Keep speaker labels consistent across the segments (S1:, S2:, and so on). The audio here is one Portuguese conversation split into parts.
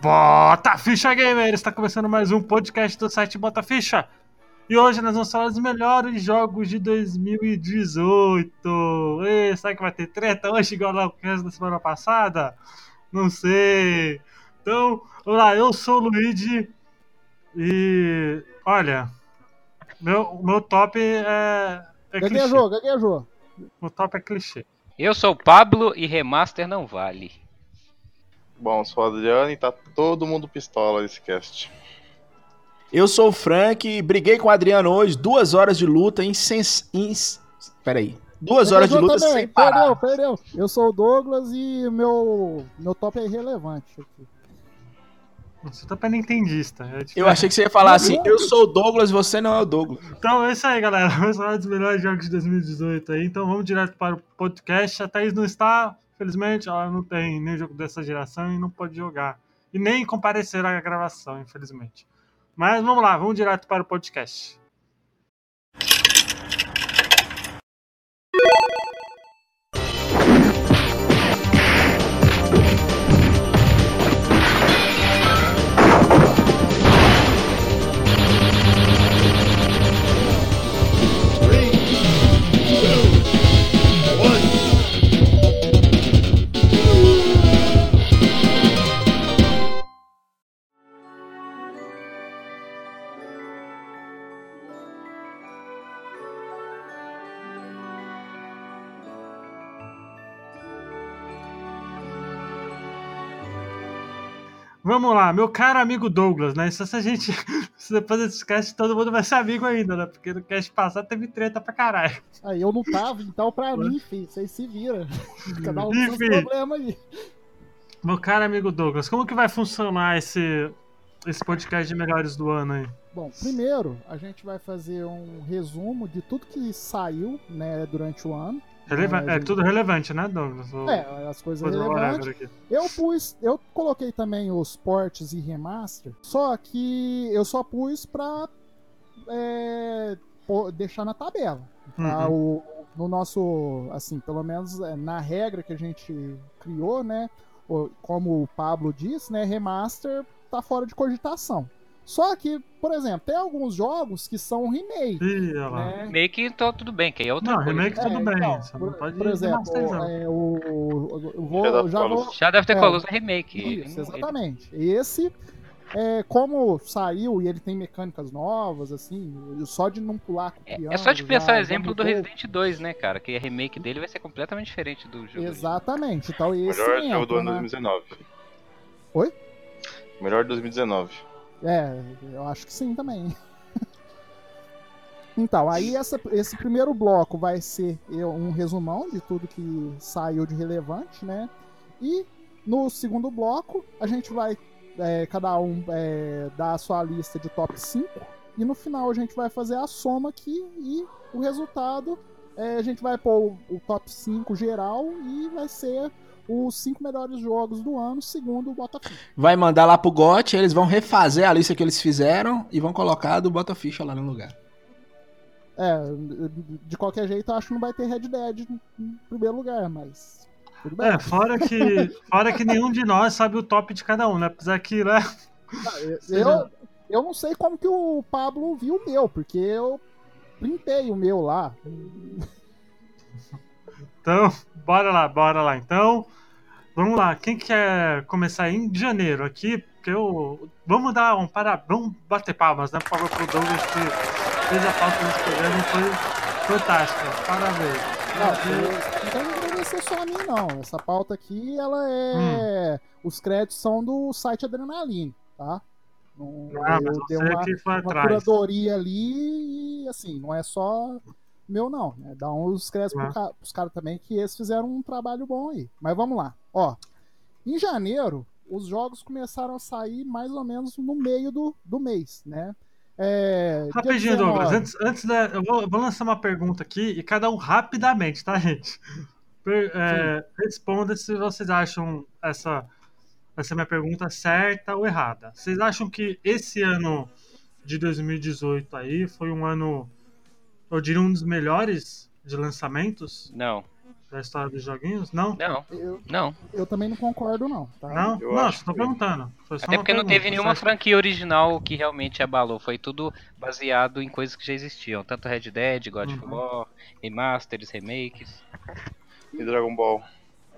S1: Bota Ficha Gamer! Está começando mais um podcast do site Bota Ficha. E hoje nós vamos falar dos melhores jogos de 2018. E, será que vai ter treta hoje igual lá o caso da semana passada? Não sei. Então, vamos lá, eu sou o Luigi e olha, meu, meu top é. é clichê.
S2: Gaguejou, gaguejou.
S1: Meu top é clichê.
S3: Eu sou o Pablo e remaster não vale.
S4: Bom, sou o Adriano e tá todo mundo pistola nesse cast.
S5: Eu sou o Frank e briguei com o Adriano hoje, duas horas de luta insens... ins... Peraí. Duas horas de luta
S2: também.
S5: sem parar.
S2: Perdeu, perdeu. Eu sou o Douglas e meu, meu top é irrelevante. aqui.
S1: Você top é nintendista. é
S5: Eu
S1: diferente.
S5: achei que você ia falar assim, eu sou o Douglas e você não é o Douglas.
S1: Então é isso aí, galera. Vamos falar dos melhores jogos de 2018 aí. Então vamos direto para o podcast. A Thaís não está, felizmente, ela não tem nenhum jogo dessa geração e não pode jogar. E nem comparecer à gravação, infelizmente. Mas vamos lá, vamos direto para o podcast. Vamos lá, meu caro amigo Douglas, né? Se a gente. Se depois desse cast todo mundo vai ser amigo ainda, né? Porque no cast passado teve treta pra caralho.
S2: Aí eu não tava, então pra mim, filho, vocês se viram. Cada um
S1: Enfim.
S2: problemas aí.
S1: Meu caro amigo Douglas, como que vai funcionar esse, esse podcast de melhores do ano aí?
S2: Bom, primeiro a gente vai fazer um resumo de tudo que saiu, né, durante o ano.
S1: Releva-
S2: É,
S1: é tudo relevante, né, Douglas? O-
S2: É, as coisas
S1: coisa
S2: relevantes. Eu pus, eu coloquei também os ports e remaster, só que eu só pus pra é, deixar na tabela.
S1: Uhum.
S2: O, no nosso, assim, pelo menos é, na regra que a gente criou, né? Como o Pablo disse, né? Remaster tá fora de cogitação. Só que, por exemplo, tem alguns jogos que são remake.
S1: Ih.
S2: Né?
S3: Que então tudo bem, que aí é outra
S1: Não,
S3: coisa.
S1: remake tudo
S2: É,
S1: bem.
S2: então,
S1: Você não
S2: por,
S1: pode
S2: por exemplo, é, o, o- eu vou, já vou.
S3: Já deve ter
S2: É.
S3: Colossus remake.
S2: Isso, exatamente. Esse, é, como saiu e ele tem mecânicas novas, assim, só de não pular com o
S3: É,
S2: piano,
S3: é só de pensar
S2: já-
S3: o exemplo do. Resident 2, né, cara? Que a remake dele vai ser completamente diferente do jogo.
S2: Exatamente. Então esse
S4: Melhor jogo do ano
S2: na-
S4: 2019.
S2: Oi?
S4: Melhor 2019.
S2: É, eu acho que sim também. Então, aí essa- esse primeiro bloco vai ser um resumão de tudo que saiu de relevante, né? E no segundo bloco, a gente vai, é, cada um é, dar a sua lista de top 5. E no final a gente vai fazer a soma aqui e o resultado é, a gente vai pôr o, o top 5 geral e vai ser os 5 melhores jogos do ano, segundo o Botafogo.
S5: Vai mandar lá pro GOT, eles vão refazer a lista que eles fizeram e vão colocar do Bota Ficha lá no lugar.
S2: É, de qualquer jeito, eu acho que não vai ter Red Dead em primeiro lugar, mas. Tudo bem.
S1: É, fora que, fora que nenhum de nós sabe o top de cada um, né? Apesar que, né?
S2: eu, eu não sei como que o Pablo viu o meu, porque eu printei o meu lá.
S1: Então, bora lá, bora lá. Então, vamos lá. Quem quer começar em janeiro aqui? Porque eu. Vamos dar um parabéns. Vamos bater palmas, né? Por favor, pro Douglas que fez a pauta desse programa e foi fantástica. Parabéns.
S2: Não, eu- não tem que agradecer só a mim, não. Essa pauta aqui, ela é. Os créditos são do site Adrenaline, tá? Não,
S1: Ah,
S2: eu dei uma, uma curadoria ali e assim, não é só meu não, né? Dá uns créditos
S1: Ah.
S2: pro ca- pros caras também que eles fizeram um trabalho bom aí. Mas vamos lá. Ó, em janeiro, os jogos começaram a sair mais ou menos no meio do, do mês, né? É,
S1: Rapidinho,
S2: 19.
S1: Douglas. Antes, antes da. Eu vou, vou lançar uma pergunta aqui e cada um rapidamente, tá, gente? Per- é, responda se vocês acham essa, essa minha pergunta certa ou errada. Vocês acham que esse ano de 2018 aí foi um ano, eu diria, um dos melhores de lançamentos
S3: Não,
S1: da história dos joguinhos? Não?
S3: não,
S2: Eu,
S3: não.
S2: eu também não concordo, não. Tá?
S1: Não?
S4: Eu
S1: Não, só tô
S4: que-
S1: perguntando. Foi só
S3: Até porque não
S1: pergunta.
S3: teve nenhuma franquia original que realmente abalou. Foi tudo baseado em coisas que já existiam. Tanto Red Dead, God of
S1: Uhum.
S3: War, remasters, remakes.
S4: E Dragon Ball.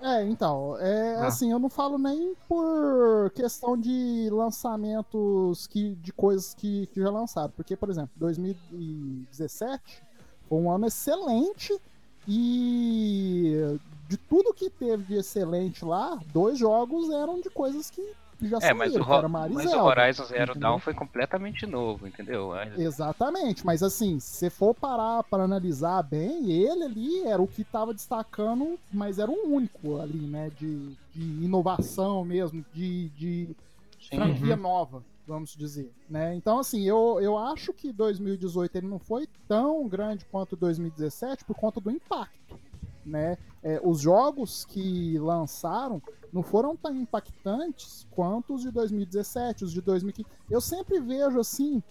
S2: É, então, é
S1: Ah.
S2: assim, eu não falo nem por questão de lançamentos que, de coisas que, que já lançaram. Porque, por exemplo, 2017 foi um ano excelente e de tudo que teve de excelente lá, dois jogos eram de coisas que já
S3: É,
S2: saíram,
S3: mas o,
S2: era e
S3: mas o
S2: Zelda,
S3: Horizon Zero
S2: entendeu?
S3: Dawn foi completamente novo, entendeu?
S2: Exatamente, mas assim, se você for parar para analisar bem, ele ali era o que estava destacando, mas era o único ali, né? De, de inovação mesmo, de, de
S3: Sim.
S2: franquia nova, vamos dizer. Né? Então, assim, eu, eu acho que 2018 ele não foi tão grande quanto 2017 por conta do impacto. Né? É, os jogos que lançaram não foram tão impactantes quanto os de 2017, os de 2015. Eu sempre vejo assim,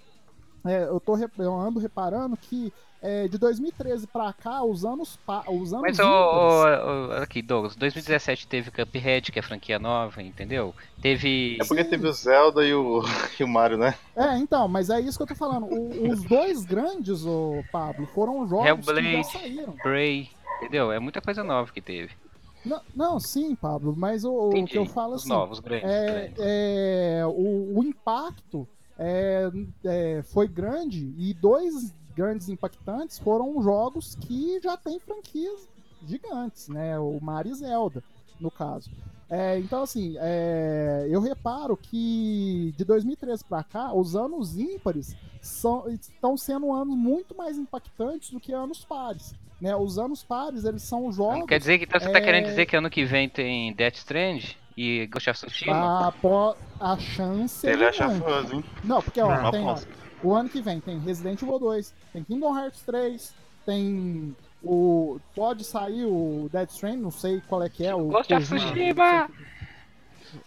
S2: é, eu, tô, eu ando reparando que é, de 2013 pra cá, os anos, pa- os anos
S3: Mas o, aqui, Douglas, 2017 teve Cuphead, que é franquia nova, entendeu? Teve.
S4: É porque
S2: Sim.
S4: teve o Zelda e o, e o Mario, né?
S2: É, então, mas é isso que eu tô falando. O- os dois grandes, o Pablo, foram jogos que já
S3: Hellblade.
S2: saíram.
S3: Bray, entendeu? É muita coisa nova que teve.
S2: Não, não, sim, Pablo, mas o, o que eu falo assim,
S3: novos, grandes.
S2: é,
S3: grandes.
S2: é, o, o impacto é, é, foi grande e dois grandes impactantes foram jogos que já têm franquias gigantes, né? O Mario e Zelda, no caso. É, então, assim, é, eu reparo que de 2013 para cá, os anos ímpares são, estão sendo anos muito mais impactantes do que anos pares. Né? Os anos pares, eles são jogos
S3: Quer dizer que então, você tá
S2: é-
S3: querendo dizer que ano que vem tem Death Strand e Ghost of Tsushima?
S2: a, po- a chance é
S4: Ele acha
S2: grande.
S4: fãs, hein?
S2: Não, porque ó,
S1: Não,
S2: tem, ó, o ano que vem tem Resident Evil 2, tem Kingdom Hearts 3, tem o. Pode sair o Dead Strand, não sei qual é que é o.
S3: Ghost of Tsushima!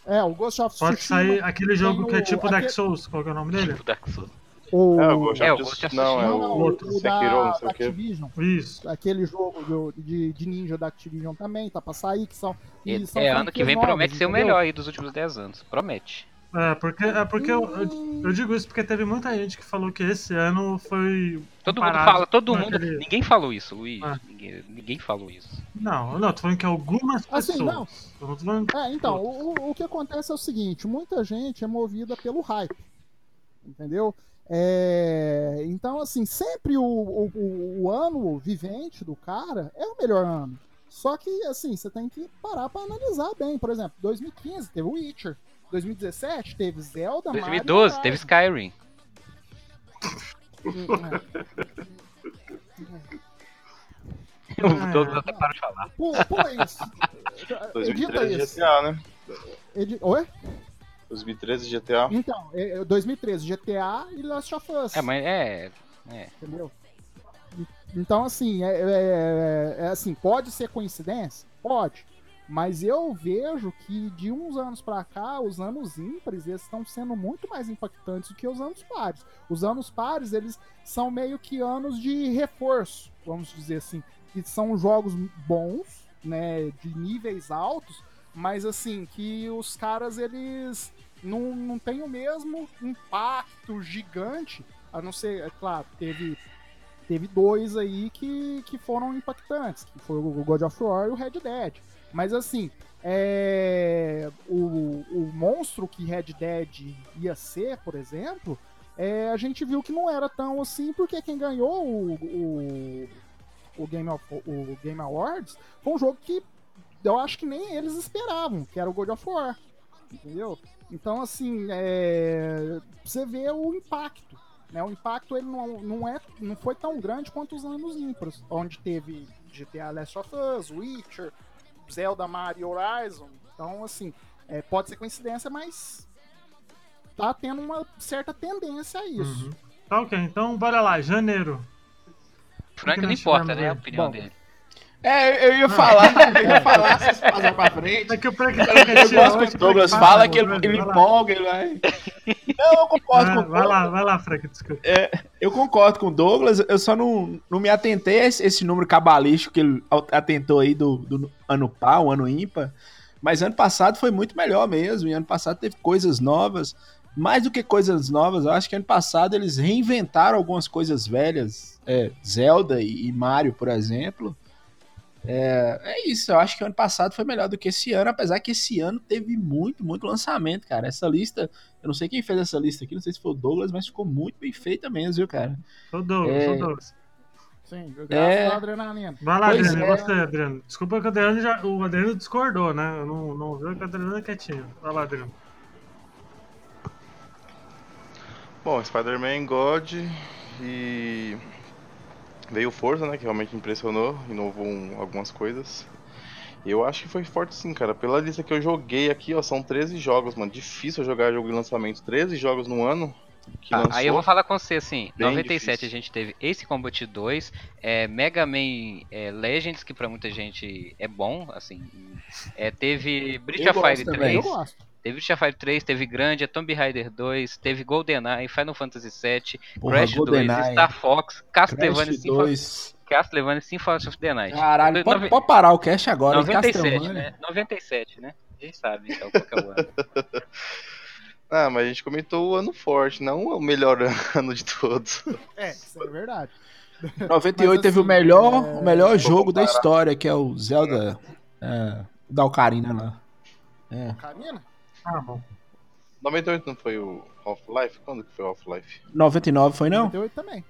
S2: É, o Ghost of
S1: Pode
S2: Tsushima.
S1: sair aquele jogo que é
S2: o-
S1: tipo Dark Souls, qual que é o nome dele?
S3: Tipo Dark Souls.
S2: O,
S4: É, o Ghost
S3: É,
S4: of
S3: o
S4: Não, é o
S2: não,
S1: outro,
S2: o
S4: Sekiro,
S2: da,
S4: não sei o quê.
S1: Isso.
S2: Aquele jogo de, de ninja da Activision também, tá pra sair, que são. e
S3: É,
S2: são
S3: é, ano que vem
S2: novas,
S3: promete ser o melhor aí dos últimos 10 anos. Promete.
S1: É, porque, é porque eu, eu, eu digo isso porque teve muita gente que falou que esse ano foi.
S3: Todo mundo fala, todo mundo.
S1: aquele-
S3: Ninguém falou isso, Luiz.
S1: Ah.
S3: Ninguém, ninguém falou isso.
S1: Não, não, tô falando que algumas pessoas.
S2: Assim, não.
S1: Falando.
S2: É, então, o, o que acontece é o seguinte, muita gente é movida pelo hype, entendeu? É, então, assim, sempre o, o, o- o ano vivente do cara é o melhor ano. Só que, assim, você tem que parar pra analisar bem. Por exemplo, 2015 teve Witcher, 2017 teve Zelda, Mario,
S3: 2012 teve. Skyrim.
S2: É,
S3: O Douglas até parou de falar.
S2: Pula, pula isso. Edita
S4: 2013
S2: isso.
S4: GTA, né?
S2: Edi- Oi?
S4: 2013 GTA.
S2: Então, é, é 2013, GTA e Last of Us.
S3: É, mas é. É.
S2: entendeu? Então, assim, é, é- é- assim, pode ser coincidência? Pode. Mas eu vejo que de uns anos pra cá, os anos ímpares, eles estão sendo muito mais impactantes do que os anos pares. Os anos pares, eles são meio que anos de reforço, vamos dizer assim. Que são jogos bons, né, de níveis altos, mas assim, que os caras, eles não, não têm o mesmo impacto gigante, a não ser, é claro, teve teve dois aí que, que foram impactantes, que foi o God of War e o Red Dead. Mas assim, é, o, o monstro que Red Dead ia ser, por exemplo, é, a gente viu que não era tão assim, porque quem ganhou o, o, o, Game, of, o Game Awards foi um jogo que eu acho que nem eles esperavam, que era o God of War. Entendeu? Então, assim, é, você vê o impacto. Né? O impacto ele não, não, é, não foi tão grande quanto os anos ímpares, onde teve GTA Last of Us, Witcher, Zelda, Mario, Horizon. Então, assim, é, pode ser coincidência, mas tá tendo uma certa tendência a isso.
S1: Uhum. Tá ok, então bora lá, janeiro.
S3: Frank não
S1: nós
S3: importa,
S1: tivemos
S3: né? A
S1: aí?
S3: opinião
S2: Bom.
S3: dele.
S5: É, eu ia falar, eu ia falar, vocês passam pra frente.
S1: É que o Frank
S5: Eu gosto quando o Douglas fala que ele, ele empolga, ele vai. Não, eu concordo
S1: Ah,
S5: com o
S1: vai lá,
S5: Douglas.
S1: vai lá, Frank, desculpa.
S5: Eu concordo com o Douglas, eu só não, não me atentei a esse, esse número cabalístico que ele atentou aí do, do ano par, o ano ímpar. Mas ano passado foi muito melhor mesmo. E ano passado teve coisas novas. Mais do que coisas novas, eu acho que ano passado eles reinventaram algumas coisas velhas. É, Zelda e, e Mario, por exemplo. É, é isso, eu acho que ano passado foi melhor do que esse ano, apesar que esse ano teve muito, muito lançamento, cara. Essa lista, eu não sei quem fez essa lista aqui, não sei se foi o Douglas, mas ficou muito bem feita mesmo, viu, cara?
S1: Sou Douglas,
S5: É.
S1: sou Douglas.
S2: Sim, graças
S5: É.
S2: à adrenalina.
S1: Vai lá,
S5: Pois
S1: Adriano,
S5: é.
S1: você, Adriano. Desculpa que o Adriano, já, o Adriano discordou, né? Eu não, não vi que o Adriano é quietinho. Vai lá, Adriano.
S4: Bom, Spider-Man God e veio Forza, né, que realmente impressionou, inovou um- algumas coisas. Eu acho que foi forte sim, cara. Pela lista que eu joguei aqui, ó, são 13 jogos, mano. Difícil eu jogar jogo de lançamento. 13 jogos no ano que
S3: Ah, aí eu vou falar com você assim,
S4: Bem
S3: 97
S4: difícil.
S3: a gente teve Ace Combat 2, é, Mega Man é, Legends, que pra muita gente é bom, assim. é, teve Breath
S5: Eu
S3: of Fire
S5: também.
S2: Eu
S3: 3,
S2: gosto.
S3: Teve of Fire 3, teve Grandia, Tomb Raider 2, teve GoldenEye, Final Fantasy 7,
S5: Porra,
S3: Crash 2,
S5: GoldenEye,
S3: Star Fox, Castlevania Symphony,
S5: 2.
S3: Castlevania Symphony of the Night.
S5: Caralho, pode,
S3: Nove-
S5: pode parar o cast agora, hein,
S3: 97,
S5: Castlevania.
S3: né? 97, né? A gente sabe então qual que é o ano.
S4: Ah, mas a gente comentou o ano forte, não o melhor ano de todos.
S2: É, isso é verdade.
S5: 98
S2: Mas,
S5: teve o
S2: assim,
S5: melhor,
S2: é-
S5: o melhor jogo da história, que é o Zelda é, da Ocarina lá. É.
S2: Carina?
S1: Ah, bom.
S4: 98 não foi o Half-Life? Quando que foi o Half-Life?
S5: 99 foi não?
S2: 98 também.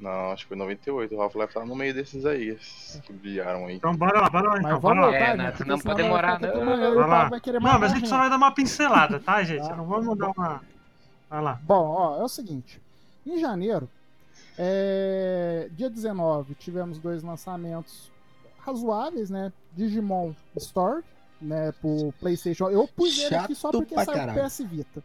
S4: Não, acho que foi 98. O Half-Life tava no meio desses aí, esses que brilharam aí.
S1: Então bora lá, bora lá, então.
S2: vamos
S1: Bora lá.
S3: É,
S2: tá,
S3: não, pode demorar, não.
S1: Vai lá. Não, mas a gente só vai dar uma pincelada, tá, gente? Não vamos dar uma. Vai lá.
S2: Bom, ó, é o seguinte. Em janeiro, é, dia 19, tivemos dois lançamentos razoáveis, né? Digimon Store, né? Pro PlayStation. Eu pus ele aqui só porque saiu pro
S5: caralho.
S2: PS Vita.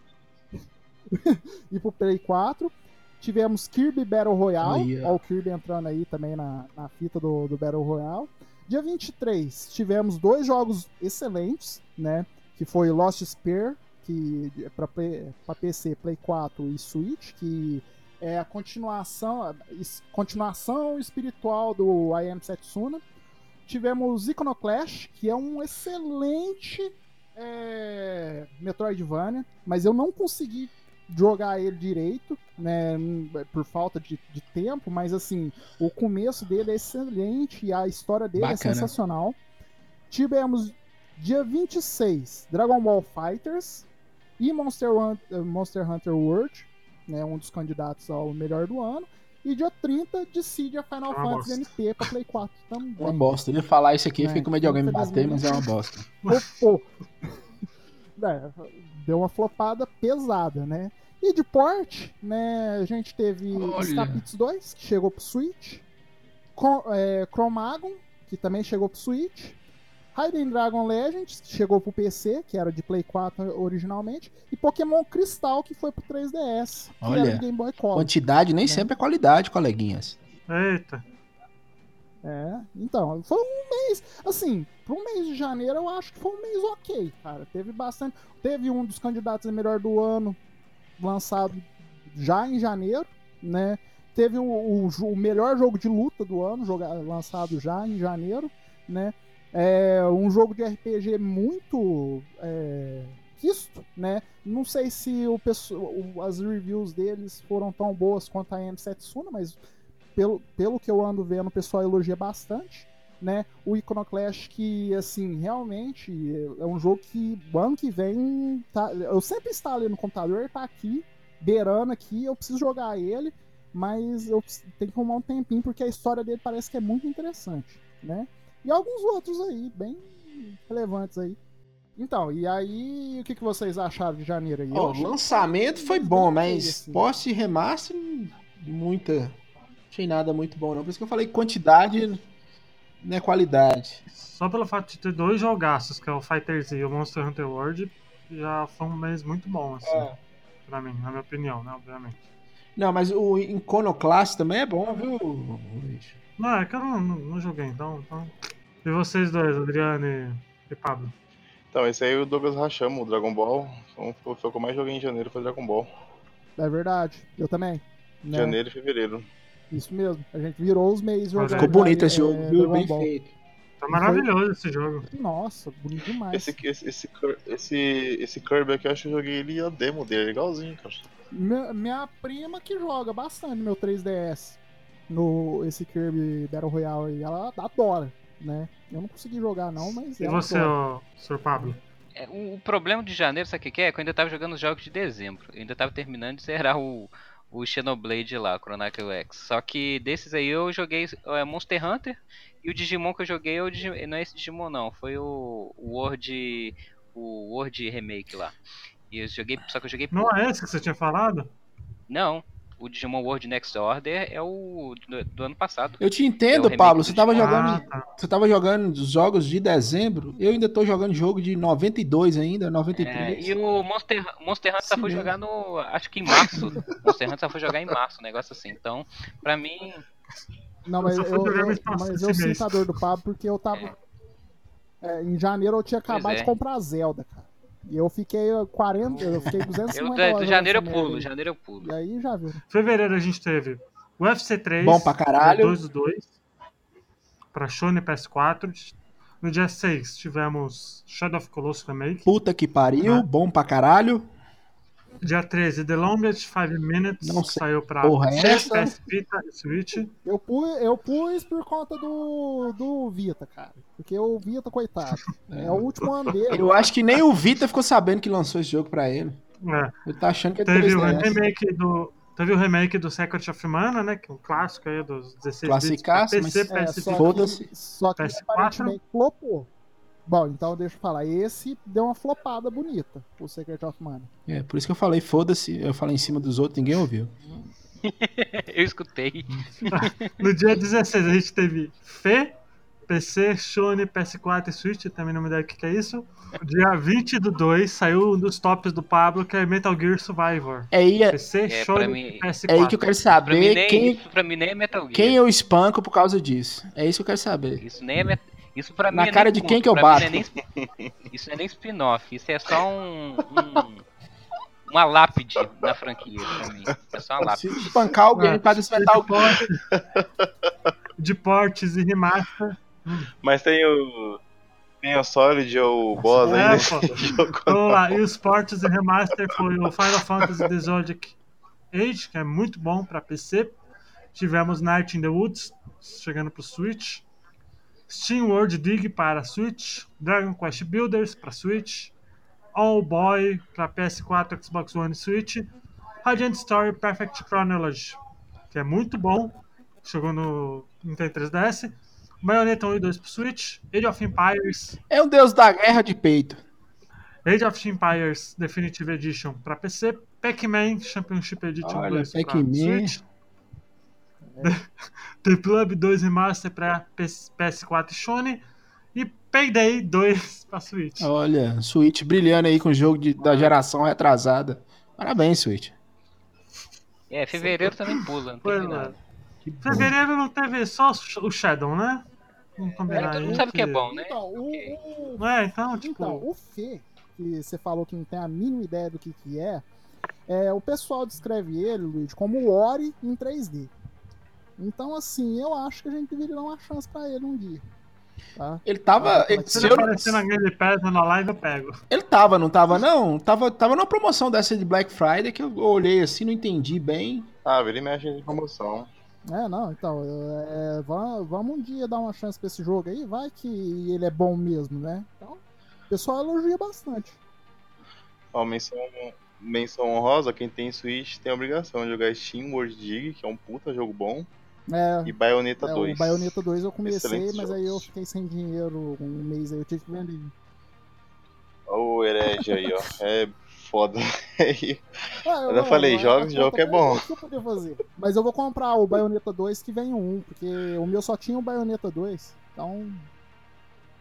S2: e pro Play 4. Tivemos Kirby Battle Royale.
S5: Ó,
S2: o Kirby entrando aí também na, na fita do, do Battle Royale. Dia 23, tivemos dois jogos excelentes, né? Que foi Lost Spear, que é para PC, Play 4 e Switch, que é a continuação, continuação espiritual do I Am Setsuna. Tivemos Iconoclash, que é um excelente é, Metroidvania, mas eu não consegui jogar ele direito, né, por falta de, de tempo, mas assim, o começo dele é excelente e a história dele é
S5: Bacana.
S2: sensacional. Tivemos dia 26, Dragon Ball Fighters e Monster, Hun- eh, Monster Hunter World, né, um dos candidatos ao melhor do ano. E dia 30, Dissidia Final
S1: É
S2: Fantasy
S1: bosta.
S2: NT pra Play 4 também.
S5: Uma bosta. Eu ia falar isso aqui,
S2: É,
S5: fiquei com medo de alguém me bater, mas é uma bosta.
S2: É, deu uma flopada pesada, né? E de porte, né, a gente teve
S5: Olha.
S2: Scapits 2, que chegou pro Switch, Com, é, Chromagon, que também chegou pro Switch, Raiden Dragon Legends, que chegou pro PC, que era de Play 4 originalmente, e Pokémon Cristal, que foi pro 3DS, que
S5: Olha,
S2: era de Game Boy Color.
S5: Quantidade nem
S2: Né?
S5: sempre é qualidade, coleguinhas.
S1: Eita.
S2: É, então, foi um mês, assim, para um mês de janeiro eu acho que foi um mês ok, cara. Teve bastante. Teve um dos candidatos a melhor do ano lançado já em janeiro, né? Teve o, o o melhor jogo de luta do ano, joga- lançado já em janeiro, né? É um jogo de RPG muito é, né? Não sei se o as reviews deles foram tão boas quanto a M Setsuna, mas pelo, pelo que eu ando vendo, o pessoal elogia bastante, né? O Iconoclash que, assim, realmente é um jogo que ano que vem, tá, eu sempre instalei no computador, ele tá aqui, beirando aqui, eu preciso jogar ele, mas eu tenho que arrumar um tempinho, porque a história dele parece que é muito interessante, né? E alguns outros aí, bem relevantes aí. Então, e aí, o que, que vocês acharam de janeiro aí?
S5: Ó, o lançamento foi bom, mas posse e remaster, muita. Achei nada muito bom, não. Por isso que eu falei quantidade não é qualidade.
S1: Só pelo fato de ter dois jogaços, que é o Fighter Z e o Monster Hunter World, já foi um mês muito bom, assim,
S5: É.
S1: pra mim, na minha opinião, né, obviamente.
S5: Não, mas o Iconoclast também é bom, viu, Luiz?
S1: Não, é que eu não, não, não joguei, então, então. E vocês dois, Adriano e, e Pablo?
S4: Então, esse aí o Douglas Rachamo, o Dragon Ball. Então, foi, foi o que eu mais joguei em janeiro, foi Dragon Ball.
S2: É verdade. Eu também. né?
S4: Janeiro e fevereiro.
S2: Isso mesmo. A gente virou os meses
S1: Ficou
S2: jogando.
S5: Ficou bonito
S2: é,
S5: esse jogo,
S2: é,
S5: viu?
S2: Dragon
S5: Bem
S2: Ball.
S5: feito.
S1: Tá maravilhoso esse jogo.
S2: Nossa, bonito demais.
S4: Esse, esse, esse, esse, esse Kirby aqui, eu acho que eu joguei ele a demo dele, igualzinho, cara.
S2: Minha, minha prima que joga bastante meu 3DS no esse Kirby Battle Royale aí, ela adora, né? Eu não consegui jogar não, mas
S1: E
S2: ela
S1: você, ô, Sr. Pablo?
S3: É, o, o problema de janeiro, sabe o que, que é? Que eu ainda tava jogando os jogos de dezembro. Eu ainda tava terminando de zerar o, o Xenoblade lá, Chronicle X. Só que desses aí eu joguei é, Monster Hunter e o Digimon que eu joguei é o Digi- não é esse Digimon não, foi o, o World o World Remake lá. E eu joguei, só que eu joguei
S1: Não
S3: pouco.
S1: é esse que você tinha falado?
S3: Não, o Digimon World Next Order é o do, do ano passado.
S5: Eu te
S3: É
S5: entendo,
S3: remake
S5: Pablo. Você tava
S3: Digimon.
S5: jogando.
S1: Ah, tá.
S5: Você tava jogando os jogos de dezembro. Eu ainda tô jogando jogo de 92 ainda,
S3: É,
S5: 93.
S3: e o Monster, Monster Hunter só foi
S5: mesmo.
S3: jogar no. Acho que em março. Monster Hunter só foi jogar em março, um negócio assim. Então, pra mim.
S2: Não, mas
S1: Eu
S2: eu, eu- mas eu sinto a dor do Pablo porque eu tava. é, em janeiro eu tinha acabado
S3: é.
S2: de comprar Zelda, cara. E eu fiquei 40, eu fiquei 250
S3: Eu,
S2: horas
S3: de janeiro eu pulo,
S2: aí.
S3: janeiro eu pulo.
S2: E aí já viu.
S1: Fevereiro a gente teve o UFC 3.
S5: Bom pra caralho.
S1: 2 do 2. Pra Sony PS4. No dia 6 tivemos Shadow of Colossus Remake.
S5: Puta que pariu,
S1: Ah.
S5: bom pra caralho.
S1: Dia 13, The Longest 5 Minutes.
S5: Não sei
S1: saiu pra
S5: porra é
S1: PS,
S5: essa.
S1: PS Vita e Switch.
S2: Eu pus, eu pus por conta do, do Vita, cara. Porque o Vita, coitado, é, o último ano dele.
S5: Eu acho que nem o Vita ficou sabendo que lançou esse jogo pra ele.
S1: É.
S5: Ele tá achando que é
S1: Teve o
S5: 3DS.
S1: remake do. Teve o remake do Secret of Mana, né? Que é um clássico aí dos 16 bits pra
S5: Classicaço,
S1: PC,
S5: mas-
S2: É,
S1: PS
S2: só que, só que
S1: PS4.
S2: aparentemente flopou. Bom, então deixa eu falar. Esse deu uma flopada bonita, o Secret of Mana.
S5: É, por isso que eu falei, foda-se. Eu falei em cima dos outros, ninguém ouviu.
S3: Eu escutei.
S1: No dia 16 a gente teve Fê, PC, Sony, PS4 e Switch, também não me dá o que que é isso. Dia 20 do 2 saiu um dos tops do Pablo, que é Metal Gear Survivor.
S5: É aí, é,
S1: PC,
S3: É,
S1: Sony
S3: mim-
S1: e PS4.
S5: é aí que eu quero
S3: Pra mim,
S5: saber
S3: nem,
S5: quem,
S3: isso pra mim nem é Metal Gear.
S5: quem eu espanco por causa disso. É isso que eu quero saber.
S3: Isso nem é met... Isso pra
S5: Na
S3: mim é
S5: cara de quem que eu bato?
S3: não é nem Isso não é nem spin-off, isso é só um, um- Uma lápide na franquia pra mim. É só uma
S5: Se
S3: lápide.
S5: espancar alguém pra desmetar o
S1: de, portes, de portes e remaster.
S4: Mas tem o. Tem o Solid ou o boss
S1: É,
S4: nesse jogo.
S1: Vamos lá, e os portes e remaster foi o Final Fantasy The Zodiac Age, que é muito bom pra PC. Tivemos Night in the Woods, chegando pro Switch. Steam World Dig para Switch. Dragon Quest Builders para Switch. All Boy para PS4, Xbox One e Switch. Radiant Story Perfect Chronology, que é muito bom. Chegou no Nintendo 3DS. Bayonetta 1 e 2 pro Switch. Age of Empires
S5: É o deus da guerra de peito.
S1: Age of Empires Definitive Edition para PC, Pac-Man Championship Edition
S5: Olha,
S1: 2 para
S5: Pac-Man.
S1: Switch, The Club 2 Remaster para PS4 e Sony e Payday 2 para Switch.
S5: Olha, Switch brilhando aí com o jogo de- da geração retrasada. Parabéns, Switch.
S3: É, fevereiro também pula, não
S1: Pois
S3: teve
S1: é.
S3: nada.
S1: Fevereiro não teve só o Shadow, né? Vamos
S3: É,
S1: combinar
S3: todo
S1: aí
S3: mundo sabe que é bom, né?
S2: Então, o, o-
S1: É, então, tipo,
S2: então, o Fê, que você falou que não tem a mínima ideia do que, que é, é, o pessoal descreve ele, Luiz, como o Ori em 3D. Então, assim, eu acho que a gente deveria dar uma chance pra ele um dia. Tá?
S5: Ele tava.
S2: Ah,
S5: Ele,
S2: se
S1: ele
S5: eu-
S1: aparecer na Game Pass na live, eu pego.
S5: ele tava, não tava, não? Tava, tava numa promoção dessa de Black Friday que eu olhei assim, não entendi bem.
S4: Ah, vira e mexe de promoção.
S2: É, não, então, é, va- vamos um dia dar uma chance pra esse jogo aí, vai que ele é bom mesmo, né? Então, o pessoal elogia bastante.
S4: Ó, menção, menção honrosa, quem tem Switch tem a obrigação de jogar Steam World Dig, que é um puta jogo bom,
S2: É,
S4: e Bayonetta
S2: é,
S4: 2.
S2: o Bayonetta 2 eu comecei,
S4: Excelentes
S2: mas aí eu fiquei sem dinheiro um mês aí, eu tive que vender.
S4: Ó o herege aí, ó. É foda.
S2: Ah,
S4: Eu já falei, joga esse jogo que é bom.
S2: Eu fazer? Mas eu vou comprar o Bayonetta 2 que vem um, porque o meu só tinha o Bayonetta 2. Então,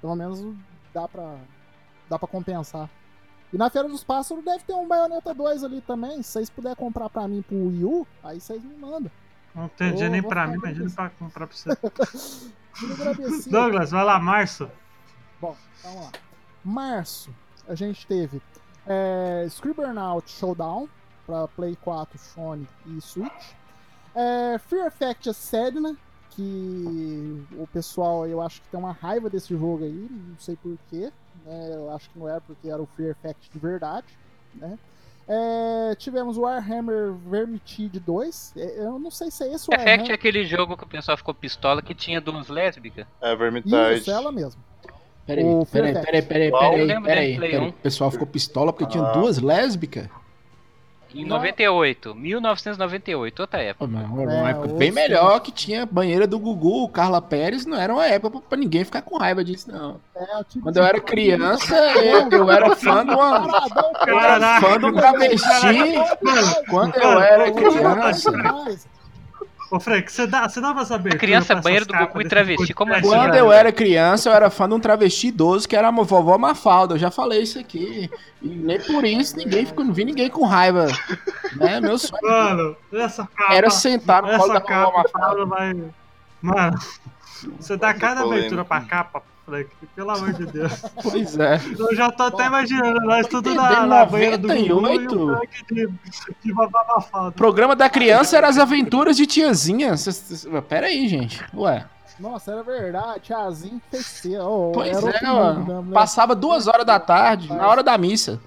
S2: pelo menos dá pra, dá pra compensar. E na Feira dos Pássaros deve ter um Bayonetta 2 ali também. Se vocês puderem comprar pra mim pro Wii U, aí vocês me mandam.
S1: Não tem dinheiro nem pra mim, imagina pra comprar pra você. Douglas, vai lá, março.
S2: Bom, vamos lá. Março, a gente teve é, Scribblenauts Showdown para Play 4, Sony e Switch. É, Fear Effect Sedna, que o pessoal eu acho que tem uma raiva desse jogo aí, não sei porquê. Né, eu acho que não era porque era o Fear Effect de verdade. Né? É, tivemos Warhammer Vermintide 2. É, Eu não sei se é esse o
S3: Effect é
S2: Warhammer.
S3: aquele jogo que o pessoal ficou pistola que tinha duas lésbicas.
S4: É, Vermintide.
S2: Isso, ela mesmo.
S5: Peraí,
S2: O
S5: peraí, peraí, peraí, peraí, peraí,
S3: Play
S5: peraí.
S3: um.
S5: O pessoal ficou pistola porque tinha
S4: Ah.
S5: duas lésbicas?
S3: Em
S2: Não.
S3: 98, 1998, outra época.
S5: Mas Uma
S2: É,
S5: época bem
S2: seja-
S5: melhor que tinha banheira do Gugu, Carla Pérez, não era uma época pra- pra ninguém ficar com raiva disso, não.
S2: É, o tipo
S5: Quando eu era criança, eu, eu era fã de uma. Eu
S1: Caraca.
S5: fã um travesti quando eu era criança.
S1: Ô, Frank, você dá, você dá pra saber.
S3: Criança, banheiro do Goku e travesti, como assim?
S5: Quando eu era criança, eu era fã de um travesti idoso que era a vovó Mafalda. Eu já falei isso aqui. E nem por isso ninguém ficou, não vi ninguém com raiva. Né? Meu sonho
S1: Mano, essa capa.
S5: era sentar no colo
S1: Essa
S5: da vovó Mafalda.
S1: vai. Mano, você dá cada abertura pra capa, Frank. Pelo amor de Deus.
S5: Pois é.
S1: Eu já tô até imaginando nós tudo na, na banheira do Gugu e
S5: 98?
S1: o Frank de, de
S5: O programa da criança era as aventuras de tiazinha. Pera aí, gente. Ué.
S2: Nossa, era verdade. Tiazinho PC. Oh,
S5: Pois
S2: era
S5: é, mano.
S2: né?
S5: Passava duas horas da tarde, na hora da missa.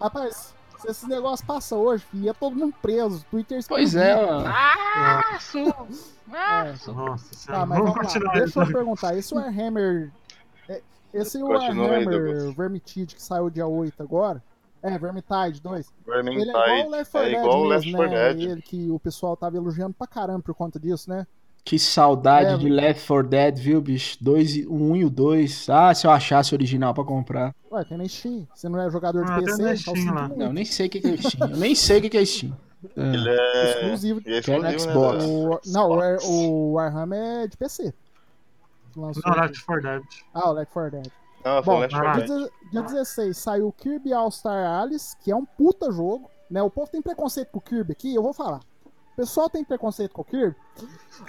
S2: Rapaz, se esse negócio passa hoje, filho, ia todo mundo preso. Twitter
S5: Pois
S2: explodia.
S5: é, mano.
S3: Ah, su- ah,
S2: É.
S1: Nossa senhora.
S2: Tá, mas
S1: vamos
S2: vamos lá.
S1: continuar.
S2: Deixa eu perguntar. Esse Warhammer. É, Esse
S4: Continua aí,
S2: Warhammer
S4: Douglas.
S2: Vermintide que saiu dia 8 agora. É, Vermintide 2.
S4: Vermintide
S2: Ele é igual o Left 4
S4: é
S2: Dead
S4: igual o
S2: mesmo,
S4: Left 4
S2: né?
S4: Dead.
S2: Ele que o pessoal tava elogiando pra caramba por conta disso, né?
S5: Que saudade
S2: É,
S5: de Left 4 Dead, viu, bicho? Dois, e- o um e o dois. Ah, se eu achasse o original pra comprar.
S2: Ué, tem na Steam. Você não é jogador de
S1: Ah, tem
S2: PC?
S1: na
S2: então
S1: Steam lá.
S5: Não, eu nem sei o que que é Steam. Eu nem sei o que que é Steam. É.
S4: Ele é.
S2: Exclusivo.
S4: Ele é
S5: é
S4: exclusivo,
S5: Xbox.
S4: né?
S2: O, não, o, War- o Warhammer é de PC. Lançou
S1: Não. Left 4 Dead.
S2: Ah, o Left 4 Dead.
S4: Não,
S2: Bom,
S4: Left 4
S1: vai
S2: Dia,
S4: Dead.
S2: deze- dia 16 saiu o Kirby All Star Alice, que é um puta jogo. Né? O povo tem preconceito com o Kirby aqui, eu vou falar. O pessoal tem preconceito com o Kirby,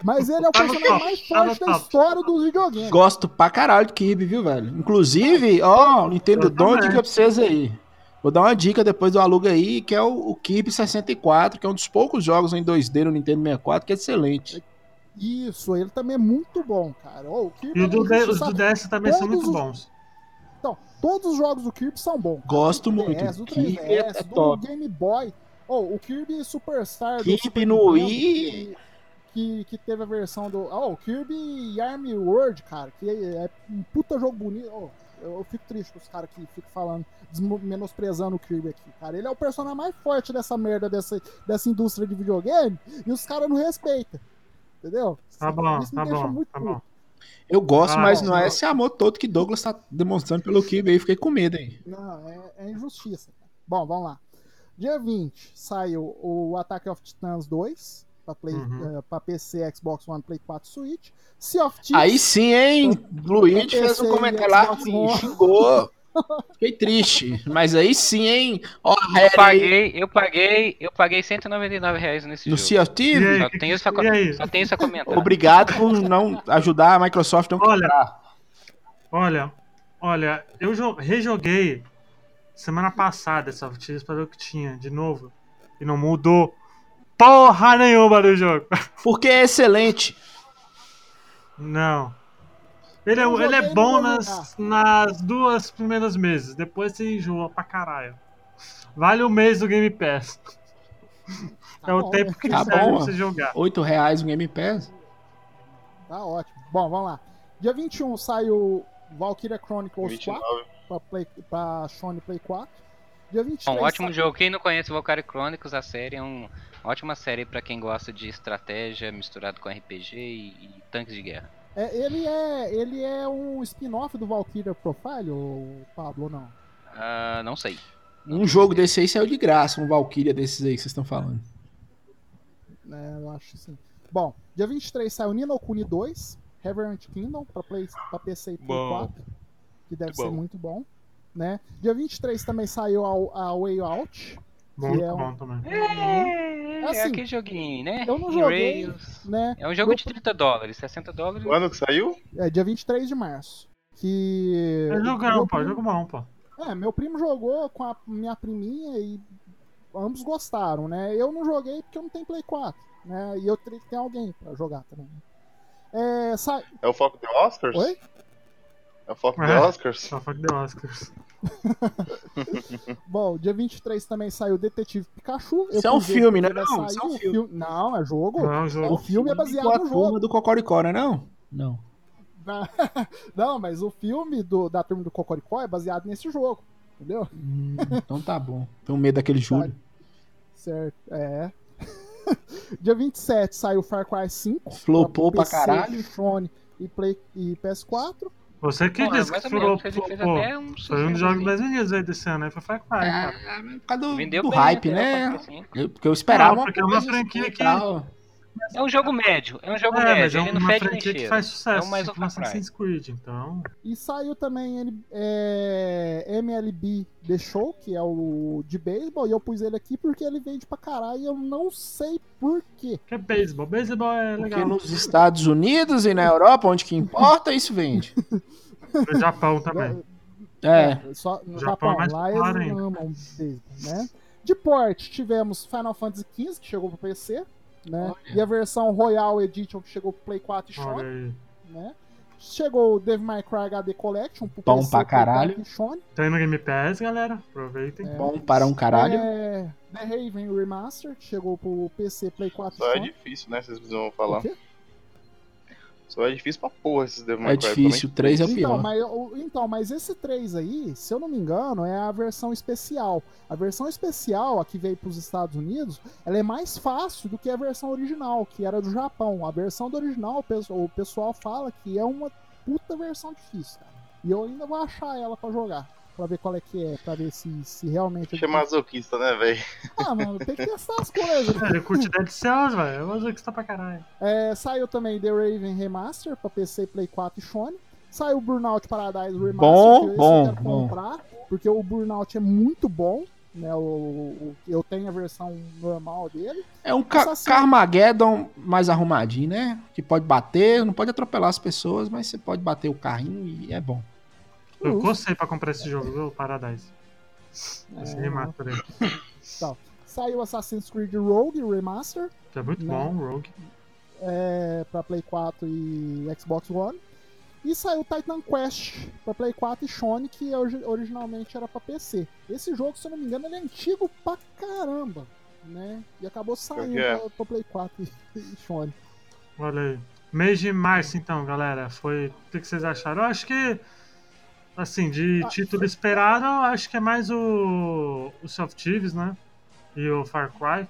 S2: mas ele é o
S1: Tá
S2: personagem
S1: top,
S2: mais
S1: tá
S2: forte da história dos videogames.
S5: Gosto pra caralho do Kirby, viu, velho? Inclusive, ó, Nintendo, dou uma dica pra vocês aí. Vou dar uma dica depois do aluga aí, que é o, o Kirby 64, que é um dos poucos jogos em 2D no Nintendo 64, que é excelente.
S2: Isso, ele também é muito bom, cara. Ô, o Kirby
S1: E
S2: é
S1: o do,
S2: um
S1: D- os do DS também são
S2: Todos
S1: muito
S2: os-
S1: bons.
S2: Então, todos os jogos do Kirby são bons.
S5: Gosto
S2: Do
S5: muito.
S2: 3DS, do
S5: Kirby
S2: 3DS,
S5: é
S2: do
S5: top.
S2: Game Boy. Oh, o Kirby Superstar do
S5: Kirby
S2: Super
S5: no
S2: Nintendo,
S5: Wii.
S2: Que, que teve a versão do. Oh, o Kirby Army World, cara, que é um puta jogo bonito. Oh, eu, eu fico triste com os caras que ficam falando, menosprezando o Kirby aqui, cara. Ele é o personagem mais forte dessa merda, dessa, dessa indústria de videogame, e os caras não respeitam. Entendeu?
S1: Tá bom,
S2: Isso
S1: tá
S2: deixa
S1: bom,
S2: muito
S1: tá
S2: puto.
S1: bom.
S5: Eu gosto,
S1: Ah,
S5: mas
S1: bom,
S5: não é esse amor todo que Douglas tá demonstrando pelo Kirby aí. Fiquei com medo aí.
S2: Não, é, é injustiça. Bom, vamos lá. Dia 20 saiu o Attack of Titans 2 pra, Play,
S1: Uhum.
S2: eh, pra PC, Xbox One, Play 4, Switch. Sea of Thieves.
S5: Aí sim, hein? Luigi
S2: Eu
S5: fez um comentário lá,
S2: One.
S5: xingou. Fiquei triste. Mas aí sim, hein? Ó,
S3: Eu
S5: Harry
S3: paguei, eu paguei, eu paguei 199 reais nesse
S5: no
S3: jogo.
S5: Thieves.
S1: aí?
S3: Só tenho isso a,
S1: aí?
S3: só tenho isso a comentar.
S5: Obrigado por não ajudar a Microsoft não
S1: Olha,
S5: quebrar.
S1: Olha, olha, eu jo- rejoguei semana passada essa Thieves pra ver o que tinha de novo. E não mudou porra nenhuma do jogo.
S5: Porque é excelente.
S1: Não. Ele é, ele é bom nas, nas duas primeiras meses. Depois você enjoa pra caralho. Vale o mês do Game Pass.
S2: Tá
S1: é o
S2: bom,
S1: tempo que
S5: Tá
S1: serve
S5: bom,
S1: pra você jogar.
S5: 8 reais no Game Pass.
S2: Tá ótimo. Bom, vamos lá. Dia 21 saiu Valkyria Chronicles
S4: 29.
S2: 4 pra, Play, pra Sony Play 4. Dia 23
S3: Bom, um ótimo
S2: sa-
S3: jogo. Quem não conhece Valkyrie Chronicles, a série é um- uma ótima série pra quem gosta de estratégia misturado com RPG e, e tanques de guerra.
S2: É, ele, é, ele é um spin-off do Valkyria Profile, ou Pablo, ou não?
S3: Ah, não sei. Não
S5: Um
S3: tenho
S5: jogo desse aí saiu de graça, um Valkyria desses aí que vocês estão falando.
S2: É, eu acho que sim. Bom, dia 23 saiu Nino Kuni 2, Reverend Kingdom, pra, Play, pra PC e Play
S4: Bom.
S2: 4, que deve
S4: Bom.
S2: ser muito bom. né? Dia 23 também saiu a, a Way Out,
S1: Muito
S2: é um-
S1: bom também.
S3: É, é
S2: Assim,
S3: aquele joguinho, né?
S2: eu não joguei.
S3: Rails.
S2: né?
S3: É um jogo
S2: Eu-
S3: de 30 dólares, 60 dólares.
S4: Quando que saiu?
S2: É dia 23 de março. Que.
S1: É jogão, pô,
S2: primo-
S1: jogo bom, pô.
S2: É, meu primo jogou com a minha priminha e ambos gostaram, né? Eu não joguei porque eu não tenho Play 4, né? E eu teria que ter alguém pra jogar também. É, sa...
S4: É o foco de Oscars?
S2: Oi?
S4: É o foco
S1: É.
S4: de Oscars?
S1: Só foi de Oscars.
S2: Bom, dia 23 também saiu Detetive Pikachu. Eu
S5: Isso é um filme, né? Não, isso é um
S2: o
S5: filme.
S2: Não, é jogo.
S1: Não, é um
S2: O
S1: jogo.
S2: filme é baseado no
S5: turma
S2: jogo.
S5: do Cocoricó, né? Não? Não.
S2: Não, mas o filme do, da turma do Cocoricó é baseado nesse jogo. Entendeu?
S5: Hum, então tá bom. Tenho medo daquele Júlio.
S2: Certo, é. dia 27 saiu Far Cry 5.
S5: Flopou pra
S2: PC,
S5: caralho.
S2: Sony e, Play, e PS4.
S1: Você que
S3: Pô,
S1: disse
S3: mais
S1: que
S3: ou menos,
S1: falou,
S3: fez, fez
S1: pô,
S3: um
S1: foi um dos jogos vendidos aí desse ano, aí foi Far Cry, cara.
S5: É, por causa do, do
S3: bem
S5: hype, né?
S3: porque, assim,
S5: Eu- porque eu esperava
S1: Não, porque é uma franquia que-
S5: tal.
S3: É um jogo médio, é um jogo
S1: É, mas
S3: médio,
S1: é
S3: ele não
S1: uma franquia que faz sucesso,
S3: É o mais
S1: tipo
S3: um.
S1: Assassin's Creed, então...
S2: E saiu também ele, é, MLB The Show, que é o de beisebol, e eu pus ele aqui porque ele vende pra caralho e eu não sei porquê.
S1: Que é beisebol, beisebol é
S5: Porque
S1: legal.
S5: nos Estados Unidos e na Europa, onde que importa, isso vende.
S1: No Japão também.
S5: É.
S2: Só no
S1: Japão
S2: Japão,
S1: é mais
S2: lá eles
S1: ainda.
S2: amam beisebol, né? De porte, tivemos Final Fantasy XV, que chegou pro PC, né? E a versão Royal Edition, que chegou pro Play 4 e Sony, né? Chegou o Devil May Cry HD Collection pro
S5: Bom
S2: PC,
S5: pra
S2: Play 4
S5: caralho.
S2: e Sony.
S1: Tem no Game Pass, galera. Aproveitem.
S5: Bom para um caralho.
S2: É, The Raven Remaster, que chegou pro PC, Play 4
S4: Só
S2: e
S4: é
S2: Sony.
S4: difícil, né? Vocês precisam
S2: O
S4: falar.
S2: quê?
S4: Só é difícil pra porra esses Devil
S5: É
S4: May Cry
S5: difícil, o 3 é o
S2: Então
S5: pior.
S2: mas, então, mas esse 3 aí, se eu não me engano, é a versão especial. A versão especial, a que veio pros Estados Unidos, ela é mais fácil do que a versão original, que era do Japão. A versão do original, o pesso- o pessoal fala que é uma puta versão difícil, cara. E eu ainda vou achar ela pra jogar. Pra ver qual é que é, pra ver se, se realmente.
S4: também. Achei masoquista, né, velho?
S2: Ah, mano, tem que testar as coisas.
S1: É, ele curte Dead Cells, velho. Eu que está pra caralho.
S2: É, saiu também The Raven Remaster pra PC, Play 4 e Sony. Saiu Burnout Paradise Remaster,
S5: Bom,
S2: que
S5: bom,
S2: eu quero
S5: bom.
S2: comprar, porque o Burnout é muito bom. Né, o, o- eu tenho a versão normal dele.
S5: É um ca
S2: Assassino.
S5: Carmageddon mais arrumadinho, né? Que pode bater, não pode atropelar as pessoas, mas você pode bater o carrinho e é bom.
S1: Eu cocei pra comprar esse jogo, viu? Paradise. Esse
S2: É,
S1: remaster aí.
S2: Saiu Assassin's Creed Rogue Remaster
S1: Que é muito
S2: Não.
S1: bom, Rogue.
S2: é, para Play 4 e Xbox One. E saiu Titan Quest para Play 4 e Sony, que origi- originalmente era para PC. Esse jogo, se eu não me engano, ele é antigo pra caramba, né? E acabou saindo
S4: é?
S2: pra, pra Play 4 e, e Sony.
S1: Olha aí. Mês de março, então, galera. Foi. O que vocês acharam? Eu acho que. Assim, de
S2: Ah,
S1: título esperado, eu acho que é mais o. O Soft Thieves, né? E o Far Cry.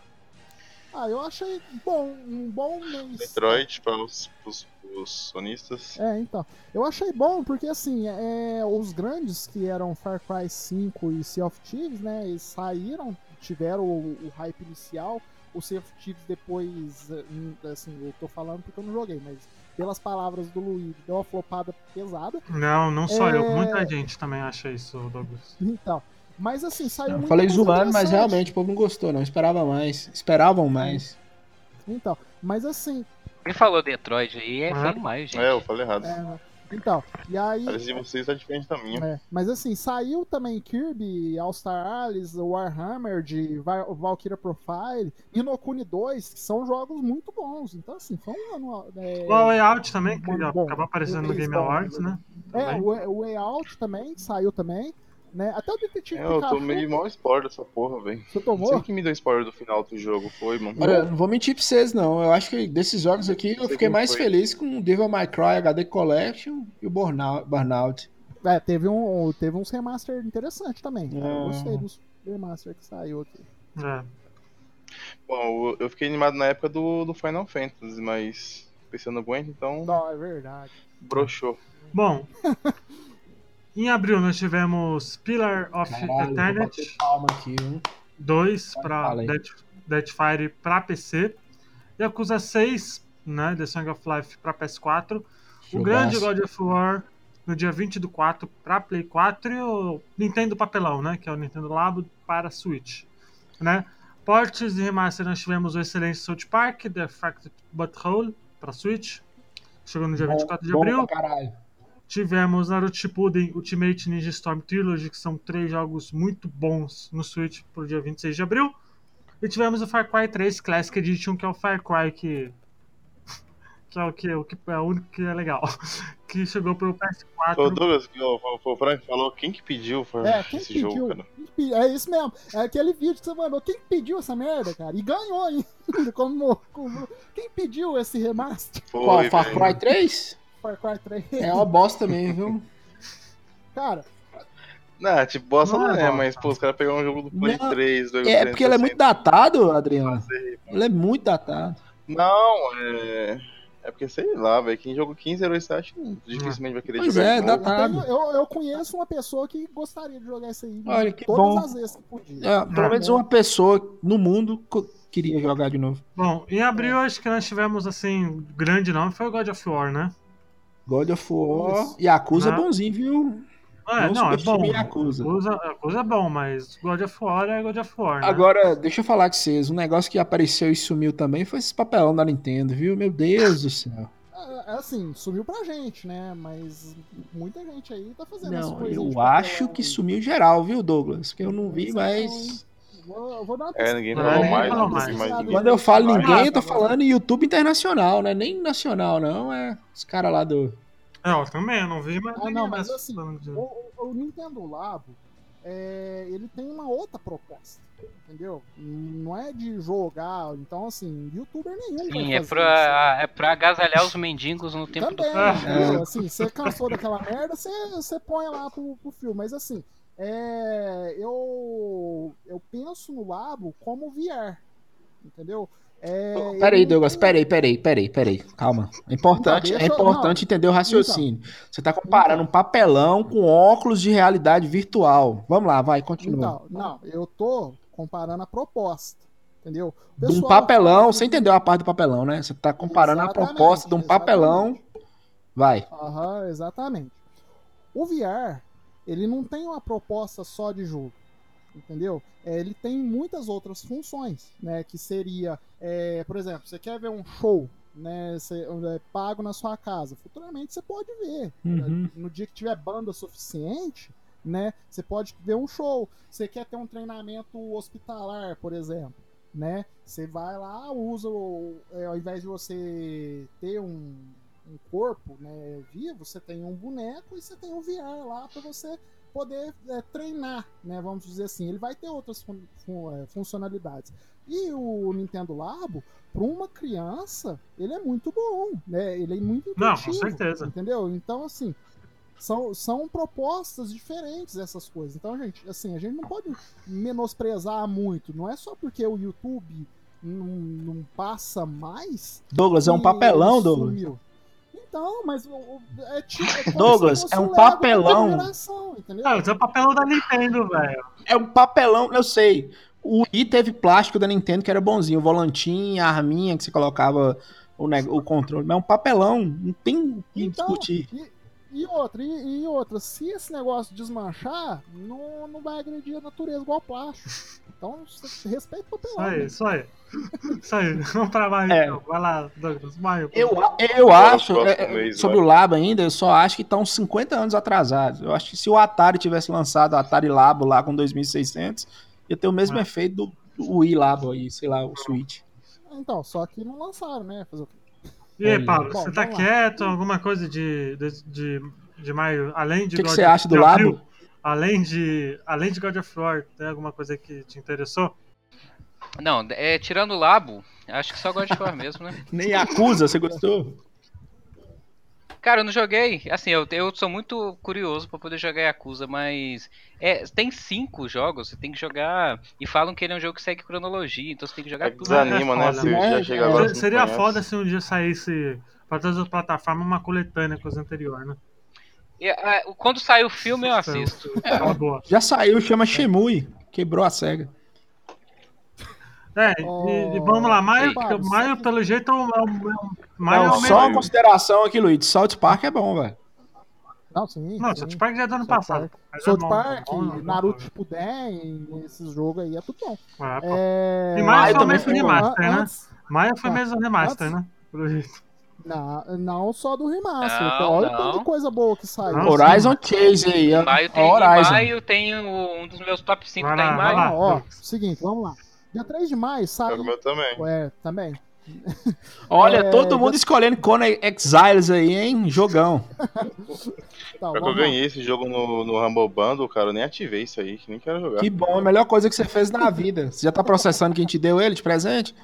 S2: Ah, eu achei bom, um bom mês.
S4: Detroit para os, os, os sonistas.
S2: É, então. Eu achei bom porque, assim, é, os grandes que eram Far Cry 5 e Sea of Thieves, né, eles saíram, tiveram o, o hype inicial. O Sea of Thieves depois, eh, hum, assim, eu tô falando porque eu não joguei, mas pelas palavras do Luigi, deu uma flopada pesada.
S1: Não, não só
S2: É.
S1: eu. Muita gente também acha isso, Douglas.
S2: Então, mas assim, saiu
S5: Eu
S2: muita
S5: falei zoando, mas realmente o povo não gostou, não. Esperava mais. Esperavam mais.
S2: Então, mas assim,
S3: Quem falou Detroit aí é
S1: Ah.
S3: feio demais, gente.
S4: É, eu falei errado.
S2: é, então, e aí...
S4: Parece de vocês tá diferente da minha.
S2: É, mas assim, saiu também Kirby, All-Star Alice, Warhammer de Val- Valkyria Profile e Nokuni 2, que são jogos muito bons. Então, assim, foi um ano. É,
S1: O Way Out também, que acabou aparecendo no Game Awards, né?
S2: é,
S1: Também.
S2: o, o Way Out também saiu também. Né? Até o Detetive
S4: É, eu
S2: Pikachu.
S4: tomei maior spoiler dessa porra, velho.
S2: Você tomou?
S4: quem me deu spoiler do final do jogo, foi, mano.
S5: Olha, não vou mentir pra vocês, não. Eu acho que desses jogos aqui eu fiquei mais
S4: foi.
S5: feliz com o Devil May Cry HD Collection e o Burnout. Burnout.
S2: É, teve, um, teve uns remaster interessantes também. cara. Eu gostei dos remaster que saiu aqui.
S1: É.
S4: Bom, eu- fiquei animado na época do, do Final Fantasy, mas pensando no aguenta, então
S2: Não, é verdade.
S4: broxou.
S1: Bom. em abril nós tivemos Pillar of
S5: Caralho,
S1: Eternity
S5: palma aqui, viu?
S1: 2 para. Dead, Deadfire para PC. Yakuza 6, né? The Song of Life para PS4. O
S5: Jogaço.
S1: grande God of War no dia 20 do 4 para Play 4 e o Nintendo Papelão, né? Que é o Nintendo Labo para Switch, né? Portes e remaster nós tivemos o excelente South Park, The Fractured Butthole para Switch, chegou no dia 24 de
S5: Bom
S1: abril.
S5: pra caralho.
S1: Tivemos Naruto Shippuden Ultimate Ninja Storm Trilogy, que são três jogos muito bons no Switch pro dia 26 de abril. E tivemos o Far Cry 3 Classic Edition, que é o Far Cry que que é o que, o que é o único que é legal, que chegou pro PS4.
S4: Ô, Douglas, que o, o- o Frank falou, quem que pediu foi
S2: É, quem
S4: esse
S2: pediu?
S4: jogo, cara?
S2: É isso mesmo. É aquele vídeo que você mandou. Quem pediu essa merda, cara? E ganhou ainda. Como, como- Quem pediu esse remaster?
S5: Qual?
S4: Foi,
S5: Far
S4: velho.
S5: Cry 3?
S2: Far Cry 3.
S5: É uma bosta mesmo, viu?
S2: Cara,
S4: Não, tipo, bosta
S1: Não
S4: não,
S1: é
S4: é, mas, pô, os caras pegaram um jogo do Play
S5: Não,
S4: 3, do
S5: É porque ele é muito datado, Adriano. Ele é muito datado.
S4: Não, é... É porque, sei lá, velho, quem jogou 15 heróis acho que dificilmente vai querer
S5: Pois
S4: jogar
S5: é, dá- Datado.
S2: eu, eu conheço uma pessoa que gostaria de jogar isso aí.
S5: Olha, que
S2: todas
S5: bom.
S2: as vezes que podia.
S5: É, pelo menos uma pessoa no mundo queria jogar de novo.
S1: Bom, em abril acho que nós tivemos assim, grande nome foi o God of War, né?
S5: God of War.
S2: Isso.
S5: Yakuza é
S1: Ah.
S5: bonzinho, viu?
S1: É,
S5: Não
S1: não, é bom.
S5: Yakuza.
S1: Yakuza, Yakuza é bom, mas God of War é God of War, né?
S5: Agora, deixa eu falar com vocês. Um negócio que apareceu e sumiu também foi esse papelão da Nintendo, viu? Meu Deus do céu.
S2: É, é assim, sumiu pra gente, né? Mas muita gente aí tá fazendo
S5: Não, eu
S2: papel
S5: acho que sumiu geral, viu, Douglas? Que eu não vi,
S2: é
S5: mas.
S2: Vou, eu vou dar uma
S4: É, ninguém
S1: falou mais, ninguém falou
S2: pesquisada
S4: mais.
S2: aí.
S5: Quando eu falo ninguém, eu tô falando YouTube internacional, né? Nem nacional, não. É os caras lá do.
S1: É, eu também, eu não vi, mas.
S2: Ah,
S1: ninguém
S2: não, mas
S1: mais
S2: assim, O, o- o Nintendo Labo, é, ele tem uma outra proposta, entendeu? Não é de jogar, então assim, youtuber nenhum
S3: Sim, é pra, é pra agasalhar os mendigos no
S2: isso.
S3: tempo do
S2: Também,
S1: Ah.
S2: entendeu? Assim, você cansou daquela merda, você, você põe lá pro, pro filme, mas assim, é, eu, eu penso no Labo como VR, entendeu? É,
S5: Peraí,
S2: ele
S5: Douglas, peraí, peraí, peraí, peraí. Calma. É importante,
S2: Não,
S5: é
S2: deixa eu-
S5: importante entender o raciocínio. Você tá comparando um papelão com óculos de realidade virtual. Vamos lá, vai, continua.
S2: Então, não, eu tô comparando a proposta, entendeu? O
S5: de um
S2: pessoal
S5: papelão, você entendeu a parte do papelão, né? Você tá comparando a
S2: Exatamente,
S5: proposta de um papelão. Vai.
S2: Aham, exatamente. O VR, ele não tem uma proposta só de jogo, entendeu? É, ele tem muitas outras funções, né? Que seria, é, por exemplo, você quer ver um show, né? Você, é, pago na sua casa. Futuramente você pode ver. né?
S5: Uhum.
S2: No dia que tiver banda suficiente, né? Você pode ver um show. Você quer ter um treinamento hospitalar, por exemplo, né? Você vai lá, usa, o, é, ao invés de você ter um, um corpo né, vivo, você tem um boneco e você tem um VR lá para você poder é, treinar, né? Vamos dizer assim. Ele vai ter outras fun- fun- é, funcionalidades. E o Nintendo Labo, para uma criança, ele é muito bom, né? Ele é muito
S1: Não, com
S2: intuitivo,
S1: certeza.
S2: Entendeu? Então, assim, são, são propostas diferentes essas coisas. Então, gente, assim, a gente não pode menosprezar muito. Não é só porque o YouTube não, não passa mais.
S5: Douglas, é um papelão, Douglas.
S2: sumiu. Então, mas o- o- é tipo. é
S5: Douglas, é um papelão.
S2: geração, entendeu?
S1: Ah, mas é o papelão da Nintendo, velho.
S5: É um papelão, eu sei. O Wii teve plástico da Nintendo que era bonzinho. O volantinho, a arminha que você colocava o, o controle. Mas é um papelão. Não tem o que
S2: Então,
S5: discutir.
S2: E, e outra, e, e outra, se esse negócio desmanchar, não, não vai agredir a natureza igual plástico. Então, você respeita o
S1: Isso
S2: papelão.
S1: aí,
S2: né?
S1: isso aí. Isso aí. Vamos pra mais.
S5: É.
S1: então. Vai lá, Douglas. Maio.
S5: Eu, eu
S4: Agora,
S5: acho, é, é,
S4: mês,
S5: sobre
S4: vai.
S5: o Labo ainda, eu só acho que tá uns 50 anos atrasados. Eu acho que se o Atari tivesse lançado o Atari Labo lá com 2600, ia ter o mesmo
S1: É.
S5: efeito do, do Wii Labo aí, sei lá, o Switch.
S2: Então, só que não lançaram, né? Fazer o quê?
S1: E aí,
S5: Olha.
S1: Paulo,
S2: Bom,
S1: você tá
S2: lá.
S1: quieto? Alguma coisa de, de, de, de maio, além de
S5: O que, que
S1: God
S5: você
S1: of-
S5: acha do
S1: abril,
S5: Labo?
S1: Além de, além de God of War, tem alguma coisa que te interessou?
S3: Não, é, tirando o Labo, acho que só God of War mesmo, né?
S5: Nem acusa, você gostou?
S3: Cara, eu não joguei. Assim, eu, eu sou muito curioso pra poder jogar Yakuza, mas. É, tem cinco jogos, você tem que jogar. E falam que ele é um jogo que segue cronologia, então você tem que jogar
S4: É que
S3: tudo.
S4: desanima, né?
S5: né?
S4: já chega
S5: É.
S4: agora.
S1: Se-
S4: não
S1: Seria foda se um dia saísse pra todas as plataformas uma coletânea com as anteriores, né?
S3: E, ah, quando sai o filme, eu assisto.
S1: É uma boa.
S5: Já saiu, chama Shemui. Quebrou a SEGA.
S1: É, e, e vamos lá, Maio,
S3: Ei.
S1: Maio, pelo jeito, é o, é é Maio é
S5: Não, só uma consideração aqui, Luiz. South Park é bom, velho.
S2: Não, sim.
S1: Não,
S2: sim.
S1: South Park já é do ano
S2: South
S1: passado.
S2: Park.
S1: Mas é
S2: South
S1: bom,
S2: Park,
S1: bom, bom,
S2: Naruto
S1: bom.
S2: Shippuden, esses jogos aí é tudo bom.
S1: É, pô.
S2: É...
S1: E
S5: Maio
S1: Maio foi
S5: também foi bom.
S1: remaster, né?
S2: Antes-
S1: Maia foi
S2: Ah,
S1: mesmo remaster,
S2: antes-
S1: né? Pelo jeito.
S2: Não, não só do remaster.
S3: Não,
S2: Olha o
S3: não.
S2: tanto de coisa boa que saiu.
S1: Não,
S5: Horizon Chase aí,
S3: maio tem,
S5: Horizon.
S3: maio tem um dos meus top 5
S1: Vai
S3: tá em maio.
S1: lá.
S2: Ó, seguinte, vamos lá. Dia 3 de maio
S4: Joga
S2: sai.
S4: o meu também.
S2: É, também.
S5: Olha,
S2: É,
S5: todo mundo escolhendo Conan Exiles aí, hein? Jogão.
S2: Tá,
S4: eu ganhei esse jogo no, no Humble Bundle, cara, eu nem ativei isso aí, que nem quero jogar.
S5: Que bom, a melhor coisa que você fez na vida. Você já tá processando quem te deu ele de presente?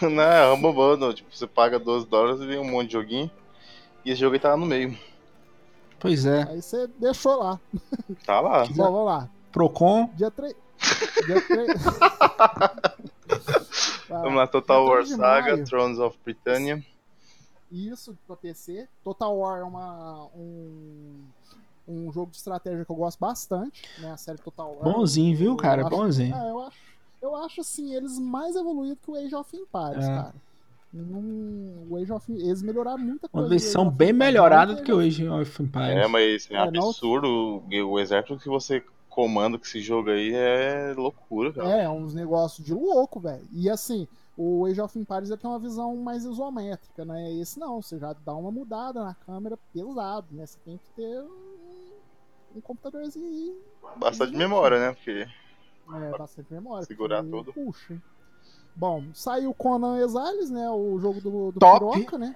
S4: Não, é Humble Bundle, tipo, você paga 12 dólares e vem um monte de joguinho. E esse jogo aí tá lá no meio.
S5: Pois é.
S2: Aí você deixou lá.
S4: Tá lá.
S2: Bom, vamos lá.
S5: Procon.
S2: Dia 3. Dia 3.
S4: Vamos lá, Total War
S2: 3 de
S4: Saga,
S2: maio.
S4: Thrones of Britannia.
S2: Isso pra PC. Total War é uma, um, um jogo de estratégia que eu gosto bastante, né? A série Total War.
S5: Bonzinho, viu,
S2: Eu
S5: cara?
S2: acho-
S5: Bonzinho.
S2: É, eu acho, eu acho assim, eles mais evoluídos que o Age of Empires,
S5: É.
S2: cara. Não- o Age of eles melhoraram muita coisa.
S5: Versão
S2: of
S5: bem
S2: Não
S5: do que o Age of Empires.
S4: É, mas é
S2: É, não-
S4: absurdo. O, o exército que você comanda com esse jogo aí é loucura, cara.
S2: É, uns negócios de louco, velho. E assim, o Age of Empires tem uma visão mais isométrica, né? Esse não, você já dá uma mudada na câmera pesado, né? Você tem que ter um, um computadorzinho aí,
S4: Bastante memória, né? Porque
S2: é, bastante memória.
S4: Segurar
S2: porque
S4: tudo.
S2: Puxa. Bom, saiu Conan Exiles, né? O jogo do, do
S5: Top.
S2: Piroca, né?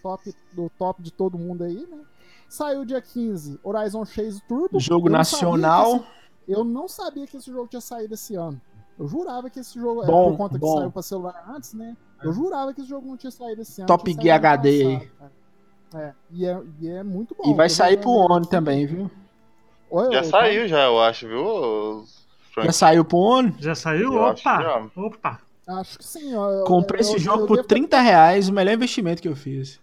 S2: Top do top de todo mundo aí, né? Saiu dia 15, Horizon Chase Turbo.
S5: Jogo
S2: Eu
S5: nacional.
S2: esse- eu não sabia que esse jogo tinha saído esse ano. Eu jurava que esse jogo, é,
S5: Bom,
S2: por conta
S5: bom.
S2: que saiu pra celular antes, né? Eu jurava que esse jogo não tinha saído esse ano.
S5: Top Gear HD aí.
S2: cara. É, e é, e é muito bom.
S5: E vai sair pro ONU também, viu?
S2: Oi,
S4: já
S2: oi,
S4: saiu, já, eu acho, viu? Frank?
S5: Já saiu pro ONU.
S1: Já saiu?
S4: Eu acho
S1: Opa!
S4: já.
S1: Opa!
S2: Acho que sim. ó, eu-
S5: Comprei
S2: eu-
S5: esse
S2: eu-
S5: jogo
S2: eu
S5: por
S2: devo-
S5: 30 reais, o melhor investimento que eu fiz.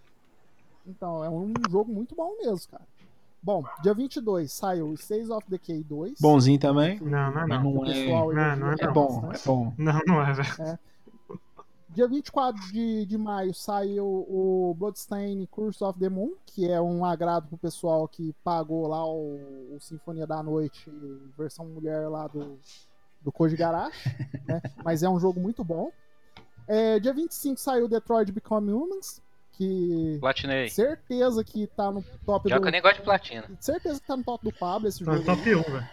S2: Então, é um jogo muito bom mesmo, cara. Bom, dia 22 saiu Stays of Decay 2.
S5: Bonzinho também.
S1: Não, não,
S5: Mas
S1: não.
S5: não
S2: O
S5: é.
S1: Não, não é
S5: É
S1: não.
S5: bom, é bom.
S1: Não, não é, velho.
S2: Dia 24 de, de maio saiu o Bloodstain Curse of the Moon, que é um agrado pro pessoal que pagou lá o, o Sinfonia da Noite, versão mulher lá do, do Koji Garashi, né? Mas é um jogo muito bom. É, dia 25 saiu Detroit Become Humans, que
S3: Platinei.
S2: certeza que tá no top
S3: Já
S2: do...
S3: que eu nem gosto de platina.
S2: Certeza que tá no top do Pablo esse
S1: no
S2: jogo. aí.
S1: top 1, velho.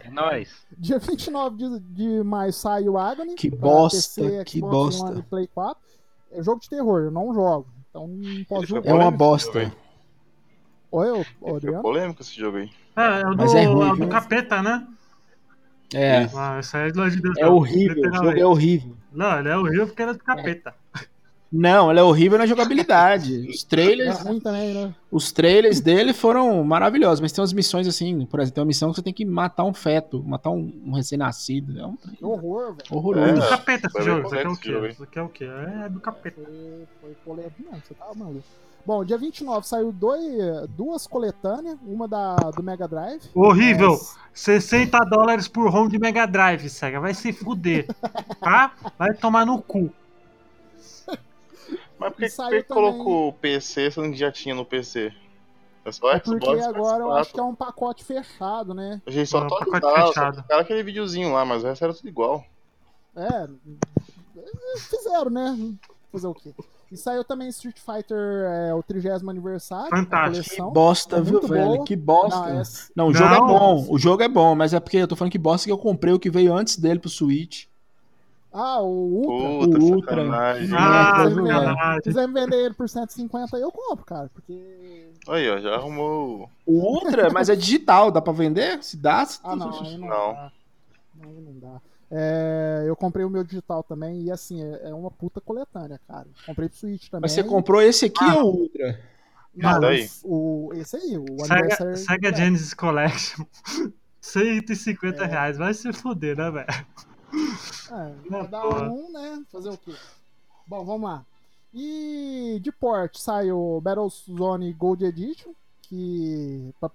S3: É nóis.
S2: Dia 29 de, de maio sai o Agony.
S5: Que bosta,
S2: PC,
S5: que
S2: Xbox
S5: bosta.
S2: One Play 4. É jogo de terror, eu não jogo. Então não posso jogar.
S5: É uma bosta.
S2: Oi,
S4: Foi
S2: Adriano?
S4: polêmico esse jogo aí.
S1: É, é o do,
S5: Mas é ruim,
S1: é o
S5: viu?
S1: do capeta, né?
S5: É.
S1: Ah, isso aí é do de Deus.
S5: É horrível, o jogo é horrível.
S1: Não, ele é horrível porque ele é do capeta.
S5: Não, ele é horrível na jogabilidade. Os
S2: É
S5: trailers,
S2: ruim também, né?
S5: os trailers dele foram maravilhosos, mas tem umas missões assim, por exemplo, tem uma missão que você tem que matar um feto, matar um, um recém-nascido. É um
S2: Que horror, velho.
S1: É
S5: horroroso.
S1: do
S4: É,
S1: capeta esse jogo. Isso aqui é o quê? Isso aqui é o quê? É do capeta.
S2: Foi, foi polêmico mesmo, você tá maluco. Bom, dia 29 saiu dois, duas coletâneas, uma da, do Mega Drive.
S1: Horrível!
S2: Mas-
S1: 60 dólares por ROM de Mega Drive, Sega. Vai se fuder. Tá? Vai tomar no cu.
S4: Mas por que, que
S2: também-
S4: colocou o PC sendo que já tinha no PC? É só
S2: É porque
S4: Xbox
S2: agora eu
S4: PS4.
S2: acho que é um pacote fechado, né?
S4: A gente só
S1: É um pacote
S4: só
S1: fechado.
S4: aquele videozinho lá, mas o resto era tudo igual.
S2: É, fizeram, né? Fazer o quê? E saiu também Street Fighter, é, o 30 aniversário.
S1: Fantástico.
S5: Que bosta,
S2: É
S5: viu, velho? Que bosta.
S2: Não,
S5: Não,
S2: é-
S5: o jogo é
S1: Não.
S5: bom, o jogo é bom, mas é porque eu tô falando que bosta que eu comprei o que veio antes dele pro Switch.
S2: Ah, o Ultra.
S4: Puta,
S5: O Ultra.
S4: sacanagem.
S1: Ah, sacanagem.
S2: quiser me vender ele por 150, eu compro, cara. Porque.
S4: Aí, ó, já arrumou.
S5: O Ultra, mas é digital, dá pra vender? Se dá? se-
S2: Ah, não, aí não,
S4: Não.
S2: dá. Não, aí não dá. É, eu comprei o meu digital também e assim, é, é uma puta coletânea, cara. Comprei pro Switch também.
S5: Mas você comprou esse aqui
S1: Ah.
S5: ou o Ultra?
S2: Não,
S4: Esse daí?
S2: o, esse aí, o
S1: Sega. Sega Genesis Collection. 150
S2: É.
S1: reais. Vai se fuder, né, velho?
S2: É, cada
S1: porra.
S2: um, né? Fazer o quê? Bom, vamos lá. E de port saiu Battlezone Gold Edition, que para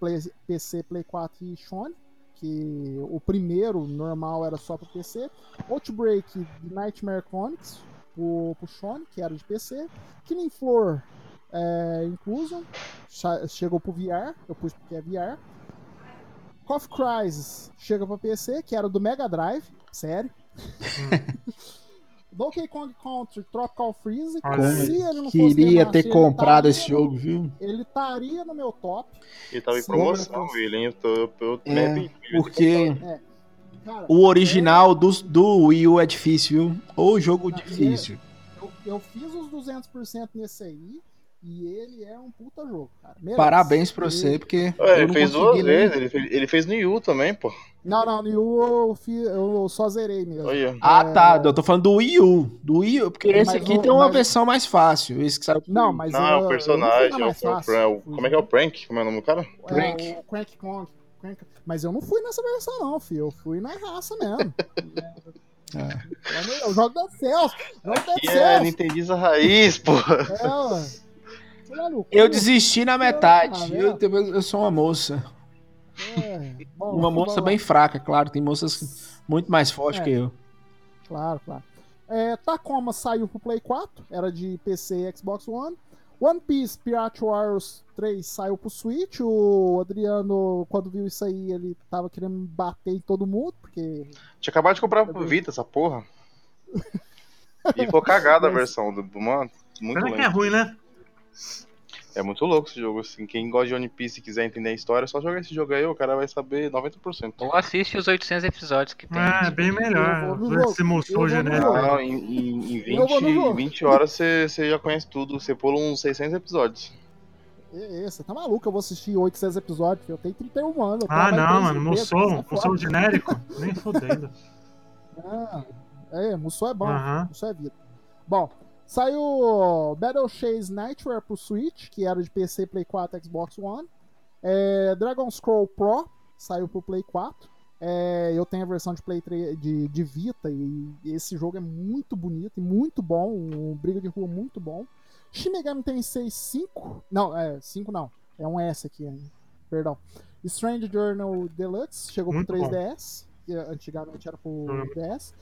S2: PC, Play 4 e Sony, que o primeiro normal era só para PC. Outbreak Nightmare Chronicles pro, pro Sony, que era de PC. Killing Floor é, Inclusion, cha- chegou pro VR, eu pus porque é VR. Coffee Crisis chega pra PC, que era do Mega Drive, sério. Donkey Kong Country Tropical Freeze, se ele não fosse
S5: Queria ter comprado esse jogo, viu?
S2: Ele estaria no meu top.
S4: Ele tava em promoção, William. Eu tô, eu tô
S5: É, Porque
S2: Cara,
S5: o original do, do Wii U é difícil, viu? Ou jogo difícil.
S2: eu, eu fiz os 200% nesse aí e ele é um puta jogo, cara. Merece.
S5: Parabéns pra
S2: Ele-
S5: você, porque.
S4: Ué, ele fez duas vezes, ele fez, ele fez no Yu também, pô.
S2: Não, não, no Yu eu, eu só zerei mesmo.
S4: Olha.
S5: Ah, tá. Eu tô falando do Wii U. Do Wii U, porque esse aqui
S2: o-
S5: tem uma
S2: mas-
S5: versão mais fácil. Esse que saiu.
S2: Não, mas
S4: Não,
S2: eu,
S4: é o
S2: eu não
S4: personagem,
S2: fui
S4: é o, é o-
S2: fácil.
S4: é o- como é que é o Prank? Como é o nome do cara?
S2: É,
S5: Crank.
S2: o Crank Kong. Crank- Mas eu não fui nessa versão, não, filho. Eu fui na raça mesmo.
S5: É.
S2: Eu jogo Dead Cells. Jogo Dead
S4: Que é. Nintendista raiz, pô.
S2: É, ué. É?
S5: Eu desisti na metade. Eu, eu sou uma moça.
S2: É, bom,
S5: Uma moça bem fraca, claro. Tem moças muito mais fortes
S2: É.
S5: que eu.
S2: Claro, claro. É, Tacoma saiu pro Play 4, era de PC e Xbox One. One Piece Pirate Warriors 3 saiu pro Switch. O Adriano, quando viu isso aí, ele tava querendo bater em todo mundo, porque.
S4: Tinha acabado de comprar pro Vita essa porra. E ficou cagada a versão do, do mano. Muito
S1: Pena que é ruim, né?
S4: É muito louco esse jogo, assim. Quem gosta de One Piece e quiser entender a história, é só jogar esse jogo aí, o cara vai saber 90%.
S3: Ou assiste os 800 episódios que tem.
S1: É, bem melhor.
S2: Vou no
S1: genérico.
S4: Não, em, em, em
S2: Eu vou no
S4: 20,
S2: jogo.
S4: 20 horas você, você já conhece tudo. Você pula uns 600 episódios.
S2: E, e, você tá maluco? Eu vou assistir 800 episódios, eu tenho 31 anos.
S1: Ah, não, mano.
S2: sai fora.
S1: Moçou genérico. Nem fodendo.
S2: Ah, é, Musou é bom.
S1: Aham.
S2: Isso é vida. Bom, saiu Battle Chase Nightmare pro Switch, que era de PC, Play 4 Xbox One. É, Dragon Scroll Pro saiu pro Play 4. É, eu tenho a versão de Play 3 de, de Vita e esse jogo é muito bonito e muito bom. Um briga de rua muito bom. Shin Megami Tensei 5. Não, é 5 não. É um S aqui ainda. Perdão. Strange Journal Deluxe chegou
S1: Muito
S2: pro
S1: bom.
S2: 3DS. Que antigamente era pro
S1: Jogo
S2: DS.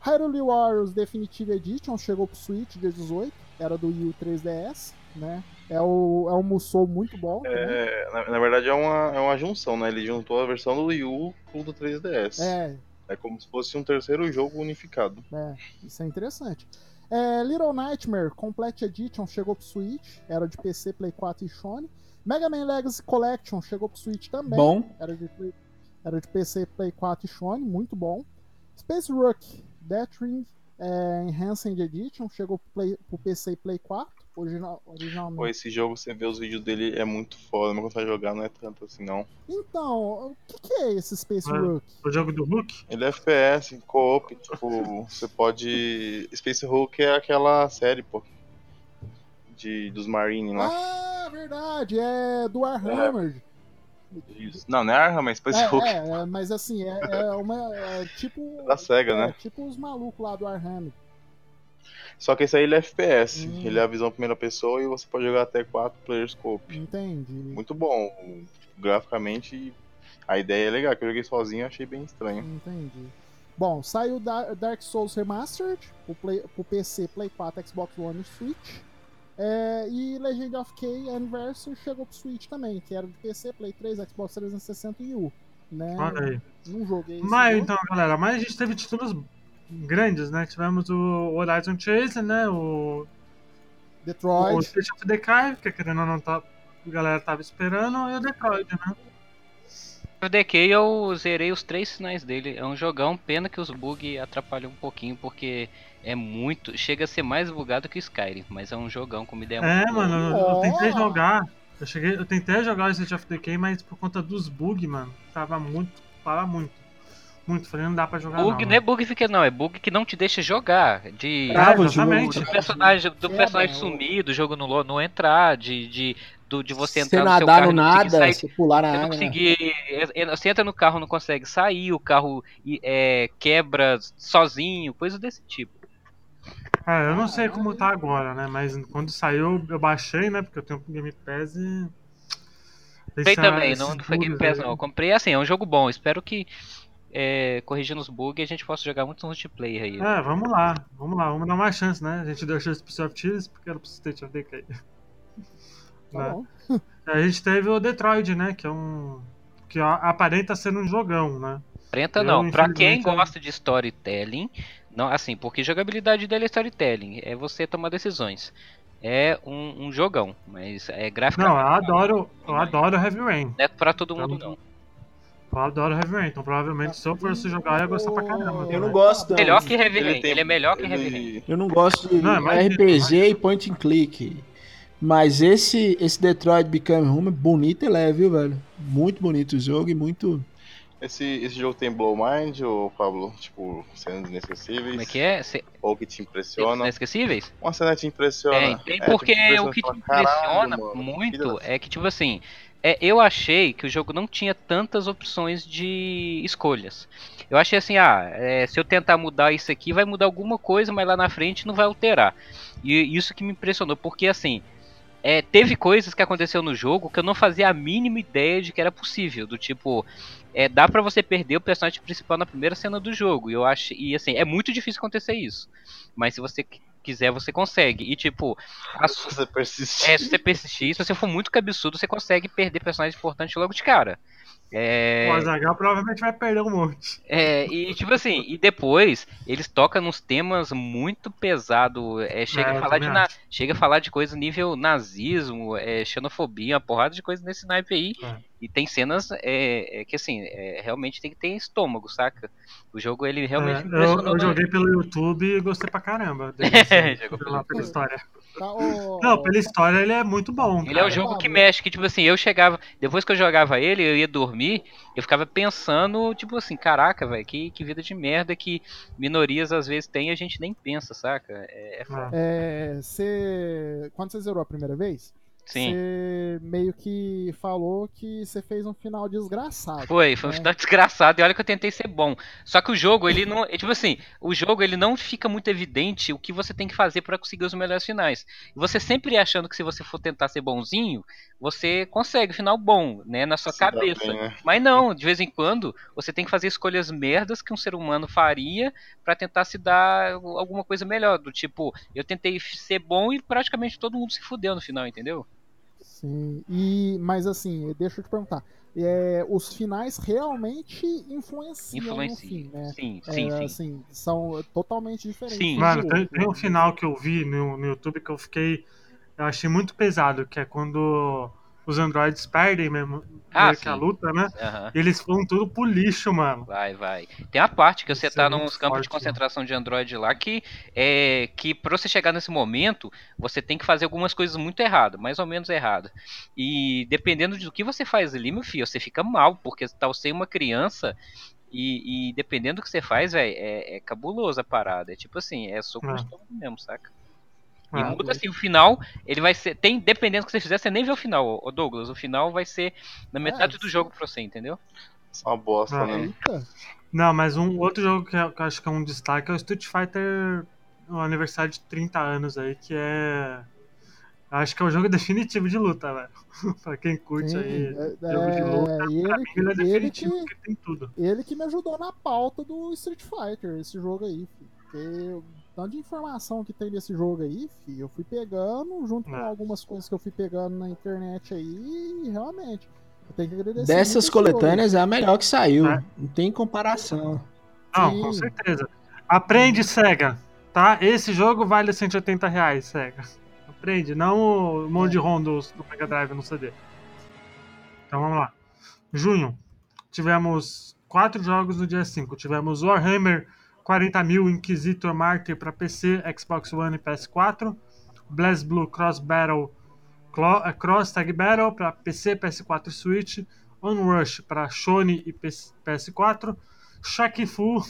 S2: Hyrule Warriors Definitive Edition chegou pro Switch dia 18. Era do Wii U 3DS, né? É o, é um Musou muito bom. né?
S4: É, na, na verdade é uma, é uma junção, né? Ele juntou a versão do Wii U com o do 3DS.
S2: É,
S4: É como se fosse um terceiro jogo unificado.
S2: É, isso é interessante. É, Little Nightmare Complete Edition chegou pro Switch, era de PC, Play 4 e Sony. Mega Man Legacy Collection chegou pro Switch também,
S5: Bom.
S2: era de, era de PC, Play 4 e Sony, muito bom. Space Rook Death Ring é, Enhanced Edition chegou pro, Play, pro PC e Play 4, original, originalmente.
S4: Pô, esse jogo, você vê os vídeos dele, é muito foda, mas quando você vai jogar não é tanto assim, não.
S2: Então, o que, que é esse Space
S1: É.
S2: Rook?
S1: O jogo do Hulk?
S4: Ele é FPS, co-op, tipo, você pode... Space Hulk é aquela série, pô, de, dos Marine lá.
S2: Ah, verdade, é do Warhammer.
S4: Isso. Não, não é Arma, mas Space
S2: É,
S4: Hulk
S2: é, é, mas assim, é, é uma. É tipo.
S4: da SEGA,
S2: é,
S4: né?
S2: tipo os malucos lá do Warhammer.
S4: Só que esse aí ele é FPS,
S2: Hum.
S4: ele é a visão primeira pessoa e você pode jogar até 4 players co-op.
S2: Entendi.
S4: Muito bom, graficamente a ideia é legal, que eu joguei sozinho e achei bem estranho.
S2: Entendi. Bom, saiu da- Dark Souls Remastered pro, Play, pro PC, Play 4, Xbox One e Switch. É, e Legend of K Anniversary chegou pro Switch também, que era de PC, Play 3, Xbox 360 e U. Né?
S1: Olha aí.
S2: Não joguei
S1: Mas
S2: jogo.
S1: então, galera, mas a gente teve títulos grandes, né? Tivemos o Horizon Chase, né? O, o
S2: Detroit.
S1: State of Decay, que querendo ou não, tá, a galera tava esperando, e o Detroit, né?
S3: O DK eu zerei os três sinais dele. É um jogão, pena que os bugs atrapalham um pouquinho, porque é muito. Chega a ser mais bugado que o Skyrim, mas é um jogão com uma ideia
S1: É,
S3: muito boa.
S1: mano, eu, eu tentei jogar. Eu cheguei, eu tentei jogar o State of Decay, mas por conta dos bugs, mano, tava muito, tava muito. Muito, falei, não dá pra jogar
S3: Bug
S1: não.
S3: não é bug fica não, é bug que não te deixa jogar. De.
S1: É, exatamente.
S3: do personagem, do
S2: Quebra,
S3: personagem sumir, do jogo não, não entrar, de, de, do, de você
S5: Você
S3: entrar no seu
S5: nadar
S3: carro
S5: no
S3: e não conseguir
S5: nada,
S3: sair,
S5: você pular na
S3: Você não
S5: água. né?
S3: conseguir. é, é, Você entra no carro, não consegue sair, o carro é, quebra sozinho, coisa desse tipo.
S1: É, eu não sei como tá agora, né? Mas quando saiu, eu baixei, né? Porque eu tenho o Game Pass e.
S3: Comprei também,
S1: esses
S3: não foi Game Pass
S1: aí-
S3: não. Eu comprei assim, é um jogo bom. Espero que é, corrigindo os bugs a gente possa jogar muito multiplayer aí.
S1: É, vamos lá, vamos lá, vamos dar uma chance, né? A gente deu chance pro Soft Cheese porque era pro State of Decay.
S2: Tá
S1: né? A gente teve o Detroit, né? Que é um. Que aparenta ser um jogão, né?
S3: Aparenta
S1: Eu,
S3: não. Pra quem
S1: infelizmente,
S3: gosta de storytelling, não, assim, porque jogabilidade dele é storytelling, é você tomar decisões. É um, um jogão, mas é gráfico.
S1: Não, eu adoro. Eu adoro Heavy Rain.
S3: Não é pra todo mundo,
S1: Então,
S3: não.
S1: Eu adoro Heavy Rain. Então provavelmente se eu fosse jogar, eu ia gostar pra caramba.
S5: Eu não
S1: né?
S5: gosto, não.
S3: Melhor que Heavy
S4: Ele
S3: Rain.
S4: tem-
S3: Ele é melhor que
S4: ele-
S3: Heavy Rain.
S5: Eu não gosto de
S1: Não, é mais
S5: RPG e point and click. Mas esse, esse Detroit Become Human é bonito e leve, viu, velho? Muito bonito o jogo e muito.
S4: Esse, esse jogo tem Blow Mind, ou Pablo? Tipo, cenas inesquecíveis?
S3: Como é que é? Cê-
S4: Ou que te impressiona?
S3: Inesquecíveis?
S4: Uma cena que te impressiona.
S3: Tem, tem
S4: É,
S3: porque
S4: te impressiona,
S3: o que te
S4: fala, "Caralho,
S3: impressiona
S4: mano,
S3: muito
S4: da-"
S3: é que, tipo assim, é, eu achei que o jogo não tinha tantas opções de escolhas. Eu achei assim, ah, é, se eu tentar mudar isso aqui, vai mudar alguma coisa, mas lá na frente não vai alterar. E isso que me impressionou, porque assim, é, teve coisas que aconteceu no jogo que eu não fazia a mínima ideia de que era possível. Do tipo, é, dá pra você perder o personagem principal na primeira cena do jogo. E eu acho, e assim, é muito difícil acontecer isso. Mas se você quiser, você consegue. E tipo, a
S4: Se você persistir.
S3: é, se você persistir, se você for muito cabeçudo, você consegue perder personagens importantes logo de cara. É,
S1: O Azaghal provavelmente vai perder um monte.
S3: é, e tipo assim, e depois eles tocam nos temas muito pesado, é, chega
S1: É,
S3: a falar de na- chega a falar de coisa nível nazismo, é, xenofobia, uma porrada de coisa nesse naipe aí.
S1: É.
S3: E tem cenas é, é, que assim, é, realmente tem que ter estômago, saca? O jogo ele realmente
S1: eu, eu joguei pelo YouTube e gostei pra caramba. dele, assim, pela, pela história.
S2: Tá,
S1: Não, pela história ele é muito bom.
S3: Ele é o jogo que
S2: Pablo.
S3: mexe, que tipo assim, eu chegava, depois que eu jogava ele, eu ia dormir, eu ficava pensando, tipo assim, caraca, velho, que, que vida de merda que minorias às vezes têm e a gente nem pensa, saca? É, é foda.
S1: É.
S2: É, você. Quando você zerou a primeira vez,
S3: Sim.
S2: você meio que falou que você fez um final desgraçado.
S3: Foi, foi um
S2: né?
S3: final desgraçado e olha que eu tentei ser bom. Só que o jogo, ele não. é Tipo assim, o jogo ele não fica muito evidente o que você tem que fazer pra conseguir os melhores finais. E você sempre achando que se você for tentar ser bonzinho, você consegue final bom, né? Na sua cabeça.
S4: bem, né?
S3: Mas não, de vez em quando você tem que fazer escolhas merdas que um ser humano faria pra tentar se dar alguma coisa melhor. Do tipo, eu tentei ser bom e praticamente todo mundo se fudeu no final, entendeu?
S2: Sim. E, mas assim, deixa eu te perguntar. é, os finais realmente influenciam no
S3: Influencia.
S2: fim, né?
S3: Sim,
S2: É,
S3: sim, sim.
S2: assim, são totalmente diferentes.
S3: Sim.
S1: Mano, tem, tem um final que eu vi no, no YouTube que eu fiquei. Eu achei muito pesado, que é quando os androides perdem mesmo
S3: Ah,
S1: que a luta, né? E eles vão tudo pro lixo, mano.
S3: Vai, vai. Tem uma parte que você
S1: Isso
S3: tá
S1: é
S3: nos campos de
S1: forte,
S3: concentração de Android lá que é que para você chegar nesse momento, você tem que fazer algumas coisas muito erradas, mais ou menos erradas. E dependendo do que você faz ali, meu filho, você fica mal, porque tá você uma criança e, e dependendo do que você faz, velho, é, é cabuloso a parada. É tipo assim, é soco
S1: É.
S3: mesmo, saca? E
S1: Ah,
S3: muda assim, o final, ele vai ser. Tem, dependendo do que você fizer, você nem vê o final, ô Douglas. O final vai ser na metade do
S2: sim.
S3: jogo pra você, entendeu?
S4: Isso é uma bosta,
S1: Ah,
S4: né?
S2: Eita.
S1: Não, mas um outro jogo que eu, que eu acho que é um destaque é o Street Fighter, o aniversário de 30 anos aí, que é. Acho que é o jogo definitivo de luta, velho. pra quem curte
S2: Sim,
S1: aí.
S2: é-
S1: jogo de luta,
S2: é, e
S1: Pra
S2: ele,
S1: mim ele é
S2: ele,
S1: definitivo,
S2: que,
S1: porque tem tudo.
S2: ele que me ajudou na pauta do Street Fighter, esse jogo aí. Porque tanto de informação que tem nesse jogo aí, filho, eu fui pegando, junto com
S1: É.
S2: algumas coisas que eu fui pegando na internet aí, e realmente. Eu tenho que agradecer.
S5: Dessas coletâneas é a melhor que saiu.
S1: É.
S5: Não tem comparação.
S1: Não,
S2: Sim.
S1: com certeza. Aprende, SEGA, tá? Esse jogo vale 180 reais, SEGA. Aprende, não o monte de ROM do, do Mega Drive no CD. Então vamos lá. Junho, tivemos quatro jogos no dia 5. Tivemos Warhammer 40.000 Inquisitor Martyr para PC, Xbox One e PS4. BlazBlue Cross Battle eh, Cross Tag Battle para PC, PS4 e Switch. Onrush para Sony e PS- PS4. Shaq Fu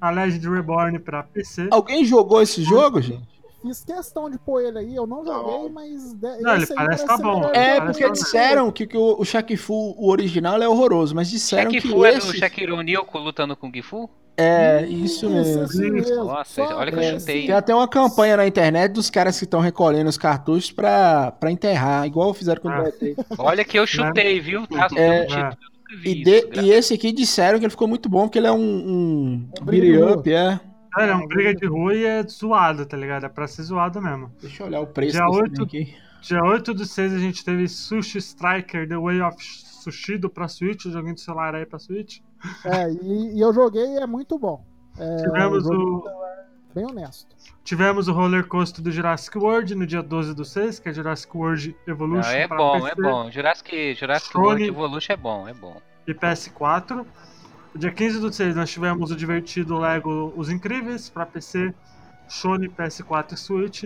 S1: a Legend Reborn para PC.
S5: Alguém jogou esse jogo, gente?
S2: Fiz questão de pôr ele aí, eu não joguei, mas.
S1: Não, ele parece tá
S2: ser
S1: bom.
S5: É,
S2: que
S5: porque
S2: jogo.
S5: disseram que, que o, o Shaq Fu, o original, é horroroso, mas disseram
S3: Shaq
S5: que
S3: Fu é do
S5: esse...
S3: Shaquille O'Neal lutando com o Gifu?
S5: É, isso
S2: Isso,
S5: mesmo.
S2: esse mesmo.
S3: Nossa, olha que eu
S2: que
S3: chutei.
S5: Tem até uma campanha na internet dos caras que estão recolhendo os cartuchos pra, pra enterrar, igual fizeram com o
S1: Ah.
S3: Olha que eu chutei, viu? Tá,
S5: É,
S3: no título, eu nunca vi
S5: E,
S3: isso,
S5: de-
S3: gra-
S5: e esse aqui disseram que ele ficou muito bom, porque ele é um, um
S2: Um
S5: beat up, é.
S1: Cara, é um briga de rua e é zoado, tá ligado? É pra ser zoado mesmo.
S5: Deixa eu olhar o preço
S1: Dia
S5: desse
S1: oito-
S5: trem aqui.
S1: Dia 8 do 6 a gente teve Sushi Striker The Way of Sushido pra Switch, joguinho de celular aí pra Switch.
S2: É, e, e eu joguei e é muito bom. É,
S1: Tivemos o,
S2: bem honesto.
S1: tivemos o Roller Coaster do Jurassic World no dia 12 do 6, que é Jurassic World
S3: Não,
S1: Evolution
S3: é
S1: pra
S3: bom,
S1: PC
S3: é bom. Jurassic, Jurassic
S1: Sony-
S3: World Evolution é bom, é bom.
S1: e PS4. No dia 15 do 6 nós tivemos o divertido Lego Os Incríveis pra PC, Sony, PS4 e Switch.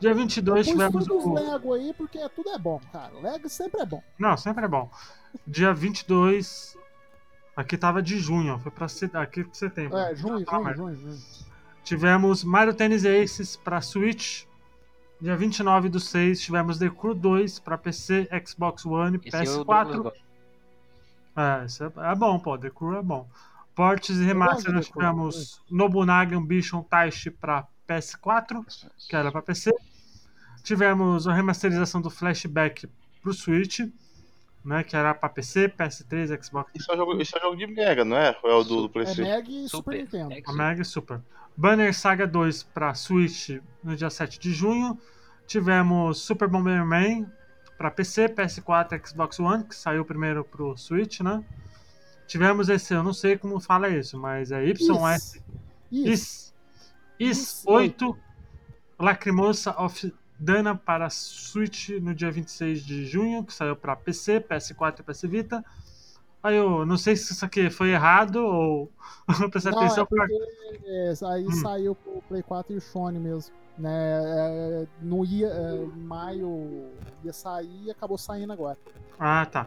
S1: Dia 22
S2: Pus
S1: tivemos
S2: os
S1: o...
S2: Lego aí porque tudo é bom, cara. Lego sempre é bom.
S1: Não, sempre é bom. Dia 22. Aqui tava de junho, foi pra aqui de setembro.
S2: É, junho,
S1: Tá,
S2: junho, junho, junho.
S1: Tivemos Mario Tennis Aces pra Switch. Dia 29 do 6 tivemos The Crew 2 pra PC, Xbox One e
S3: Esse é o Douglas
S1: PS4.
S3: gosta.
S1: É, isso é, é bom, pô. The Crew é bom. Ports e remaster
S2: gosto de
S1: nós tivemos Nobunaga Ambition Taishi pra PS4, que era pra PC. Tivemos a remasterização do Flashback pro Switch, né, que era pra PC, PS3, Xbox
S4: Isso é um jogo, isso é um jogo de Mega, não é? Ou é o do, do
S2: É
S4: PlayStation?
S2: Meg e Super,
S3: Super.
S2: Nintendo.
S3: É.
S1: Mega e Super. Banner Saga 2 para Switch no dia 7 de junho. Tivemos Super Bomberman para PC, PS4 Xbox One, que saiu primeiro pro Switch, né? Tivemos esse, eu não sei como fala isso, mas é YS
S2: Isso. Isso.
S1: Is, Is
S2: Is
S1: 8 Lacrimosa of Dana para Switch no dia 26 de junho, que saiu para PC, PS4 e PS Vita. Aí eu não sei se isso aqui foi errado ou eu prestei
S2: Não,
S1: atenção
S2: é porque é, aí
S1: Hum.
S2: saiu pro Play 4 e o Sony mesmo. Né? É, não ia. é, em maio ia sair e acabou saindo agora.
S1: Ah, tá.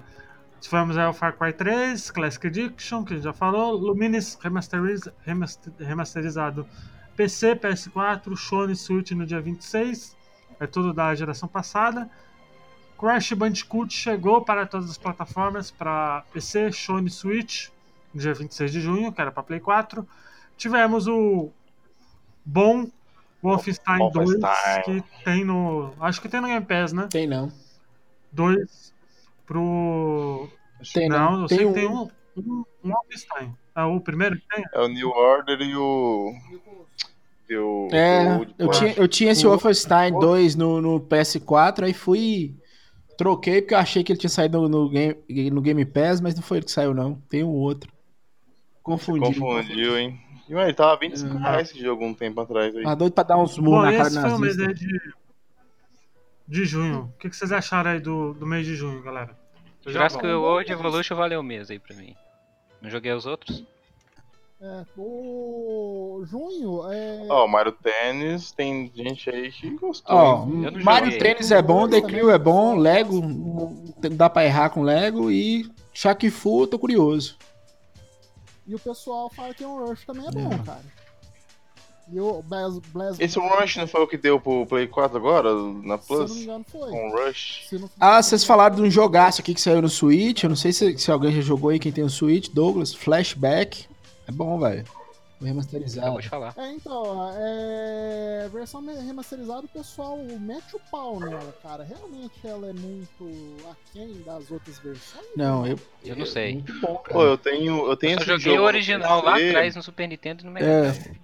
S1: Tivemos aí o Far Cry 3, Classic Edition, que a gente já falou, Luminis remasteriz- remaster- remasterizado PC, PS4, Sony Switch no dia 26, é tudo da geração passada. Crash Bandicoot chegou para todas as plataformas, para PC, Sony Switch, no dia 26 de junho, que era para Play 4. Tivemos o bom Wolfenstein 2,
S4: Wolfenstein.
S1: que tem no. Acho que tem no Game Pass, né?
S5: Tem não.
S1: 2 pro.
S5: Tem
S1: não,
S5: não.
S1: eu
S5: Tem
S1: sei
S5: um.
S1: que tem um, um, um Wolfenstein. É o primeiro que tem?
S4: É o New Order e o. O
S5: É,
S4: o-
S5: eu tinha, eu tinha esse Wolfenstein
S1: o-
S5: 2 no, no PS4, aí fui. Troquei porque eu achei que ele tinha saído no, no game, no Game Pass, mas não foi ele que saiu, não. Tem um outro. Confundi.
S4: Confundiu, hein? E, mano, ele tava 25
S5: Hum.
S4: reais esse jogo um tempo atrás aí.
S5: Tá doido pra dar uns murros na cara
S1: esse foi o mês
S5: nazista.
S1: de, de junho. O que, que vocês acharam aí do, do mês de junho, galera?
S3: Jurassic? World Evolution valeu o mês aí pra mim. Não joguei os outros?
S2: É, o junho é.
S4: Ó, o Mario Tennis, tem gente aí que gostou.
S5: Ó,
S3: não
S5: Mario. Tennis é bom, The Crew é bom, Lego, não dá pra errar com Lego e Shaq Fu, tô curioso.
S2: E o pessoal fala que o Rush também é bom, cara. E o Blaz, Blaz
S4: Esse Rush não foi o que deu pro Play 4 agora, na
S2: se eu não me
S4: Plus?
S2: engano, foi.
S4: Com o Rush?
S2: Se não-
S5: Ah, vocês falaram de um jogaço aqui que saiu no Switch, eu não sei se, se alguém já jogou aí, quem tem o Switch, Douglas, Flashback. É bom, velho. Remasterizado.
S3: Acabou de falar.
S2: É, então, é. Versão remasterizada, o pessoal mete o pau nela, cara. Realmente ela é muito aquém das outras versões.
S5: Não, eu,
S3: Eu não sei.
S5: Muito bom, cara.
S4: Pô, eu tenho, eu tenho
S3: Eu joguei
S4: jogo
S3: o original lá atrás no Super Nintendo e no Mega
S5: É.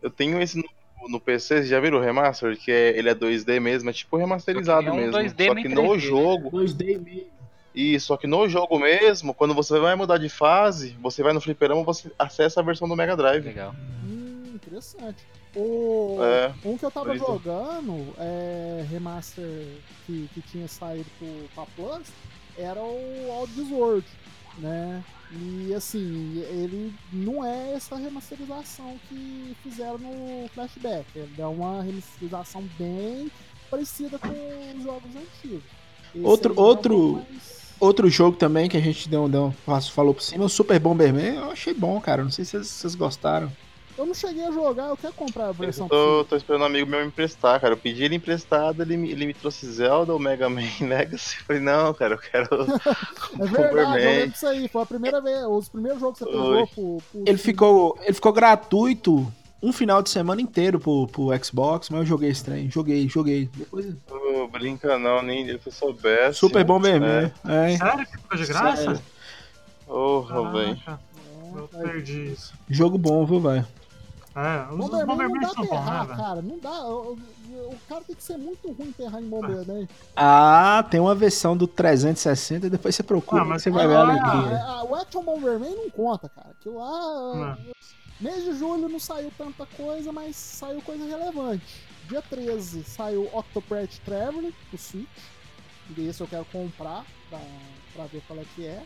S4: Eu tenho esse no, no PC, vocês já viram o remaster? Que é, ele é 2D mesmo, é tipo remasterizado
S3: é um
S4: mesmo.
S3: 2D
S4: só que no
S3: 3D, né?
S4: jogo,
S5: 2D e meio.
S4: E só que no jogo mesmo, quando você vai mudar de fase, você vai no fliperama, você acessa a versão do Mega Drive.
S3: Legal.
S2: Hum, interessante. O...
S4: É,
S2: Um que eu tava
S4: isso.
S2: jogando, é, remaster que, que tinha saído pro, pra Plus, era o Audio Sword, né? E assim, ele não é essa remasterização que fizeram no Flashback. Ele é uma remasterização bem parecida com os jogos antigos. Esse
S5: Outro-
S2: é
S5: outro-
S2: pouco mais-
S5: Outro jogo também que a gente deu, deu, falou por cima, o Super Bomberman. Eu achei bom, cara. Não sei se vocês, vocês gostaram.
S2: Eu não cheguei a jogar, eu quero comprar a versão
S4: eu tô, tô esperando um amigo meu me emprestar, cara. Eu pedi ele emprestado, ele me, ele me trouxe Zelda, o Mega Man Legacy. Eu falei, não, cara, eu quero
S2: É verdade, eu lembro disso aí. Foi a primeira vez, os primeiros jogos que você pegou pro, pro
S5: Ele ficou, ele ficou gratuito um final de semana inteiro pro, pro Xbox, mas eu joguei esse trem. Joguei, joguei. Depois,
S4: Ô, brinca não, nem se eu soubesse.
S5: Super Bomberman. É.
S1: Sério que ficou de graça?
S4: Porra, velho.
S1: Eu
S2: É,
S1: perdi isso.
S5: Jogo bom, viu, velho?
S1: É, os, os
S2: Bomberman não
S1: Bomberman
S2: dá
S1: são
S2: pra
S1: bons, né,
S2: cara. Não dá. O, o- o cara tem que ser muito ruim pra errar em Bomberman.
S5: Ah, tem uma versão do 360, depois você procura,
S1: Ah, mas
S5: você vai ver a
S2: Ah,
S5: alegria.
S2: ah, o Action Bomberman não conta, cara. Aquilo lá. Mês de julho não saiu tanta coisa, mas saiu coisa relevante. Dia 13 saiu Octopath Traveler pro Switch. E esse eu quero comprar pra, pra ver qual é que é.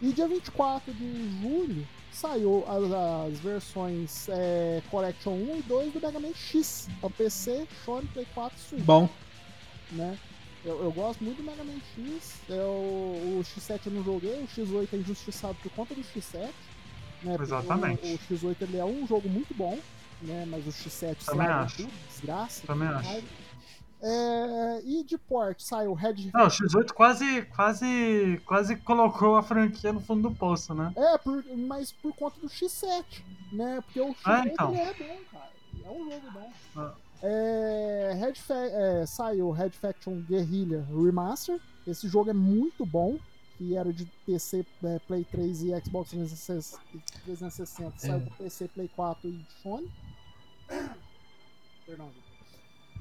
S2: E dia 24 de julho saiu as, as versões é, Collection 1 e 2 do Mega Man X. Pra PC, Sony, Play 4 e Switch.
S5: Bom,
S2: né? Eu, eu gosto muito do Mega Man X. Eu, o X7 eu não joguei, o X8 é injustiçado por conta do X7. Né?
S1: Exatamente.
S2: O, o X8 ele é um jogo muito bom, né? Mas o X7
S1: Também acho.
S2: tudo, desgraça.
S1: Também acho.
S2: raiva. É, e de port saiu Red
S1: Não, o X8 quase, quase, quase colocou a franquia no fundo do poço, né?
S2: É, por- mas por conta do X7, né? Porque o X8
S1: Ah, então.
S2: é bom, cara. É um jogo bom.
S1: Ah.
S2: É, Red Fa- é, saiu Red Faction Guerrilla Remaster. Esse jogo é muito bom. Que era de PC, é, Play 3 e Xbox 360. 360. Saiu pro PC, Play 4 e Sony. Perdão.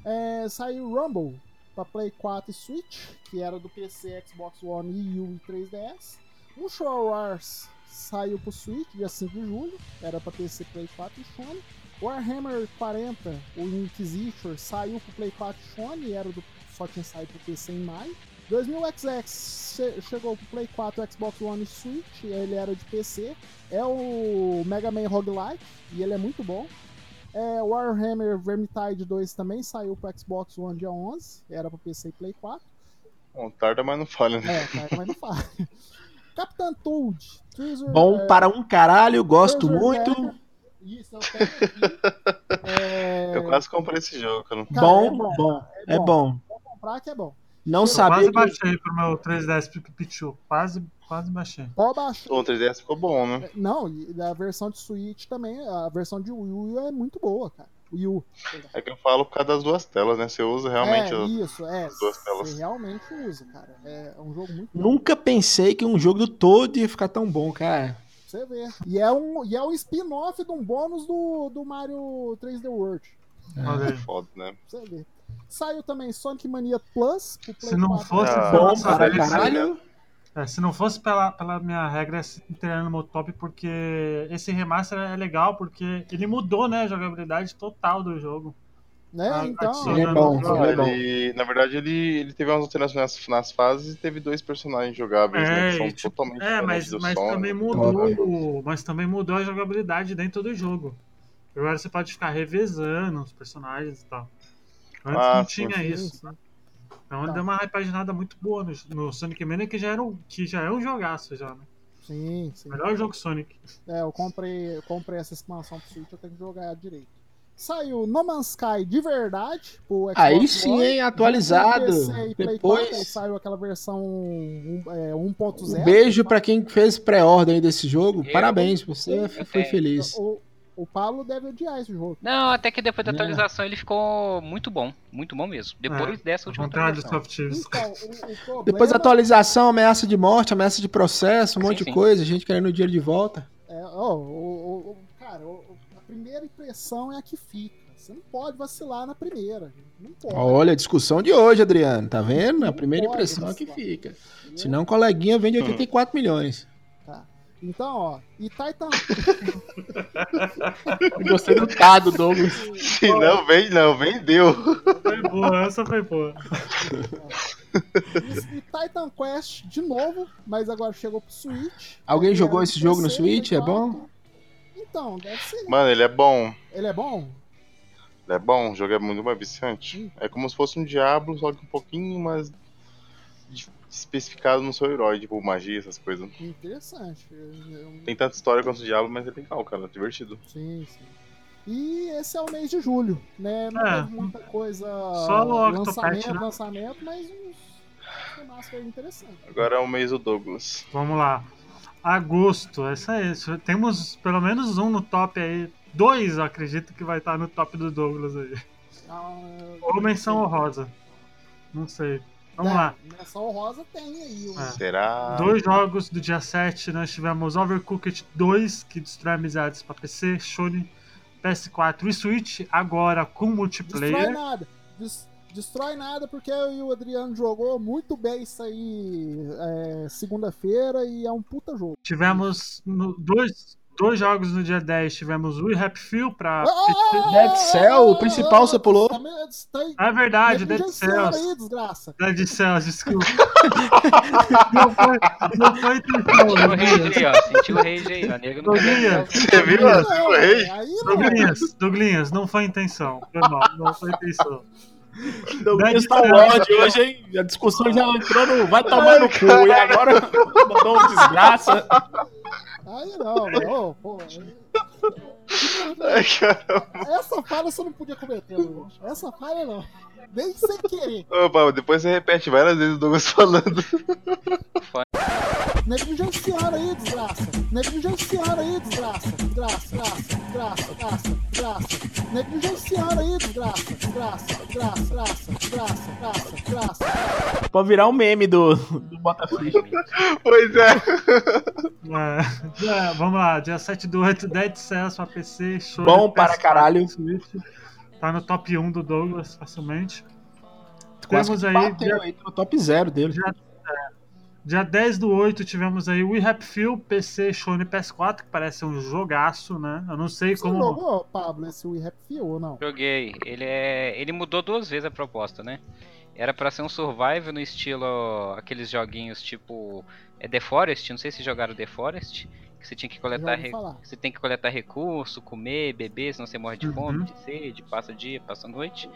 S2: É, saiu Rumble para Play 4 e Switch, que era do PC, Xbox One, Wii U e 3DS. O Shore Wars saiu pro Switch dia 5 de julho, era para PC, Play 4 e Sony. Warhammer 40, o Inquisitor, saiu pro Play 4 e Sony, era do, só tinha saído pro PC em maio. 2000XX che- chegou pro Play 4, Xbox One e Switch, ele era de PC. É o Mega Man Roguelike, e ele é muito bom. É, Warhammer Vermintide 2 também saiu pro Xbox One dia 11, era pro PC e Play 4.
S4: Bom, tarda, mas não falha, né?
S2: É, cara, mas não fala. Capitã Toad, Treasure,
S5: bom
S2: é,
S5: para um caralho, gosto
S2: Treasure
S5: muito.
S2: Isso, eu tenho aqui. É,
S4: Eu quase comprei esse jogo, cara.
S5: bom,
S2: é bom,
S5: bom,
S2: é
S5: é
S2: bom.
S5: bom.
S2: Vou comprar que é bom.
S5: Não
S1: Eu
S5: sabia
S1: quase
S5: que...
S1: baixei pro meu 3DS Pichu. Quase, quase baixei.
S2: Pode baixar.
S4: O 3DS ficou bom, né?
S2: Não, e a versão de Switch também, a versão de Wii U é muito boa, cara. Wii U.
S4: É que eu falo por causa das duas telas, né? Você usa realmente.
S2: é,
S4: as-
S2: isso, é.
S4: as duas telas.
S2: Você realmente usa, cara. É um jogo muito bom.
S5: Nunca pensei que um jogo do todo ia ficar tão bom, cara.
S2: Você vê. E é um, e é um spin-off de um bônus do, do Mario 3D World.
S1: Olha aí.
S4: Foda, né?
S2: Você ver. Saiu também Sonic Mania Plus. pro Play
S1: Se não
S2: 4.
S1: fosse
S4: Ah,
S5: Bom para caralho.
S1: é, se não fosse pela, pela minha regra inteira no meu top, porque esse remaster é legal, porque ele mudou, né, a jogabilidade total do jogo.
S2: Né?
S1: Ah,
S2: Então,
S5: Ele é bom, ele é bom.
S4: Ele, na verdade, ele, ele teve umas alterações nas, nas fases e teve dois personagens jogáveis, né?
S1: É,
S4: Que são
S1: e, tipo,
S4: totalmente
S1: é, mas, mas
S4: som.
S1: também
S4: né?
S1: mudou. Mas também mudou a jogabilidade dentro do jogo. Agora você pode ficar revezando os personagens e tal. Antes
S4: Ah,
S1: não tinha isso.
S2: sim.
S1: Então ele
S2: Tá.
S1: deu uma repaginada muito boa no, no Sonic Mania, que já, era um, que já é um jogaço já, né?
S2: Sim, sim.
S1: Melhor jogo Sonic.
S2: É, eu comprei, eu comprei essa expansão pro Switch, eu tenho que jogar ela direito. Saiu No Man's Sky de verdade, pro Xbox
S5: Aí sim,
S2: One.
S5: hein, atualizado.
S2: PC
S5: Depois-
S2: 4, aí saiu aquela versão um, é, 1.0.
S5: Um beijo pra quem fez pré-ordem desse jogo.
S3: Eu-
S5: Parabéns, você
S3: eu
S5: foi feliz.
S2: O, o Paulo deve odiar esse jogo.
S3: Não, até que depois da atualização ele ficou muito bom. Muito bom mesmo. Depois dessa última
S1: Vontade
S3: atualização.
S2: Então, o, o problema...
S5: Depois da atualização, ameaça de morte, ameaça de processo, um
S3: Sim,
S5: monte de
S3: sim.
S5: coisa, gente querendo o dinheiro de volta.
S2: É, ó, o, o- o- cara, o- o- a primeira impressão é a que fica. Você não pode vacilar na primeira. Não pode.
S5: Olha a discussão de hoje, Adriano, tá vendo? A
S2: Não
S5: primeira
S2: pode
S5: impressão é que fica. Senão, coleguinha vende 84 milhões.
S2: Então, ó, e Titan...
S5: Gostei do tado, Douglas.
S4: Se não, vem, não, vendeu.
S1: Foi boa, essa foi boa.
S2: E, Titan Quest de novo, mas agora chegou pro Switch.
S5: Alguém jogou
S2: era
S5: esse jogo no Switch? É bom?
S2: 4. Então, deve ser.
S4: Mano, ele é bom.
S2: Ele é bom?
S4: Ele é bom, o jogo é muito mais viciante. É como se fosse um Diablo, só que um pouquinho mais especificado no seu herói, tipo magia, essas coisas.
S2: Interessante. Eu-
S4: Tem tanta história quanto o Diablo, mas é legal, cara, é divertido.
S2: Sim, sim. E esse é o mês de julho, né? Não
S1: É.
S2: teve muita coisa.
S1: Só o Octopath,
S2: lançamento,
S1: né?
S2: lançamento, mas uns remaster interessantes.
S4: Agora é o mês do Douglas.
S1: Vamos lá. Agosto, essa é isso. Temos pelo menos um no top aí. Dois, eu acredito que vai estar no top do Douglas aí.
S2: Ah,
S1: Ou menção honrosa. Não sei. Vamos
S2: é,
S1: lá.
S2: Menção rosa tem aí. o-
S1: É.
S4: Será?
S1: Dois jogos do dia 7, nós tivemos Overcooked 2, que destrói amizades para PC, Shone, PS4 e Switch, agora com
S2: Destrói
S1: multiplayer.
S2: nada. Des- destrói nada porque eu e o Adriano jogou muito bem isso aí é, segunda-feira e é um puta jogo.
S1: Tivemos no- dois, dois jogos no dia 10. Tivemos o Happy Few pra.
S2: Ah,
S5: Dead Cell, o principal você pulou.
S2: Tá, tá aí
S1: É verdade, Dead
S2: desgraça.
S1: Dead Cells, desculpa. não foi, não foi intenção,
S3: Sentiu o rage aí, ó. Sentiu o rage aí, ó. Nego
S1: Douglinhas.
S4: Você viu?
S1: Douglinhas, Douglinhas, não foi intenção. Foi mal, não foi intenção.
S5: Douglas
S1: Dead
S5: tá
S1: Cell.
S5: ódio hoje, hein? A discussão já entrou no. Vai tomar no cu. E agora mandou um desgraça.
S2: Aí não, não. Pô,
S4: Ai, caramba.
S2: essa falha você não podia cometer, Luiz. Essa falha não. Nem sem querer.
S4: Opa, depois você repete várias vezes o Douglas falando.
S2: Negligenciaram aí, desgraça. Negligenciaram aí, desgraça. Desgraça, desgraça, desgraça, desgraça, desgraça. Negligenciaram aí, desgraça. Desgraça, desgraça, desgraça, desgraça, desgraça, desgraça.
S5: Pode virar um meme do, do Botafogo.
S4: Pois é.
S1: É, é, vamos lá, dia 7 do 8, Dead Cells pra PC, show.
S5: Bom para
S1: PS4,
S5: caralho.
S1: Switch. Tá no top 1 do Douglas, facilmente.
S5: Quase
S1: Temos aí,
S5: bateu
S1: dia,
S5: aí, tá no top zero dele.
S1: dia 10 do 8, tivemos aí We Happy Few, PC, Sony PS4, que parece um jogaço, né? Eu não sei
S2: Você
S1: como.
S2: jogou, Pablo, esse We Happy Few ou não?
S3: Joguei. Ele é. Ele mudou duas vezes a proposta, né? Era pra ser um survival no estilo aqueles joguinhos tipo é The Forest, não sei se jogaram The Forest, que você tinha que coletar re- você tem que coletar recurso, comer, beber, senão você morre de fome,
S1: Uhum.
S3: de sede, passa dia, passa noite.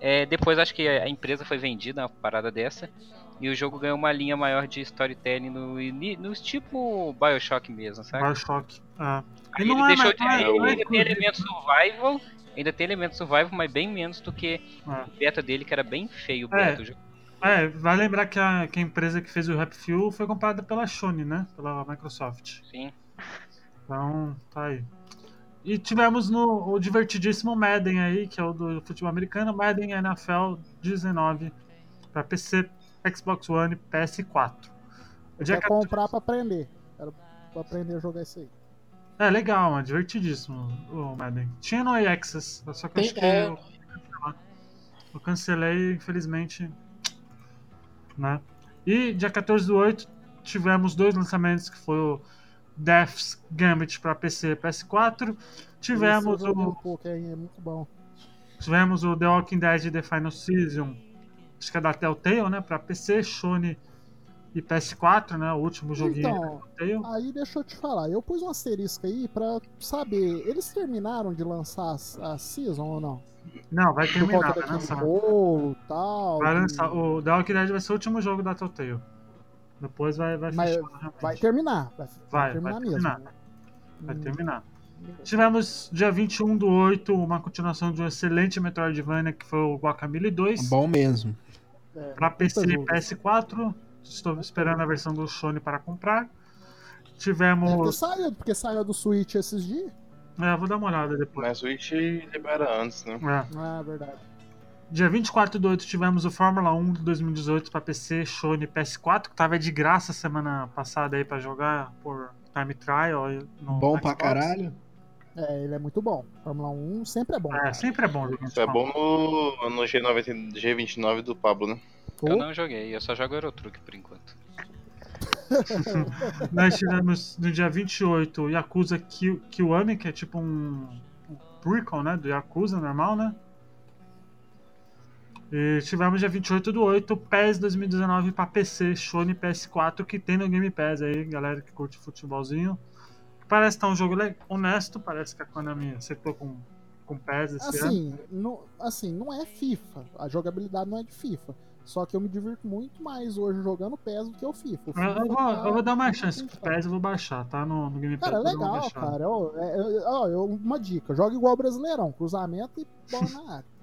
S3: É, depois acho que a empresa foi vendida uma parada dessa e o jogo ganhou uma linha maior de storytelling no, no tipo BioShock mesmo, sabe?
S1: Bioshock. É.
S3: Aí
S1: E
S3: ele
S1: não é,
S3: deixou
S1: mais-
S3: de,
S1: não é- não
S3: ainda tem elemento survival, ainda tem elemento survival, mas bem menos do que
S1: É.
S3: o beta dele, que era bem feio o
S1: É.
S3: beta. O jogo.
S1: É, vai lembrar que a, que a empresa que fez o Happy Few foi comprada pela Sony, né? Pela Microsoft.
S3: Sim.
S1: Então, tá aí. E tivemos no, o divertidíssimo Madden aí, que é o do futebol americano, Madden NFL 19 para PC, Xbox One e PS4. O dia
S2: Quer
S1: 14
S2: comprar pra aprender. Era pra aprender a jogar isso aí.
S1: É legal, é divertidíssimo o Madden. Tinha no Access, só que eu acho que
S5: é.
S1: eu, eu cancelei, infelizmente. Né? E dia 14 do 8 tivemos dois lançamentos que foi o Death's Gambit para PC e PS4. Tivemos
S2: um
S1: o,
S2: pouco, é, muito bom.
S1: tivemos o The Walking Dead The Final Season, acho que é da Telltale, né? Para PC, Sony e PS4, né? O último joguinho
S2: Então,
S1: da Telltale.
S2: Aí deixa eu te falar, eu pus um asterisco aí pra saber, eles terminaram de lançar a, a season ou não?
S1: Não, vai terminar, vai lançar.
S2: bolo tal.
S1: Vai lançar, o The Walking Dead vai ser o último jogo da Telltale. Depois vai, vai
S2: Mas
S1: fechar. realmente.
S2: Vai terminar, vai, vai terminar
S1: vai
S2: mesmo.
S1: terminar.
S2: né?
S1: Vai
S2: Hum,
S1: terminar. Tivemos dia 21 do 8 uma continuação de um excelente Metroidvania que foi o Guacamole 2
S5: Bom mesmo.
S2: é,
S1: para PC e
S2: jogo.
S1: PS4. Estou esperando a versão do Sony para comprar.
S2: Deve ter
S1: Tivemos.
S2: saído, porque saiu do Switch esses dias.
S1: É, vou dar uma olhada depois.
S4: Mas Switch libera antes, né?
S1: É.
S2: Ah, verdade.
S1: Dia 24 do 8 tivemos o Fórmula 1 de 2018 para PC, Sony e PS4, que tava de graça semana passada aí para jogar por time trial.
S5: Bom pra
S1: Xbox.
S5: caralho.
S2: É, ele é muito bom. Fórmula 1 sempre é bom.
S1: É,
S2: cara.
S1: sempre é bom jogar.
S4: Isso é bom no, no G90, G29 do Pablo, né?
S3: Eu não joguei, eu só jogo Eurotruck por enquanto.
S1: Nós tivemos no dia 28 o Yakuza Ki- Kiwami, que é tipo um, um prequel, né? Do Yakuza normal, né? E tivemos dia 28 do 8 PES 2019 para PC, Sony e PS4, que tem no Game Pass aí, galera que curte futebolzinho. Parece estar um jogo honesto, parece que a Konami acertou com, com PES esse ano.
S2: Assim não, assim, não é FIFA. A jogabilidade não é de FIFA. Só que eu me divirto muito mais hoje jogando PES do que o FIFA.
S1: Eu, eu vou,
S2: tá-
S1: eu vou dar uma chance pro. PES, eu vou baixar, tá? No, no Game Pass.
S2: Cara,
S1: eu uma
S2: legal, cara. Ó, é- é- eu- uma dica: joga igual o Brasileirão, cruzamento e bola na área.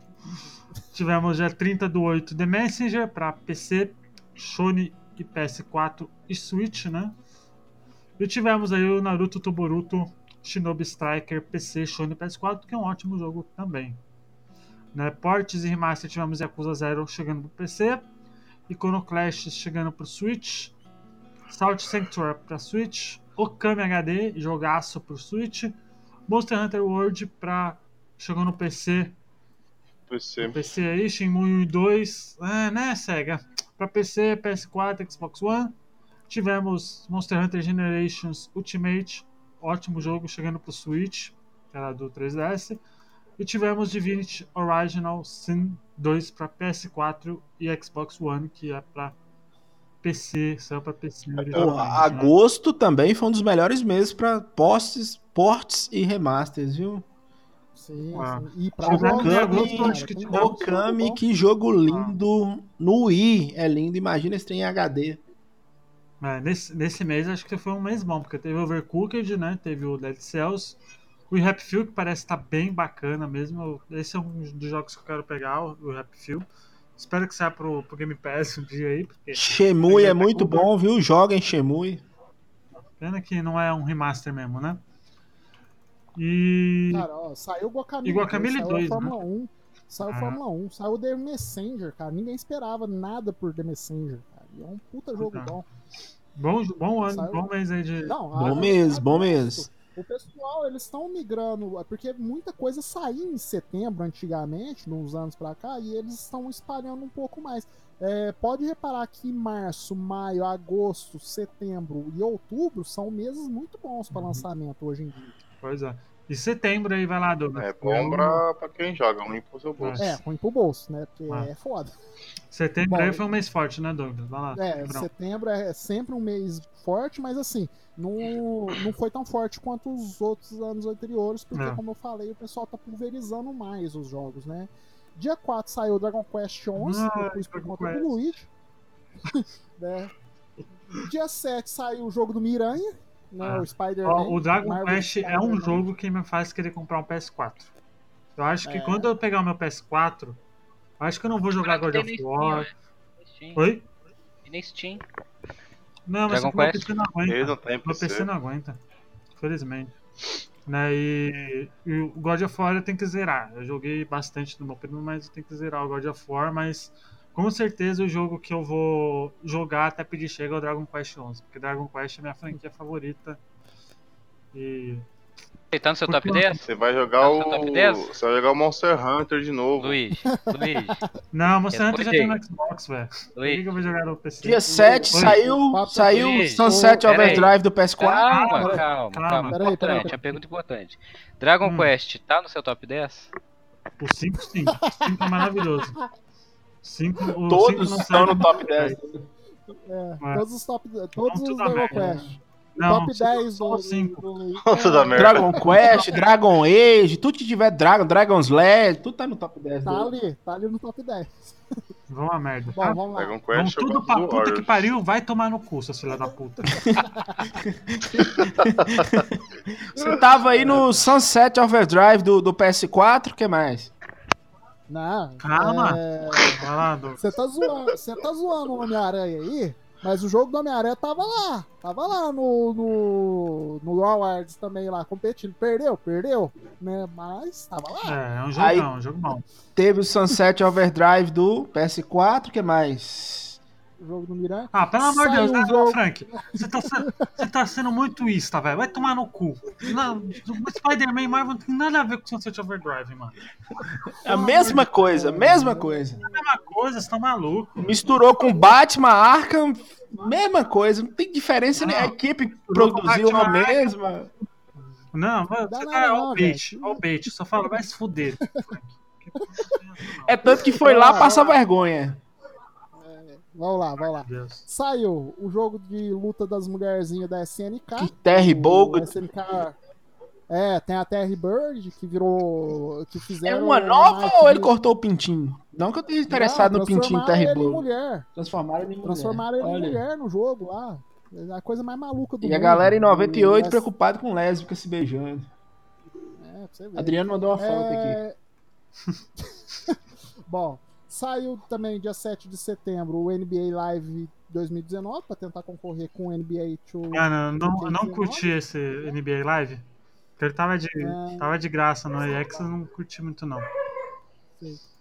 S1: Tivemos dia 30 do 8 The Messenger para PC, Sony e PS4 e Switch, né? E tivemos aí o Naruto Toboruto Shinobi Striker PC, Sony e PS4, que é um ótimo jogo também. Né? Ports e remaster tivemos Yakuza Zero chegando pro PC, Icono Clash chegando pro Switch, Salt Sanctuary para Switch, Okami HD, jogaço pro Switch, Monster Hunter World para chegou no PC.
S4: PC.
S1: No PC aí, Shenmue 1 e 2. É, né, SEGA? Pra PC, PS4, Xbox One. Tivemos Monster Hunter Generations Ultimate, ótimo jogo, chegando pro Switch, que era do 3DS. E tivemos Divinity Original Sin 2 para PS4 e Xbox One, que é para PC, saiu para PC.
S5: Pô,
S1: originalmente, né?
S5: agosto também foi um dos melhores meses pra postes, ports e remasters, viu?
S2: Sim,
S1: Ah.
S2: sim. E pra
S1: em
S2: né, cara,
S5: Okami, que jogo lindo. No Wii é lindo, imagina esse trem em HD.
S1: É, nesse, nesse mês acho que foi um mês bom, porque teve Overcooked, né? Teve o Dead Cells. O Happy Few, que parece estar bem bacana mesmo. Esse é um dos jogos que eu quero pegar, o o Happy Few. Espero que saia pro, pro Game Pass um dia aí, porque
S5: Shemui é
S1: Aí,
S5: muito bom, viu? Joguem Shemui.
S1: pena que não é um remaster mesmo, né? E.
S2: Cara, ó, saiu o Guacamole,
S1: E Guacamelee
S2: saiu
S1: 2,
S2: a Fórmula 1, saiu
S1: Ah.
S2: Fórmula 1, saiu o The Messenger, cara. Ninguém esperava nada por The Messenger, cara. E é um puta jogo
S1: Então,
S2: bom.
S1: Bom, bom ano,
S2: Saiu-
S1: bom mês aí de.
S2: Não,
S5: Bom
S2: a-
S5: mês, bom mês.
S2: O pessoal, eles estão migrando, porque muita coisa saía em setembro antigamente, nos anos pra cá, e eles estão espalhando um pouco mais. É, pode reparar que março, maio, agosto, setembro e outubro são meses muito bons
S1: Uhum.
S2: para lançamento hoje em dia.
S1: Pois é. E setembro aí vai lá, Douglas.
S4: É bom pra, pra quem joga, ruim pro seu bolso.
S2: É, ruim pro bolso, né? Porque
S1: Ah.
S2: é foda.
S1: Setembro
S2: Bom,
S1: aí foi um mês forte, né, Douglas? Vai lá.
S2: É,
S1: Setembrão.
S2: setembro é sempre um mês forte, mas assim, não, não foi tão forte quanto os outros anos anteriores, porque,
S1: É.
S2: como eu falei, o pessoal tá pulverizando mais os jogos, né? Dia 4 saiu Dragon Quest 11,
S1: Ah,
S2: pus por conta
S1: Quest.
S2: do Luigi. né? Dia 7 saiu o jogo do Miranha, né?
S1: Ah.
S2: O Spider-Man.
S1: O Dragon
S2: Marvel
S1: Quest é um jogo que me faz querer comprar um PS4. Eu acho que
S2: É.
S1: quando eu pegar o meu PS4, eu acho que eu não vou jogar God of
S3: na Steam,
S1: War.
S3: né? Steam.
S1: Oi?
S3: E na Steam.
S1: Não, mas
S3: Dragon
S1: o meu? PC não aguenta.
S4: Ele não tem
S1: Meu PC
S4: PC.
S1: não aguenta. Infelizmente. Né, e, e o God of War eu tenho que zerar. Eu joguei bastante no meu primo, mas eu tenho que zerar o God of War. Mas com certeza o jogo que eu vou jogar até pedir chega é o Dragon Quest 11. Porque Dragon Quest é minha franquia favorita. E.
S3: Ele tá no seu top
S1: que
S3: 10?
S4: Você vai jogar
S3: Tá
S4: o.
S3: no seu top 10?
S4: Você vai jogar o Monster Hunter de novo.
S3: Luiz, Luiz,
S1: Não, Monster Hunter já tem no Xbox, velho. Por que, eu vou jogar no PC?
S5: Dia 7
S1: Oi.
S5: saiu,
S2: Papo-
S5: saiu. Sunset
S3: pera aí.
S5: Overdrive do PS4.
S3: Calma,
S1: Calma,
S3: calma,
S1: calma.
S3: calma.
S2: Peraí,
S3: Importante,
S2: peraí, peraí.
S3: a pergunta importante. Dragon
S1: Hum.
S3: Quest tá no seu top 10?
S1: O 5 sim. O 5 é maravilhoso. 5, o
S5: Todos
S1: cinco
S5: estão no top 10.
S2: É,
S1: É.
S2: todos os top, todos os
S1: tudo
S2: Dragon. Quest.
S1: Não,
S2: top
S1: só-
S2: 10
S1: só
S2: do,
S1: os cinco.
S2: do, do-
S4: Tudo da merda.
S5: Dragon Quest, Dragon Age, tudo que tiver Dragon, Dragon's Lair, tudo tá no top 10.
S2: Tá
S5: dele.
S2: ali, tá ali no top 10.
S1: Vão a merda.
S2: Bom, vamos lá.
S4: Dragon Quest eu
S1: tudo
S4: gosto
S1: pra puta que pariu, vai tomar no cu, seus filha da puta.
S5: Você tava aí no Sunset Overdrive do, do PS4, o que mais?
S2: Não,
S1: Calma.
S2: é. Você tá zoando, você tá zoando o Homem-Aranha aí, mas o jogo do Homem-Aranha tava lá. Tava lá no, no, no Awards também lá, competindo. Perdeu? Perdeu, né? Mas tava lá.
S1: É, é um jogo
S5: Aí-
S1: não, um jogo bom.
S5: Teve o Sunset Overdrive do PS4, o que mais?
S2: Jogo do Miranha.
S1: Ah, pelo amor de Deus,
S2: um
S1: ah,
S2: jogo-
S1: Frank, você tá, sendo, você tá sendo muito ista, velho. Vai tomar no cu. Spider-Man e Marvel não tem nada a ver com Sunset Overdrive, mano.
S5: A mesma coisa, mesma coisa.
S1: É a mesma coisa, vocês estão malucos.
S5: Misturou com Batman, Arkham, mesma coisa. Não tem diferença, né? A equipe produziu a mesma.
S1: Não, mano, você tá. Ó o bait, ó o bait. Só fala, vai se fuder. Frank.
S5: É tanto que foi lá passar vergonha.
S2: Vamos lá, vamos lá.
S1: Deus.
S2: Saiu o jogo de luta das mulherzinhas da SNK.
S5: Que Terry Bogut.
S2: SNK. É, tem a Terry Bird, que virou. Que
S5: É
S2: fizeram.
S5: uma nova ou ele cortou o pintinho? Não que eu tenha interessado
S2: Não,
S5: no pintinho Terry Bogut.
S2: mulher.
S5: Transformaram ele em mulher.
S2: Transformaram ele em mulher no jogo lá. É a coisa mais maluca do
S5: E
S2: mundo.
S5: a galera em 98
S2: E
S5: preocupada com lésbica se beijando.
S2: É, pra você ver.
S5: Adriano mandou uma foto aqui.
S2: É... Bom, saiu também dia 7 de setembro o NBA Live 2019 para tentar concorrer com o NBA 2.
S1: Mano, eu não, não
S2: 2019.
S1: curti esse NBA Live. Porque ele tava de,
S2: É.
S1: tava de graça no EX, eu não curti muito, não.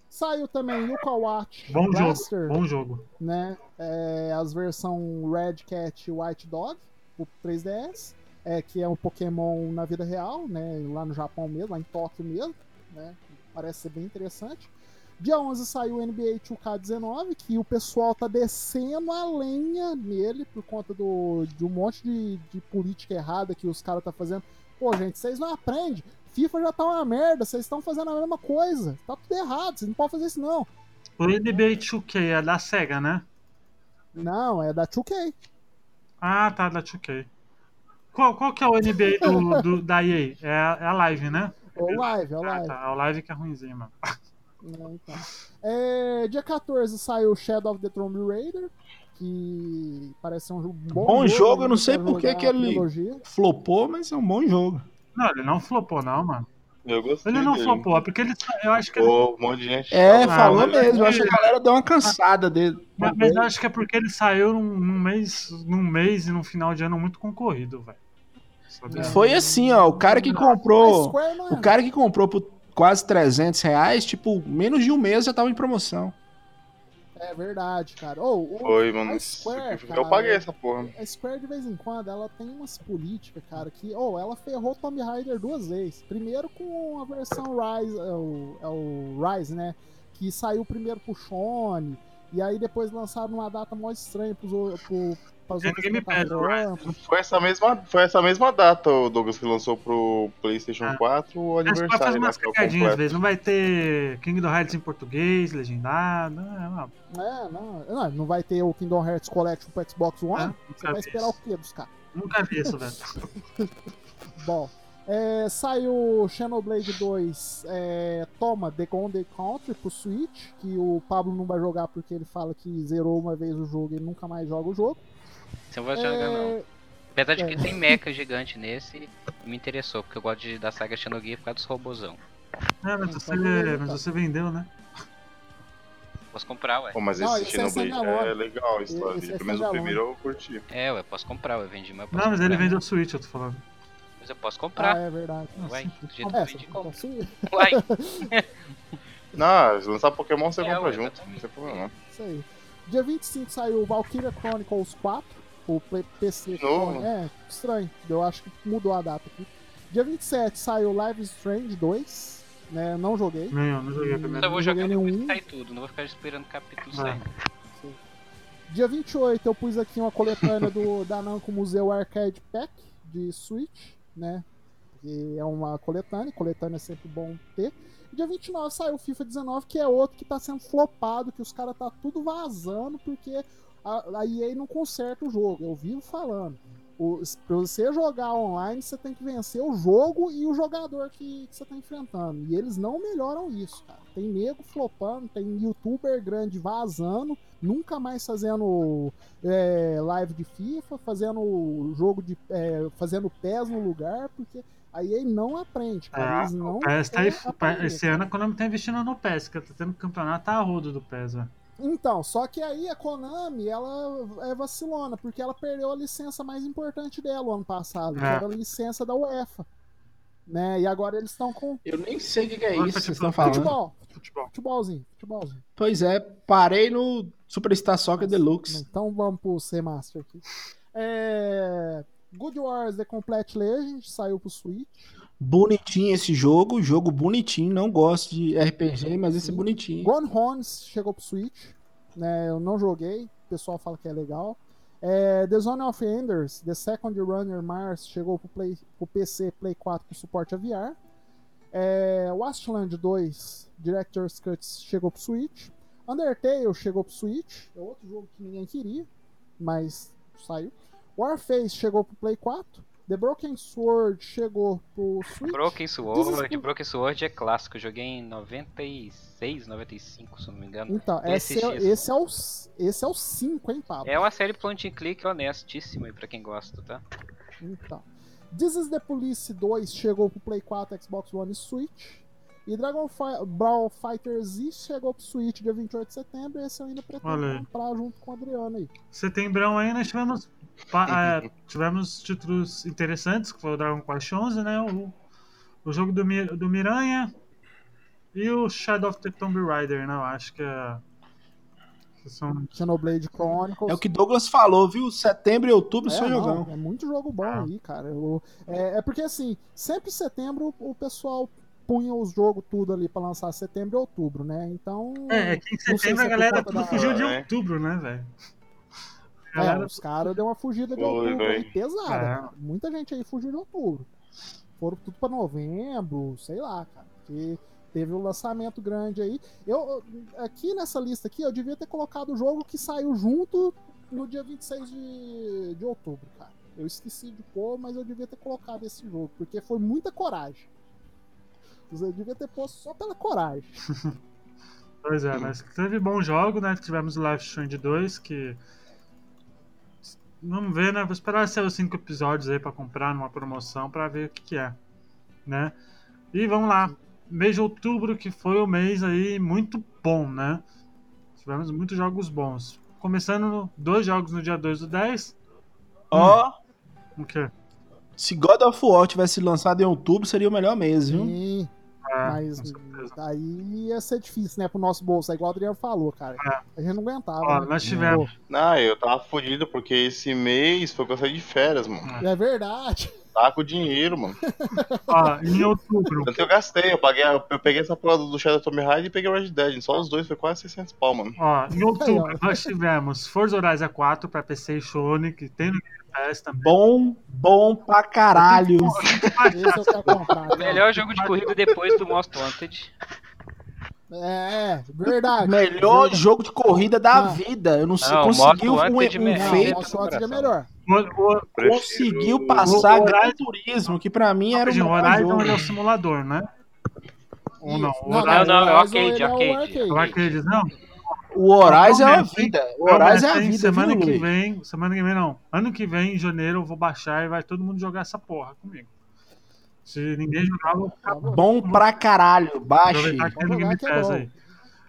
S2: Saiu também Yuka Watch
S1: Bom
S2: Blaster,
S1: jogo, bom jogo.
S2: né? É, as versão Red Cat e White Dog, o 3DS, é, que é um Pokémon na vida real, né? Lá no Japão mesmo, lá em Tóquio mesmo. né? Parece ser bem interessante. Dia 11 saiu o NBA 2K19, que o pessoal tá descendo a lenha nele por conta do, de um monte de, de política errada que os caras tá fazendo. Pô, gente, vocês não aprendem. FIFA já tá uma merda, vocês estão fazendo a mesma coisa. Tá tudo errado, vocês não podem fazer isso não.
S1: O NBA 2K é da SEGA, né?
S2: Não, é da 2K.
S1: Ah, tá, da 2K. Qual, qual que é o NBA do, do- da EA? É, a- é a live, né?
S2: É o live, é o
S1: Ah,
S2: live.
S1: tá. É o live que é ruimzinho, mano.
S2: Né, então. É, dia 14 saiu Shadow of the Tomb Raider, que parece ser um bom,
S5: Bom jogo, eu não
S2: pra
S5: sei por que ele-. Flopou, mas é um bom jogo.
S1: Não, ele não flopou, não, mano.
S4: Eu gostei.
S1: Ele não
S4: dele.
S1: flopou, é porque ele. Eu acho que ele.
S4: Um monte de gente.
S5: É,
S1: Ah,
S5: falou
S1: mas-
S5: mesmo. Eu acho que a galera deu uma cansada dele.
S1: Mas, mas eu acho que é porque ele saiu num, num mês, num mês e num final de ano muito concorrido, velho.
S5: Foi assim, ó. O cara que comprou.
S2: Não é.
S5: O cara que comprou por quase 300 reais, tipo, menos de um mês já tava em promoção.
S2: É verdade, cara. Ô, o-
S4: Foi, mano.
S2: Square,
S4: eu
S2: cara,
S4: paguei essa porra.
S2: A Square de vez em quando ela tem umas políticas, cara, que ou ela ferrou Tomb Raider duas vezes. Primeiro com a versão Rise, é o, é o Rise, né? Que saiu primeiro pro Shone, e aí depois lançaram uma data mó estranha pros, o- pro,
S1: É,
S2: outras
S1: ninguém me pede,
S2: plataformas.
S4: Foi essa mesma, foi essa mesma data, o Douglas, que lançou pro PlayStation
S1: Ah.
S4: 4 o aniversário, né?
S1: umas cagadinhas vezes. Não vai ter Kingdom Hearts em português, legendado. Não,
S2: É, não, não, não vai ter o Kingdom Hearts Collection pro Xbox One?
S1: É,
S2: Você vai
S1: vi
S2: esperar o quê dos caras?
S1: Nunca vi isso, velho.
S2: Bom, é, saiu Xenoblade 2 é, Toma The Golden Country pro Switch, que o Pablo não vai jogar porque ele fala que zerou uma vez o jogo e nunca mais joga o jogo.
S3: Você não vai jogar, não.
S2: É,
S3: Apesar de que
S2: é.
S3: tem mecha gigante nesse, me interessou, porque eu gosto de, da saga Xenogear por causa dos robozão.
S1: É, mas,
S2: Então,
S1: você, mas
S2: então.
S1: você vendeu, né?
S3: Posso comprar, ué.
S4: Pô, mas
S2: Não,
S4: esse
S2: é
S4: Xenoblade
S2: standalone.
S4: é legal a história.
S2: Esse é
S4: Pelo menos o primeiro eu curti.
S3: É, ué, posso comprar, ué. Vendi, mas eu posso
S1: Não, mas ele vendeu o Switch, eu tô falando.
S3: Mas eu posso
S2: ah,
S3: comprar.
S2: é verdade.
S3: Uai, do jeito que
S2: É,
S3: eu
S2: você
S3: vendi,
S2: compra o
S3: Uai,
S4: Não, se lançar Pokémon você
S3: É,
S4: compra
S3: ué,
S4: junto. Não tem problema. não.
S2: Isso aí. Dia 25 saiu Valkyria Chronicles 4, o PC.
S4: De novo?
S2: É, estranho. Eu acho que mudou a data aqui. Dia 27 saiu Live Strange 2. Né, não joguei.
S1: Eu, não joguei primeira.
S3: eu vou
S2: não
S3: jogar
S2: nenhum.
S3: sair tudo. Não vou ficar esperando o capítulo
S1: Ah.
S3: sair.
S2: Dia 28 eu pus aqui uma coletânea do, da Namco Museu Arcade Pack de Switch, né? Que é uma coletânea, coletânea é sempre bom ter. Dia 29 saiu o FIFA 19, que é outro que tá sendo flopado, que os caras tá tudo vazando, porque a, a EA não conserta o jogo. Eu vivo falando. O, pra você jogar online, você tem que vencer o jogo e o jogador que, que você tá enfrentando. E eles não melhoram isso, cara. Tem nego flopando, tem youtuber grande vazando, nunca mais fazendo é, live de FIFA, fazendo jogo de. É, fazendo PES no lugar, porque a EA não aprende, cara.
S1: É,
S2: Eles não
S1: o PES tá aí,
S2: aprender,
S1: esse
S2: cara.
S1: ano a Konami tá investindo no PES, que tá tendo campeonato a rodo do PES, velho.
S2: Então, só que aí a Konami, ela é vacilona, porque ela perdeu a licença mais importante dela o ano passado, que
S1: É.
S2: era a licença da UEFA. Né? E agora eles estão com
S5: Eu nem sei o que, que é isso que vocês estão falando.
S2: futebol,
S1: Futebol.
S2: futebolzinho, futebolzinho.
S5: Pois é, parei no Superstar Soccer Deluxe.
S2: Então vamos pro remaster aqui. É... Good Wars The Complete Legend saiu pro Switch.
S5: Bonitinho esse jogo, jogo bonitinho. Não gosto de RPG, mas esse é bonitinho.
S2: Gone Horns chegou pro Switch. Né? Eu não joguei, o pessoal fala que é legal. É, The Zone of Enders, The Second Runner Mars chegou pro, Play, pro PC, Play 4 com suporte a VR. É, Wastland 2 Director's Cut chegou pro Switch. Undertale chegou pro Switch. É outro jogo que ninguém queria, mas saiu. Warface chegou pro Play 4. The Broken Sword chegou pro Switch.
S3: Broken Sword,
S2: Desesper-
S3: Broken Sword é clássico. Eu joguei em 96, 95, se eu não me engano.
S2: Então, esse é, esse, é o, esse é o 5, hein, Pablo?
S3: É uma série point and click honestíssima aí pra quem gosta, tá?
S2: Então. This is the Police 2 chegou pro Play 4, Xbox One e Switch. E Dragon Fi- Ball Fighter Z chegou pro Switch dia 28 de setembro. Esse eu ainda pretendo comprar junto com o Adriano aí.
S1: Setembrão aí nós tivemos, pa- é, tivemos títulos interessantes, que foi o Dragon Quest 11, né? O, o jogo do, do Miranha e o Shadow of the Tomb Raider, né? Eu acho que, é, que são
S2: Xenoblade Chronicles.
S5: É o que Douglas falou, viu? Setembro e outubro
S2: É,
S5: só jogão.
S2: é muito jogo bom
S1: Ah.
S2: aí, cara. Eu- é, é porque assim, sempre em setembro o pessoal punha os jogos tudo ali pra lançar setembro e outubro, né? Então.
S1: É, é que em setembro
S2: se
S1: a
S2: é
S1: galera tudo
S2: da-
S1: fugiu de
S4: É.
S1: outubro, né, velho? A
S2: É,
S1: galera-
S2: os caras deu uma fugida de outubro aí
S4: foi.
S2: pesada.
S1: É.
S2: cara. Muita gente aí fugiu de outubro. Foram tudo pra novembro, sei lá, cara. Porque teve um lançamento grande aí. Eu, aqui nessa lista aqui, eu devia ter colocado o jogo que saiu junto no dia 26 de, de outubro, cara. Eu esqueci de pôr, mas eu devia ter colocado esse jogo, porque foi muita coragem. Eu devia ter posto só pela coragem.
S1: Pois é, mas teve bom jogo, né? Tivemos o Life Strange 2, que. Vamos ver, né? Vou esperar sair os cinco episódios aí pra comprar numa promoção pra ver o que, que é, né? E vamos lá. Mês de outubro, que foi o mês aí muito bom, né? Tivemos muitos jogos bons. Começando no- dois jogos no dia 2 do 10.
S5: Ó,
S1: O quê?
S5: se God of War tivesse lançado em outubro, seria o melhor mês, viu?
S2: Sim,
S1: Ah,
S2: mas
S1: com certeza.
S2: aí ia ser difícil, né, pro nosso bolso. É igual o Adriano falou, cara.
S1: É.
S2: A gente não aguentava.
S1: Ó,
S2: né?
S1: nós tivemos.
S4: Não, eu tava fudido porque esse mês foi que eu saí de férias, mano.
S2: É verdade.
S4: Tava com dinheiro, mano.
S1: Ó, em outubro.
S4: Tanto que eu gastei, eu, paguei, eu peguei essa porra do Shadow Tomb Raider e peguei o Red Dead. Só os dois foi quase 600 pau, mano.
S1: Ó, em outubro nós tivemos Forza Horizon 4 pra PC e Sony, que tem no Game Pass também.
S5: Bom, bom pra caralho.
S3: Melhor jogo de corrida depois do Most Wanted.
S2: É, verdade.
S5: Melhor
S2: Verdade.
S5: jogo de corrida da
S2: Não.
S5: vida. Eu não sei,
S3: Não,
S5: conseguiu um, um feito.
S2: é melhor.
S4: Prefiro-
S5: Conseguiu passar
S1: o
S5: Gran Turismo, que pra mim era o
S1: Horizon é o simulador, né? Ou não? O
S3: Não,
S1: Horizon
S3: não, é
S2: o
S3: arcade,
S2: ele é o
S3: arcade.
S1: o Arcade, não?
S5: O Horizon é a vida. O Horizon é a vida,
S1: Semana
S5: viu,
S1: que vem, semana que vem não. Ano que vem, em janeiro, eu vou baixar e vai todo mundo jogar essa porra comigo. Se ninguém
S2: Tá bom.
S5: Pra caralho. Baixe.
S2: é.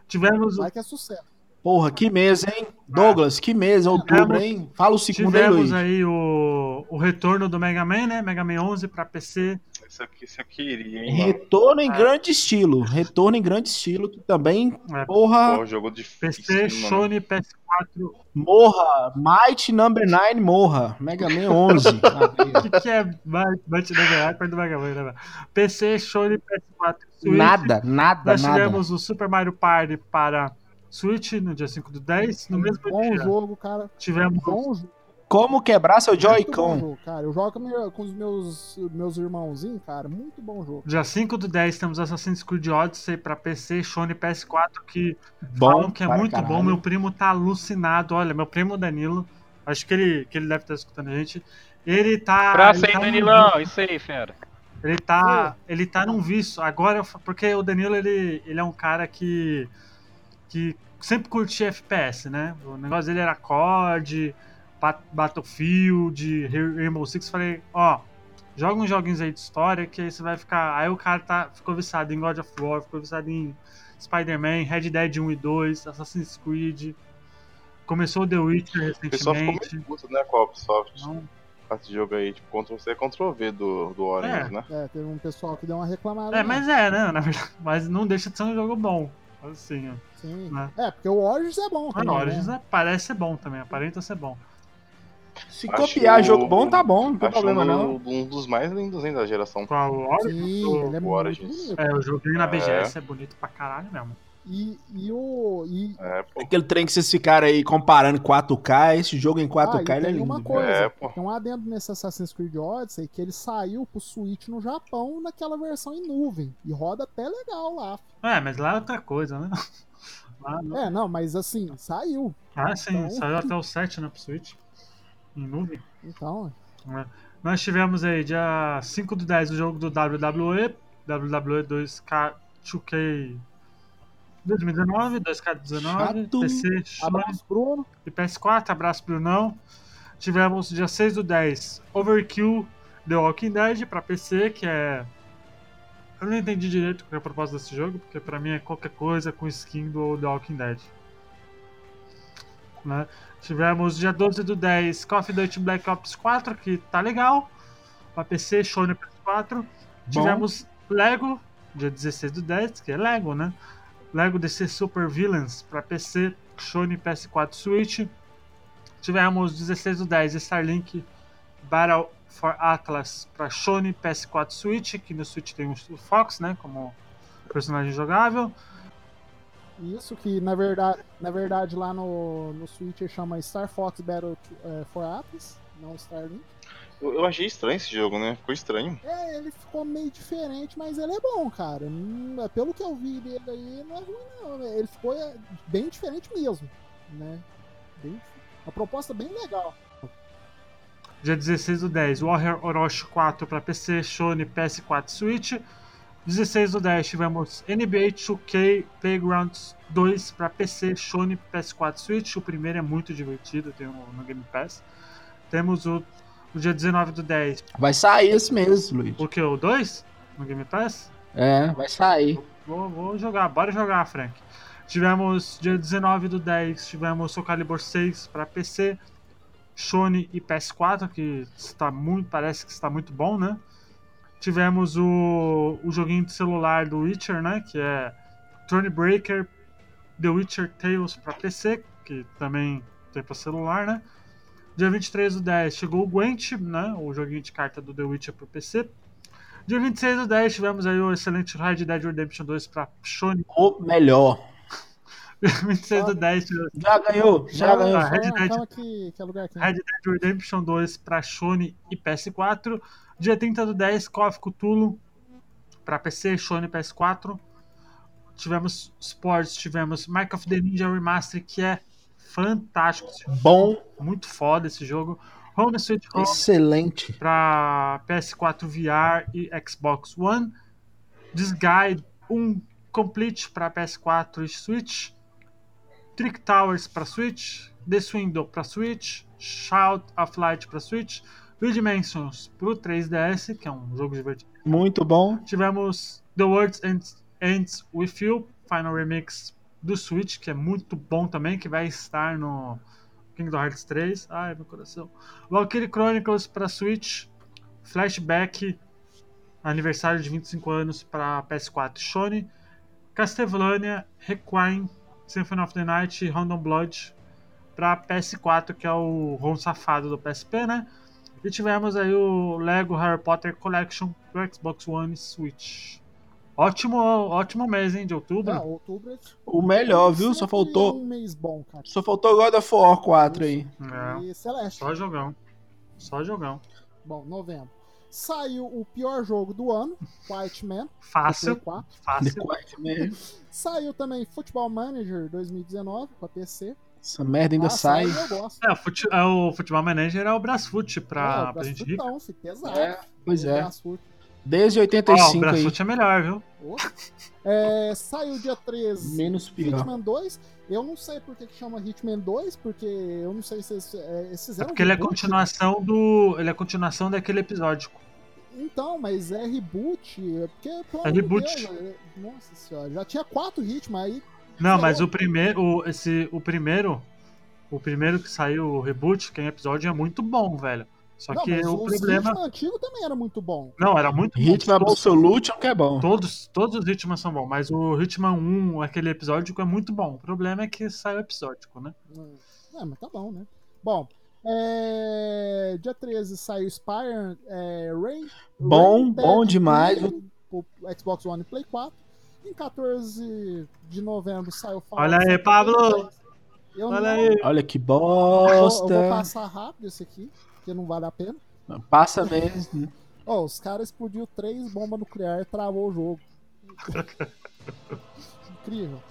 S1: Tivemos,
S2: Vai que é sucesso.
S5: Porra, que mês, hein? Douglas, que mês, outubro,
S1: Tivemos-
S5: hein? Fala o segundo aí,
S1: tivemos aí o, o retorno do Mega Man, né? Mega Man 11 pra PC.
S4: Isso aqui, isso eu queria, hein, mano.
S5: Retorno em
S1: Ah.
S5: grande estilo. Retorno em grande estilo, que também,
S1: É,
S5: porra,
S4: Pô, jogo difícil,
S1: PC. Sony, PS4.
S5: morra. Might Number 9, morra. Mega Man 11.
S1: O que, que é Might Number 9 perto do Mega Man, né? PC, Sony, PS4, Switch.
S5: nada, nada,
S1: Nós
S5: nada.
S1: tivemos o Super Mario Party para Switch no dia 5 do 10. No mesmo
S2: Bom
S1: dia,
S2: jogo, cara.
S1: tivemos
S2: Bom jogo.
S5: Como quebrar seu
S2: Muito bom
S5: Joy-Con.
S2: jogo, cara. Eu jogo com, meu- com os meus, meus irmãozinhos, cara. Muito bom jogo.
S1: Dia 5 do 10 temos Assassin's Creed Odyssey para PC, Sony PS4, que falam
S5: Bom,
S1: que é muito bom.
S5: caralho.
S1: Meu primo tá alucinado. Olha, meu primo Danilo, acho que ele, que ele deve estar escutando a gente. Ele tá.
S3: Praça aí,
S1: tá num
S3: Danilão. Isso aí, fera.
S1: Ele tá, ele tá num vício. Agora, porque o Danilo, ele, ele é um cara que, que sempre curtia FPS, né? O negócio dele era COD, Battlefield, Rainbow Six. Falei, ó, joga uns joguinhos aí de história que aí você vai ficar... Aí o cara tá, ficou viciado em God of War, ficou viciado em Spider-Man, Red Dead 1 e 2, Assassin's Creed. Começou o The Witcher
S4: O pessoal ficou
S1: recentemente.
S4: muito puto, né, com a Ubisoft.
S1: Não,
S4: esse jogo aí, tipo, Ctrl-C, Ctrl-V do, do Orange,
S1: É.
S4: né?
S2: É, teve um pessoal que deu uma reclamada.
S1: é,
S2: né?
S1: mas é, né? Na verdade, mas não deixa de ser um jogo bom. Assim, ó.
S2: Sim.
S1: né?
S2: É, porque o Origins é bom
S1: Ah,
S2: também, né?
S1: Origins é- parece ser bom também, aparenta ser bom.
S5: Se
S4: Acho
S5: copiar
S4: o-
S5: jogo bom, tá bom, não tem
S4: Acho
S5: problema
S4: um,
S5: não.
S4: um dos mais lindos, hein, da geração.
S1: O Origins?
S2: Sim, ele é
S4: Origins.
S1: É, o joguinho na
S4: É.
S1: BGS é bonito pra caralho mesmo.
S2: E, e o. E,
S4: É.
S5: Aquele trem que vocês ficaram aí comparando 4K, esse jogo em 4K
S2: ah,
S5: ele é lindo.
S2: uma coisa,
S4: É, pô.
S2: tem um adendo nesse Assassin's Creed Odyssey que ele saiu pro Switch no Japão naquela versão em nuvem. E roda até legal lá.
S1: É, mas lá é outra coisa, né? Lá,
S2: É, não, mas assim, saiu.
S1: ah, sim,
S2: Então-
S1: saiu até o 7 né, pro Switch. Em nuvem.
S2: Então,
S1: Nós tivemos aí, dia 5 do 10, o jogo do WWE, WWE 2K 2K 2019, 2K19,
S5: Chato.
S1: PC, Sony
S2: abraço, Bruno.
S1: e PS4, abraço Brunão. Tivemos dia 6 do 10, Overkill The Walking Dead pra PC, que é. Eu não entendi direito qual é a proposta desse jogo, porque pra mim é qualquer coisa com skin do The Walking Dead. Né? Tivemos dia 12 do 10, Call of Duty Black Ops 4, que tá legal. Pra PC, Sony PS4. Tivemos Lego, dia 16 do 10, que é Lego, né? Lego DC Super Villains para PC, Sony PS4 Switch. Tivemos 16 do 10 Starlink Battle for Atlas para Sony PS4 Switch, que no Switch tem o Fox, né, como personagem jogável.
S2: Isso que na verdade, na verdade lá no, no Switch chama Star Fox Battle é, for Atlas, não Starlink.
S4: Eu, eu achei estranho esse jogo, né? Ficou estranho.
S2: É, ele ficou meio diferente, mas ele é bom, cara. Hum, Pelo que eu vi dele aí, não é ruim não. né? Ele ficou é, bem diferente mesmo, né? Bem, uma proposta bem legal.
S1: Dia 16 do 10, Warrior Orochi 4 para PC, Sony, PS4 Switch. 16 do 10 tivemos NBA 2K Playgrounds 2 para PC, Sony, PS4 Switch. O primeiro é muito divertido, tem no, no Game Pass. Temos o, o dia 19 do 10,
S5: Vai sair esse mês, Luiz.
S1: o que? O 2? No Game Pass?
S5: É, vai sair.
S1: Vou, vou jogar, bora jogar, Frank. Tivemos dia 19 do 10, tivemos Soul Calibur 6 para PC, Sony e PS4, que está muito, parece que está muito bom, né? Tivemos o, o joguinho de celular do Witcher, né? Que é Thronebreaker The Witcher Tales para PC, que também tem para celular, né? Dia 23 do 10 chegou o Gwent, né? O joguinho de carta do The Witcher para PC. Dia 26 do 10 tivemos aí o excelente Red Dead Redemption 2 para Sony.
S5: O melhor.
S1: Dia 26 do 10 tivemos
S5: Já ganhou, já ganhou.
S1: já. Red
S2: Calma,
S1: Dead.
S2: que, que é lugar aqui.
S1: Red Dead Redemption 2 para Sony e PS4. Dia 30 do 10, Call of Cthulhu para PC, Sony e PS4. Tivemos Sports, tivemos Mark of the Ninja Remaster, que é fantástico,
S5: Bom,
S1: muito foda esse jogo. Home Sweet Home
S5: excelente.
S1: para PS4 VR e Xbox One. Disguide 1 Complete para PS4 e Switch. Trick Towers para Switch. The Swindle para Switch. Shout of Light para Switch. Three Dimensions para o 3DS, que é um jogo divertido.
S5: Muito bom.
S1: Tivemos The Words Ends, Ends With You, Final Remix do Switch, que é muito bom também, que vai estar no Kingdom Hearts 3. Ai, meu coração. Valkyrie Chronicles para Switch, Flashback, aniversário de 25 anos para PS4 e Sony, Castlevania, Requiem, Symphony of the Night e Random Blood para PS4, que é o ROM safado do PSP, né? E tivemos aí o Lego Harry Potter Collection pro Xbox One e Switch. Ótimo, ótimo mês, hein, de outubro.
S2: Ah, outubro é
S5: O melhor, viu? Só faltou,
S2: um mês bom, cara.
S5: só faltou God of War 4 aí.
S1: É,
S2: E Celeste.
S1: só jogão. Só jogão.
S2: Bom, novembro. Saiu o pior jogo do ano, White Man, Play
S1: Fácil,
S2: 4.
S1: fácil.
S2: Saiu também Football Manager 2019 pra PC.
S5: Essa merda ainda
S2: Ah,
S5: sai.
S1: É, o, fute- é, o Futebol Manager é o Brasfoot pra,
S2: É,
S1: pra gente
S2: filho, pesado.
S5: É, pois é. Desde
S1: Ó, o
S5: 85 aí.
S1: Brasfoot é melhor, viu?
S2: Ô. É, saiu dia 13
S5: Menos pior.
S2: Hitman 2. Eu não sei por que que chama Hitman 2, porque eu não sei se eles, é, eles
S1: É porque ele é continuação do. Ele é continuação daquele episódio.
S2: Então, mas é reboot. É porque,
S1: É
S2: de
S1: reboot.
S2: Deus, é- nossa senhora, já tinha quatro Hitman aí.
S1: Não, mas o primeiro. O, esse, o primeiro. O primeiro que saiu, o reboot, que é um episódio, é muito bom, velho. Só
S2: não,
S1: que
S2: mas
S1: o
S2: os
S1: problema.
S2: Hitman antigos também era muito bom.
S1: Não, era muito bom.
S5: Ritmo Absolute é o que é bom.
S1: Todos, todos os Hitman são bons, mas o Hitman 1, aquele episódico, é muito bom. O problema é que saiu episódico, né?
S2: É, mas tá bom, né? Bom, é, dia 13 saiu Spire é, Rain.
S5: Bom,
S2: Rain
S5: bom demais.
S2: Pro Xbox One e Play 4. Em 14 de novembro saiu Fallout
S1: Olha aí,
S2: 76.
S1: Pablo!
S2: Eu
S1: Olha
S2: não-
S1: aí.
S5: Olha que
S2: eu
S5: bosta.
S2: Eu vou passar rápido esse aqui, porque não vale a pena.
S5: Passa mesmo.
S2: Ó, os caras explodiu três bombas nucleares e travou o jogo. Incrível.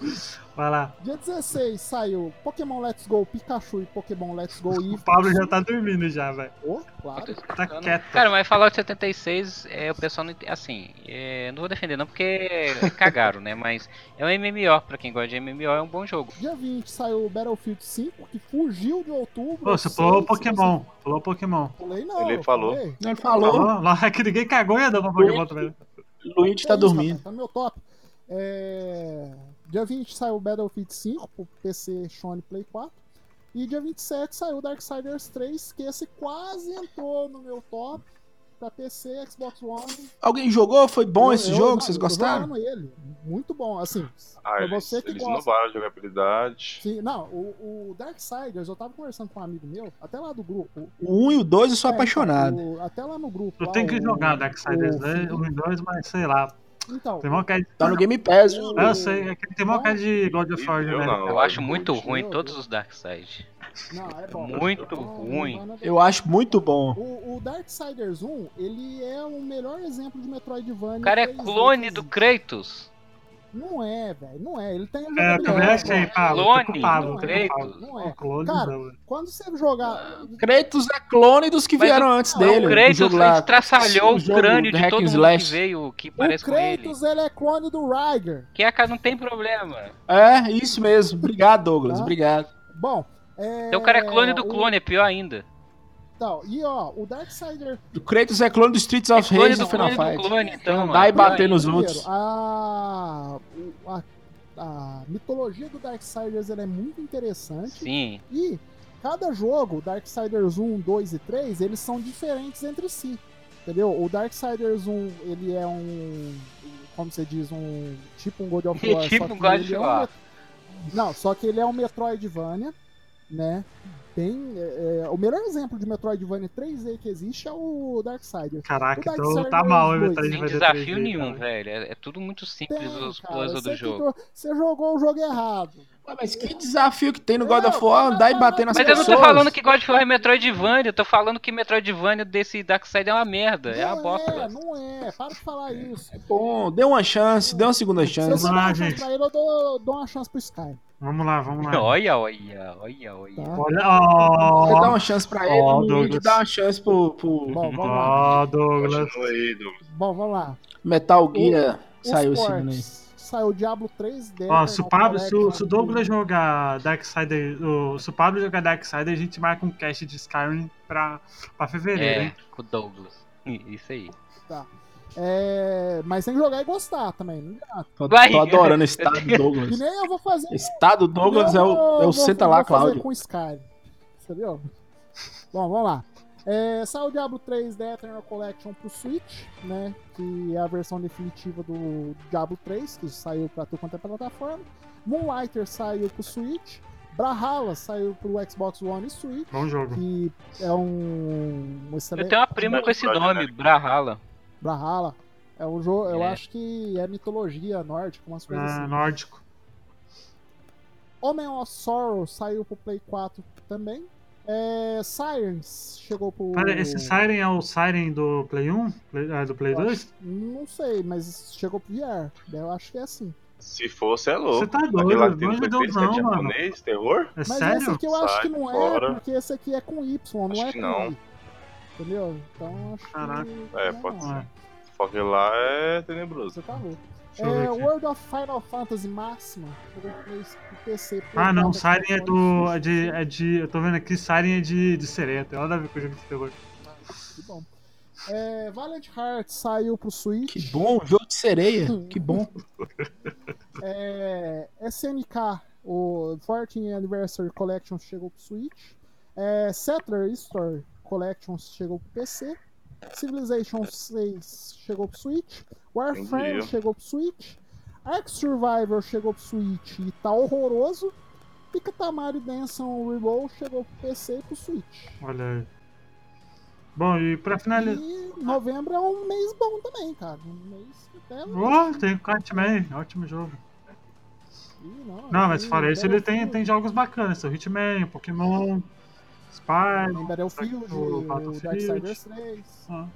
S1: Vai lá.
S2: Dia 16 saiu Pokémon Let's Go Pikachu e Pokémon Let's Go
S1: O
S2: Eevee.
S1: Pablo já tá dormindo já, velho.
S2: Oh, claro.
S1: Tá quieto.
S3: Cara, mas Fallout 76, é, o pessoal não assim, é, não vou defender não porque cagaram, né? Mas é um MMO, pra quem gosta de MMO é um bom jogo.
S2: Dia 20 saiu Battlefield 5, que fugiu de outubro.
S1: Ô, você falou Pokémon.
S2: se
S1: Falou Pokémon.
S2: você- Falei não.
S4: Ele falou.
S2: falei.
S5: Ele falou.
S1: Falou? Lá que ninguém cagou e ia dar pra Pokémon também.
S5: Luigi tá
S2: É isso,
S5: dormindo.
S2: rapaz, tá no meu top. É, Dia 20 saiu Battlefield 5 pro PC, Sony Play 4. E dia 27 saiu Darksiders 3, que esse quase entrou no meu top. pra PC, Xbox One.
S5: Alguém jogou? Foi bom
S2: Eu-
S5: esse
S2: eu-
S5: jogo?
S2: não,
S5: Vocês gostaram?
S2: ele. Muito bom. Assim,
S4: Ah,
S2: pra
S4: eles,
S2: você que
S4: eles
S2: gosta.
S4: inovaram a jogabilidade.
S2: Sim, não, o, o Darksiders, eu tava conversando com um amigo meu, até lá do grupo.
S5: O 1 e o 2 eu sou
S2: É,
S5: apaixonado.
S2: então, o- até lá no grupo.
S1: Eu
S2: lá,
S1: tenho que
S2: o-
S1: jogar Darksiders
S2: o
S1: 2
S2: Felipe-
S1: um e dois, mas sei lá.
S2: Então,
S1: Tem mó cara de.
S5: Tá no Game Pass.
S2: o-
S1: Eu sei, é que tem mó cara de God of War,
S4: Eu
S1: né?
S3: Eu
S4: Ah,
S3: acho muito ruim todos os Darkseid.
S2: Não, é bom.
S3: Muito
S2: Então,
S3: ruim.
S5: Eu acho muito bom.
S2: O, o Darksiders 1, ele é o melhor exemplo de Metroidvania.
S3: O cara é
S2: 3D
S3: clone do. Kratos.
S2: Não é, velho. Não é. Ele tem
S1: É, eu também achei. Pablo.
S3: Clone
S1: o Pablo, o.
S3: Kratos.
S2: Não é.
S1: O clone
S2: Cara,
S1: não.
S2: Quando você jogar.
S5: Kratos é clone dos que
S3: Mas
S5: vieram
S3: o-
S5: antes
S2: não,
S5: dele.
S3: o Kratos
S5: lá.
S3: estraçalhou
S5: o
S3: o crânio de todo mundo que veio, que
S2: O
S3: parece com ele.
S2: Kratos, ele é clone do Ryger.
S3: Que a cara não tem problema.
S5: É, isso mesmo. Obrigado, Douglas.
S2: Tá.
S5: Obrigado.
S2: Bom. É,
S3: Então o cara é clone do
S2: o-
S3: clone, é pior ainda.
S2: Então, e ó, o Darksider.
S5: O Kratos é clone do Streets
S3: É
S5: of
S3: clone
S5: Rage
S3: do
S5: do Final
S3: do
S5: Fight.
S3: clone, então.
S5: Andar e bater nos outros.
S2: a, a, a mitologia do Darksiders ela é muito interessante.
S3: Sim.
S2: E cada jogo, Darksiders 1, 2 e 3, eles são diferentes entre si. Entendeu? O Darksiders 1, ele é um. Como você diz, um. Tipo um God of War.
S3: Tipo
S2: só
S3: um God of
S2: é um
S3: War.
S2: Não, só que ele é um Metroidvania, né? Bem, é, é, o melhor exemplo de Metroidvania 3D que existe é o Darksiders.
S1: Caraca,
S2: O
S1: então tá mal, hein,
S2: dois.
S1: Metroid
S3: Sem
S1: ter
S3: desafio
S1: 3D,
S3: nenhum,
S1: cara.
S3: velho. É, é tudo muito simples
S2: Tem,
S3: os puzzles do jogo.
S2: jo- Você jogou o jogo errado.
S5: Ué, Mas que desafio que tem no God of War andar e bater nas
S3: Mas eu não
S5: pessoas.
S3: tô falando que God of War é Metroidvania, eu tô falando que Metroidvania desse Darkseid é uma merda, é
S2: não
S3: uma bosta.
S2: é, não é. Para de falar isso.
S5: Bom, dê uma chance, dê uma segunda
S2: Se
S5: chance.
S1: lá,
S2: uma chance
S1: gente.
S2: pra ele, eu dou, dou uma chance pro Sky.
S1: Vamos lá, vamos lá.
S3: Olha, olha, olha, olha.
S2: Tá?
S1: Olha,
S5: Você dá
S1: ó.
S5: uma chance pra ele,
S1: Ó,
S5: o
S1: Douglas.
S5: dá uma chance pro, pro
S2: Bom, vamos lá.
S1: Ó, Douglas.
S4: Aí, Douglas.
S2: Bom, vamos lá.
S5: Metal Gear.
S2: Os
S5: Saiu esse ano aí.
S2: Saiu o Diablo 3
S1: Ó,
S2: Eternal
S1: se o, Pablo, se, o, se o Douglas jogar Darksider, o, se o Pablo jogar Darksider, a gente marca um cast de Skyrim pra, pra fevereiro,
S3: É,
S1: hein?
S3: com o Douglas. Isso aí.
S2: É, mas tem que jogar e gostar também. Não.
S5: Tô, tô adorando esse estado do
S2: Que
S5: Douglas.
S2: nem eu vou fazer.
S5: Estado Douglas é
S2: eu
S5: o, é o
S2: vou-
S5: Senta lá, Cláudio.
S2: com o Sky. Entendeu? Bom, vamos lá. É, saiu o Diablo 3 The Eternal Collection pro Switch, né? Que é a versão definitiva do Diablo 3, que saiu pra tudo quanto é plataforma. Moonlighter saiu pro Switch. Brawlhalla saiu pro Xbox One e Switch,
S1: Bom jogo.
S2: que é um, um
S3: Eu
S2: excelente.
S3: tenho uma prima com esse nome, Brawlhalla.
S2: Brawlhalla. É um jogo, eu
S3: É.
S2: acho que é mitologia nórdica, umas coisas
S1: É,
S2: assim.
S1: nórdico.
S2: Homem of Sorrow saiu pro Play 4 também. É, Sirens chegou pro.
S1: Pera, esse Siren é o Siren do Play 1? Play- é, do Play 2?
S2: Não sei, mas chegou pro VR. Eu acho que é assim.
S4: Se fosse, é louco.
S1: Você tá doido,
S4: lá que tem
S1: não
S4: no
S1: me deu
S4: PT, que é
S1: não, mano.
S4: japonês, terror?
S1: É
S2: Mas
S1: sério?
S2: esse aqui eu acho
S4: Sai
S2: que não
S4: fora.
S2: é, porque esse aqui é com Y, não
S4: Acho
S2: é
S4: que
S2: com
S4: não.
S2: I. Entendeu? Então acho
S1: Caraca.
S2: que.
S4: É,
S2: não,
S4: pode
S2: não.
S4: ser.
S1: É.
S4: Só que lá é tenebroso.
S2: Você tá louco.
S1: Deixa
S2: É. World of Final Fantasy Máxima PC.
S1: Ah, não,
S2: 4,
S1: Siren é do. É de, é de. Eu tô vendo aqui, Siren é de, de sereia. Tem nada a ver com o jogo de terror.
S2: Que bom. É, Valiant Hearts saiu pro Switch.
S5: Que bom, jogo de sereia. Que bom.
S2: É, SNK, o 14 Anniversary Collection chegou pro Switch. É, Settler Store Collection chegou pro PC. Civilization 6 chegou pro Switch. Warframe chegou pro Switch. Ark Survivor chegou pro Switch e tá horroroso. E Katamari Denson Reload chegou pro PC e pro Switch.
S1: Olha aí. Bom, e pra finalizar.
S2: E novembro é um mês bom também, cara. Um mês até.
S1: Oh, tem o Catman, ótimo jogo.
S2: Ih,
S1: Não, mas fora isso, ele tem, tem jogos bacanas. O Hitman, Pokémon, Spy.
S2: Tem Battlefield,
S1: o
S2: o. Darksiders 3.
S1: Ah,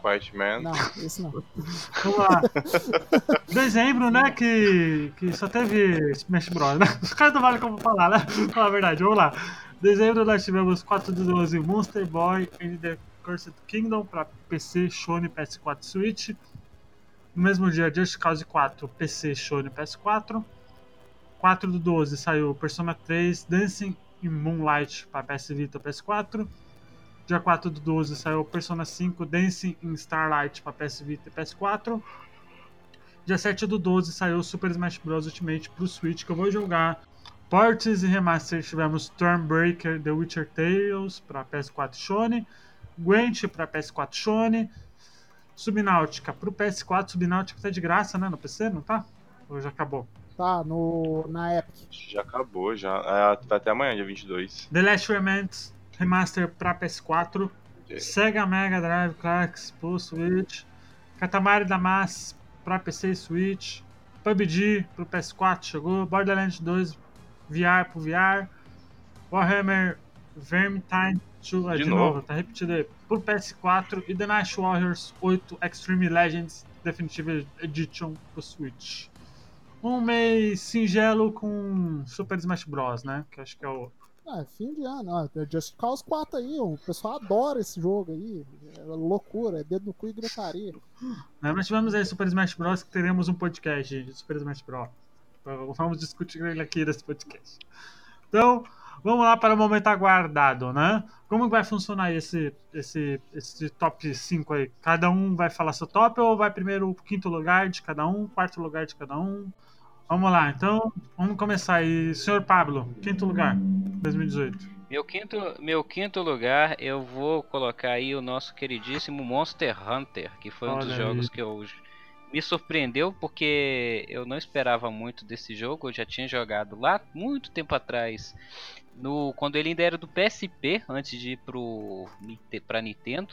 S4: Quiet Man.
S2: Não, esse não.
S1: vamos lá. Dezembro, né? Que, que só teve Smash Bros. Né? Os caras não valem como falar, né? Falar a verdade, vamos lá. Dezembro nós tivemos 4 do 12 Monster Boy and the Cursed Kingdom para PC, Sony, PS4 e Switch. No mesmo dia, Just Cause 4, PC, Sony, PS4. 4 do 12 saiu Persona 3, Dancing in Moonlight para PS Vita e PS4. Dia 4 do 12 saiu Persona 5 Dancing in Starlight para PS Vita e PS4. Dia 7 do 12 saiu Super Smash Bros. Ultimate pro Switch, que eu vou jogar. Ports e Remaster tivemos Stormbreaker The Witcher Tales para PS4 e Sony. Gwent para PS4 Shone. Subnáutica pro PS4. Subnáutica tá de graça, né? No PC, não tá? Ou já acabou?
S2: Tá, no, na Epic.
S4: Já acabou, já. É, vai até amanhã, dia 22.
S1: The Last Remnants Remaster pra PS4.
S4: É.
S1: Sega Mega Drive Classics pro Switch. Katamari Damacy pra PC e Switch. PUBG pro PS4 chegou. Borderlands 2 VR pro VR. Warhammer Vermintide 2, ah,
S4: De
S1: de,
S4: novo.
S1: novo. tá repetido aí. Pro PS4 e The Night Warriors 8 Extreme Legends Definitive Edition pro Switch. Um mês singelo com Super Smash Bros, né? Que acho que é o.
S2: Ah, fim de ano. ó, é Just Cause 4 aí, o pessoal adora esse jogo aí. É loucura, é dedo no cu e gritaria.
S1: Né? Nós tivemos aí Super Smash Bros. que teremos um podcast de Super Smash Bros. Vamos discutir ele aqui nesse podcast. Então, vamos lá para o momento aguardado, né? Como que vai funcionar esse, esse, esse top 5 aí? Cada um vai falar seu top ou vai primeiro o quinto lugar de cada um, quarto lugar de cada um? Vamos lá, então, vamos começar aí. Senhor Pablo, quinto lugar, 2018.
S3: Meu quinto, meu quinto lugar, eu vou colocar aí o nosso queridíssimo Monster Hunter, que foi um dos
S1: Olha
S3: jogos
S1: aí.
S3: que eu me surpreendeu porque eu não esperava muito desse jogo. Eu já tinha jogado lá muito tempo atrás, no quando ele ainda era do PSP, antes de ir pro Nite- pra Nintendo.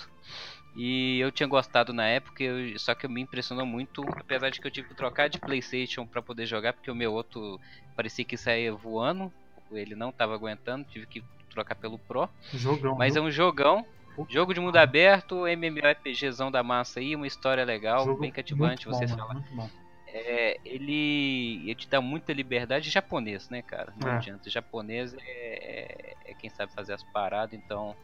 S3: E eu tinha gostado na época, eu- só que me impressionou muito, apesar de que eu tive que trocar de PlayStation pra poder jogar, porque o meu outro parecia que saía voando, ele não tava aguentando, tive que trocar pelo Pro.
S1: Jogão.
S3: Mas é
S1: viu?
S3: um jogão, jogo de mundo aberto, MMORPGzão da massa aí, uma história legal,
S1: Jogo
S3: bem cativante,
S1: muito
S3: você
S1: bom,
S3: fala.
S1: mano, muito bom.
S3: É, ele, ele te dá muita liberdade japonês, né, cara? Não
S1: É.
S3: adianta. Japonês é, é- é quem sabe fazer as paradas, então.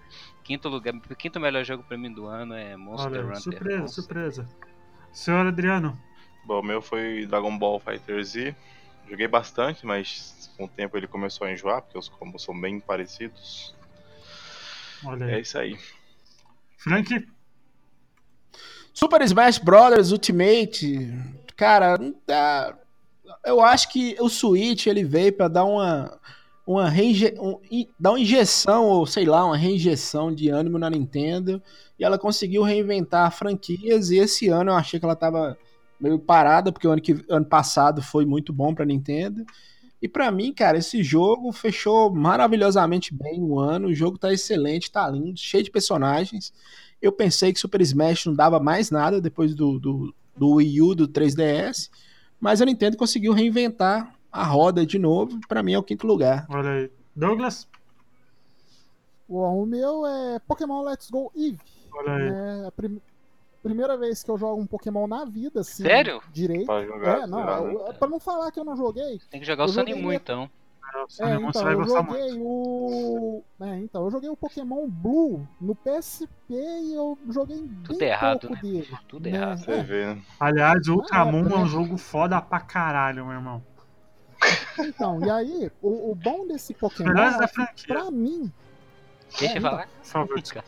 S3: Quinto lugar, o quinto melhor jogo pra mim do ano é Monster
S1: Olha,
S3: Hunter.
S1: surpresa,
S3: com
S1: surpresa. Senhor Adriano,
S4: Bom, o meu foi Dragon Ball Fighter Z. Joguei bastante, mas com o tempo ele começou a enjoar, porque os combos são bem parecidos.
S1: olha
S4: É
S1: aí.
S4: isso aí.
S1: Frank,
S5: Super Smash Bros. Ultimate, cara, dá- eu acho que o Switch ele veio pra dar uma uma reinje... um- dar uma injeção ou sei lá, uma reinjeção de ânimo na Nintendo e ela conseguiu reinventar franquias e esse ano eu achei que ela tava meio parada porque o ano que ano passado foi muito bom pra Nintendo. E pra mim, cara, esse jogo fechou maravilhosamente bem o ano. O jogo tá excelente, tá lindo, cheio de personagens. Eu pensei que Super Smash não dava mais nada depois do, do, do Wii U, do 3DS, mas a Nintendo conseguiu reinventar a roda de novo. Pra mim é o quinto lugar.
S1: olha aí. Douglas,
S2: O, o meu é Pokémon Let's Go Eve.
S1: olha aí.
S2: É a prim- primeira vez que eu jogo um Pokémon na vida, assim.
S3: Sério?
S2: Direito.
S4: Pra jogar.
S2: É, não,
S4: né?
S2: eu- pra não falar que eu não joguei,
S3: Tem que jogar o
S2: ele-
S3: então.
S2: É,
S1: você
S2: então,
S1: vai
S2: eu
S1: gostar muito.
S2: joguei o. É, então, eu joguei o Pokémon Blue no PSP e eu joguei bem
S3: Tudo errado,
S2: pouco
S3: né?
S2: dele.
S3: Tudo
S2: né?
S3: errado.
S4: Você
S2: É,
S4: vê, né?
S1: Aliás, Ultramon
S2: Ah,
S1: é um
S2: né?
S1: jogo foda pra caralho, meu irmão.
S2: então, e aí, o, o bom desse Pokémon, é que, pra mim,
S3: Deixa
S2: É,
S3: eu
S2: então.
S3: falar.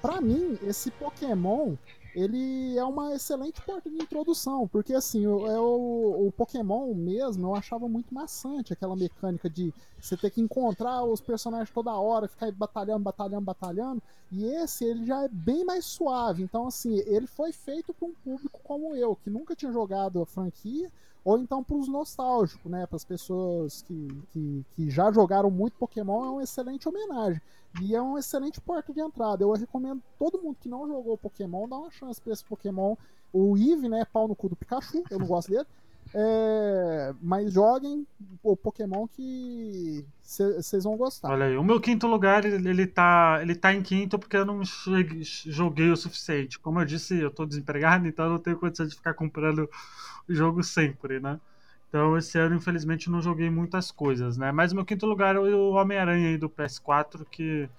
S2: Pra mim, esse Pokémon, ele é uma excelente porta de introdução, porque assim, o, é o, o Pokémon mesmo eu achava muito maçante, aquela mecânica de você ter que encontrar os personagens toda hora, ficar batalhando, batalhando, batalhando, e esse ele já é bem mais suave, então assim, ele foi feito para um público como eu, que nunca tinha jogado a franquia, ou então para os nostálgicos, né, para as pessoas que, que, que já jogaram muito Pokémon, é uma excelente homenagem. E é uma excelente porta de entrada. Eu recomendo todo mundo que não jogou Pokémon dar uma chance pra esse Pokémon. O Eve, né? Pau no cu do Pikachu, eu não gosto dele. É, mas joguem o Pokémon que vocês vão gostar.
S1: Olha aí. O meu quinto lugar, ele, ele tá, ele tá em quinto porque eu não cheguei- joguei o suficiente. Como eu disse, eu tô desempregado, então eu não tenho condição de ficar comprando o jogo sempre, né? Então esse ano, infelizmente, eu não joguei muitas coisas, né? Mas o meu quinto lugar é o Homem-Aranha aí do PS4, que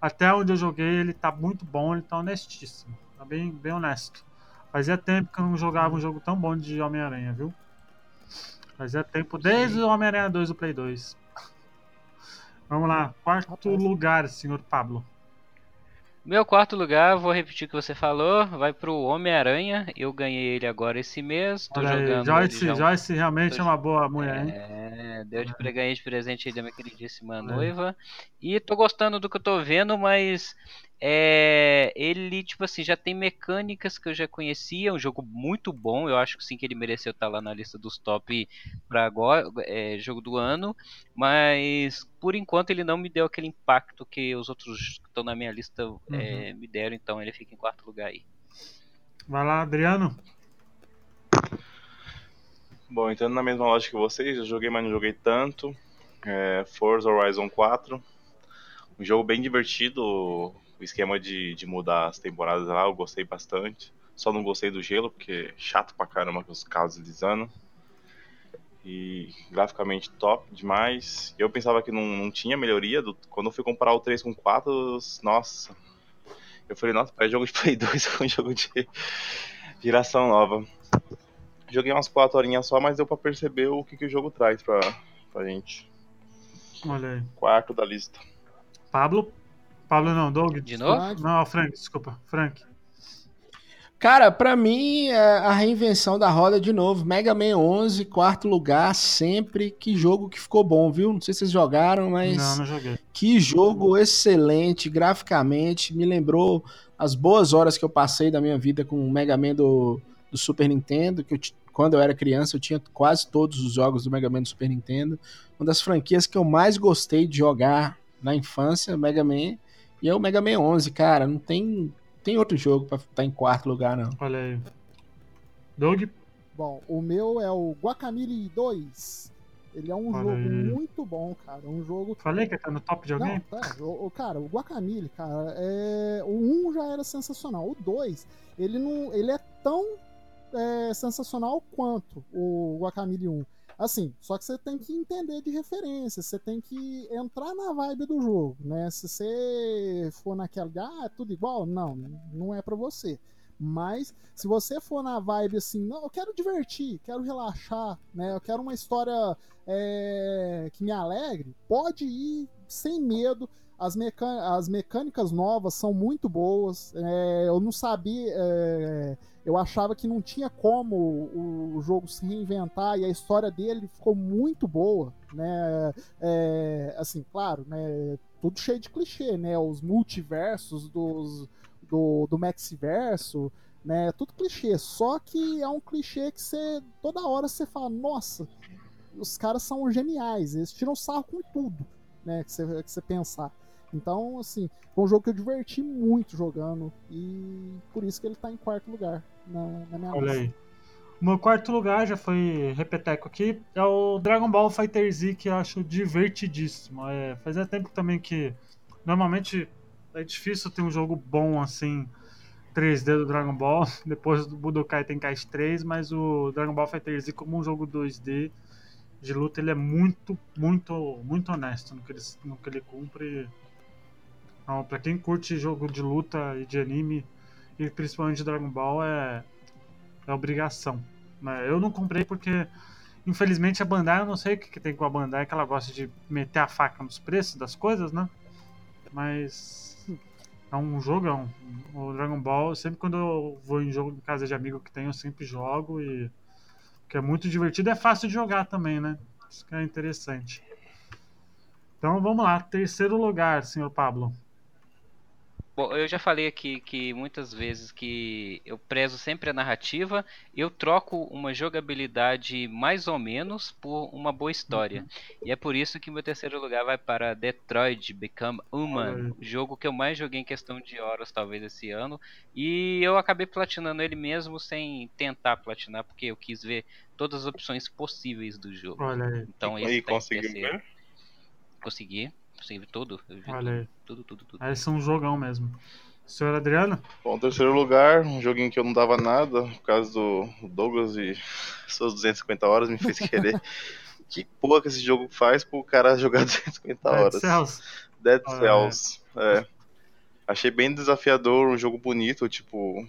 S1: até onde eu joguei ele tá muito bom, ele tá honestíssimo. Tá bem, bem honesto. Fazia tempo que eu não jogava um jogo tão bom de Homem-Aranha, viu? Fazia tempo, desde o Homem-Aranha 2 do Play 2. Vamos lá, quarto
S2: Rapaz.
S1: lugar, senhor Pablo.
S3: Meu quarto lugar, vou repetir o que você falou, vai pro Homem-Aranha. Eu ganhei ele agora esse mês. Tô
S1: Olha aí,
S3: jogando
S1: Joyce,
S3: já
S1: Joyce realmente
S3: tô-
S1: é uma boa mulher, hein?
S3: É, É, deu de ganhar de presente aí da minha queridíssima noiva. E tô gostando do que eu tô vendo, mas é, ele, tipo assim, já tem mecânicas que eu já conhecia. Um jogo muito bom. Eu acho que sim que ele mereceu estar lá na lista dos top para agora, é, jogo do ano. Mas por enquanto ele não me deu aquele impacto que os outros que estão na minha lista uhum. é, me deram. Então ele fica em quarto lugar aí.
S1: Vai lá, Adriano.
S4: Bom, entrando na mesma lógica que vocês, eu joguei, mas não joguei tanto. É, Forza Horizon 4. Um jogo bem divertido. O esquema de, de mudar as temporadas lá, eu gostei bastante. Só não gostei do gelo, porque é chato pra caramba com os carros deslizando. E graficamente top demais. Eu pensava que não, não tinha melhoria. Do, quando eu fui comparar o 3 com o 4, nossa. Eu falei, nossa, parece jogo de Play 2 com jogo de geração nova. Joguei umas 4 horinhas só, mas deu pra perceber o que, que o jogo traz pra, pra gente.
S1: Olha aí.
S4: Quarto da lista.
S1: Pablo? Pablo não, Doug.
S3: De novo?
S1: Não, Frank, desculpa. Frank.
S5: Cara, para mim, é a reinvenção da roda de novo. Mega Man 11, quarto lugar, sempre. Que jogo que ficou bom, viu? Não sei se vocês jogaram, mas.
S1: Não, não joguei.
S5: Que jogo excelente, graficamente. Me lembrou as boas horas que eu passei da minha vida com o Mega Man do, do Super Nintendo, que eu quando eu era criança, eu tinha quase todos os jogos do Mega Man do Super Nintendo. Uma das franquias que eu mais gostei de jogar na infância, Mega Man, e é o Mega Man 11, cara. Não tem, tem outro jogo para estar tá em quarto lugar, não.
S1: Olha aí. Doug?
S2: Bom, o meu é o Guacamole 2. Ele é um Olha jogo aí. muito bom, cara. Um jogo.
S1: Falei que tá no top de alguém?
S2: Não, tá. O, cara, o Guacamole, cara, é... o 1 já era sensacional. O 2, ele não. Ele é tão é, sensacional quanto o Guacamole 1. Assim, só que você tem que entender de referência, você tem que entrar na vibe do jogo, né? Se você for naquela, ah, é tudo igual, não, não é para você. Mas se você for na vibe assim, não, eu quero divertir, quero relaxar, né? Eu quero uma história é, que me alegre, pode ir sem medo. As, as mecânicas novas são muito boas. É, eu não sabia. É, eu achava que não tinha como o, jogo se reinventar e a história dele ficou muito boa, né? É, assim, claro, né? Tudo cheio de clichê, né? Os multiversos dos, do, do Maxiverso, né? Tudo clichê. Só que é um clichê que você toda hora você fala, nossa, os caras são geniais, eles tiram sarro com tudo, né? Que você, que você pensar. Então, assim, foi um jogo que eu diverti muito jogando e por isso que ele tá em quarto lugar na, na minha
S1: Olha lista. aí. O meu quarto lugar, já foi repeteco aqui, é o Dragon Ball Fighter Z, que eu acho divertidíssimo. É, fazia tempo também que, normalmente, é difícil ter um jogo bom assim, 3D do Dragon Ball, depois do Budokai Tenkaichi 3, mas o Dragon Ball Fighter Z como um jogo 2D de luta, ele é muito, muito, muito honesto no que ele, no que ele cumpre então, pra quem curte jogo de luta e de anime, e principalmente Dragon Ball, é, é obrigação. Né? Eu não comprei porque, infelizmente, a Bandai, eu não sei o que, que tem com a Bandai, que ela gosta de meter a faca nos preços das coisas, né? Mas é um jogão. O Dragon Ball, sempre quando eu vou em jogo em casa de amigo que tem, eu sempre jogo e que é muito divertido, é fácil de jogar também, né? Isso que é interessante. Então vamos lá, terceiro lugar, senhor Pablo.
S3: Bom, eu já falei aqui que muitas vezes que eu prezo sempre a narrativa, eu troco uma jogabilidade mais ou menos por uma boa história. Uhum. E é por isso que meu terceiro lugar vai para Detroit Become Human, uhum. jogo que eu mais joguei em questão de horas talvez esse ano, e eu acabei platinando ele mesmo sem tentar platinar, porque eu quis ver todas as opções possíveis do jogo. Então esse
S4: e tá conseguiu ver?
S3: Consegui. Sempre tudo.
S1: Olha aí.
S3: Tudo, tudo, tudo.
S1: Aí são um jogão mesmo. Senhor Adriano?
S4: Bom, terceiro lugar, um joguinho que eu não dava nada, por causa do Douglas e suas 250 horas me fez querer. que porra que esse jogo faz pro cara jogar 250 horas? Dead
S1: Cells.
S4: Dead Cells, é. Achei bem desafiador, um jogo bonito, tipo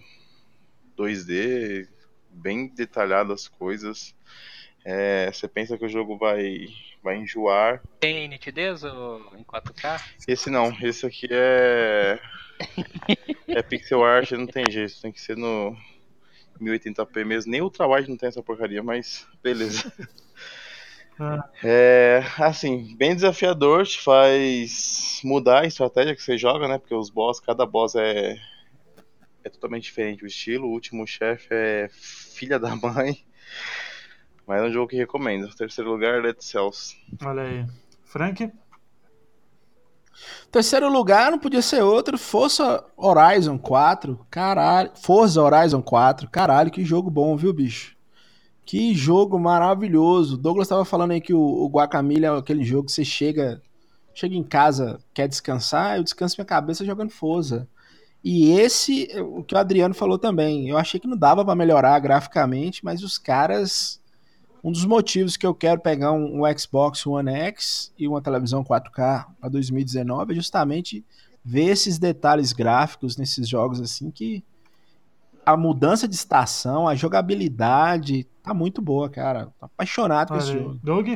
S4: 2D, bem detalhado as coisas. É, você pensa que o jogo vai, vai enjoar.
S3: Tem nitidez ou em 4K?
S4: Esse não, esse aqui é. é pixel art, não tem jeito, tem que ser no 1080p mesmo. Nem o trabalho não tem essa porcaria, mas beleza.
S1: Ah.
S4: É, assim, bem desafiador, te faz mudar a estratégia que você joga, né? Porque os boss, cada boss é, é totalmente diferente o estilo. O último chefe é filha da mãe. Mas é um jogo que recomendo. Terceiro lugar, Dead Cells.
S1: Olha aí. Frank?
S5: Terceiro lugar não podia ser outro, Forza Horizon 4. Caralho. Forza Horizon 4. Caralho, que jogo bom, viu, bicho? Que jogo maravilhoso. Douglas tava falando aí que o, o Guacamole é aquele jogo que você chega, chega em casa, quer descansar, eu descanso minha cabeça jogando Forza. E esse, o que o Adriano falou também, eu achei que não dava para melhorar graficamente, mas os caras um dos motivos que eu quero pegar um, um Xbox One X e uma televisão 4K para 2019 é justamente ver esses detalhes gráficos nesses jogos assim que a mudança de estação, a jogabilidade tá muito boa, cara. Tô apaixonado com esse
S1: Olha aí.
S5: jogo.
S1: Doug?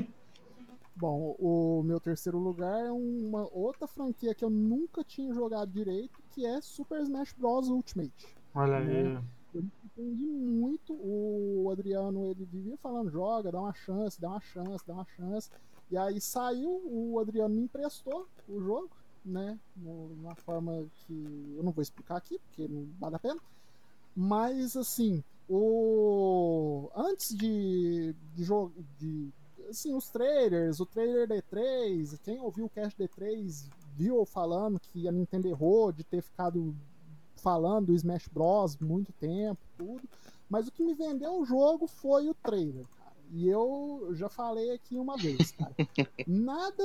S2: Bom, o meu terceiro lugar é uma outra franquia que eu nunca tinha jogado direito, que é Super Smash Bros. Ultimate.
S1: Olha aí.
S2: Eu surpreendi muito. O Adriano, ele vivia falando, joga, dá uma chance, dá uma chance, dá uma chance. E aí saiu, o Adriano me emprestou o jogo, né? Numa forma que eu não vou explicar aqui, porque não vale a pena. Mas assim, o antes de, de jogo de assim, os trailers, o trailer D3, quem ouviu o cast D3 viu falando que a Nintendo errou de ter ficado falando do Smash Bros muito tempo, tudo. Mas o que me vendeu o jogo foi o trailer, cara. E eu já falei aqui uma vez, cara. Nada,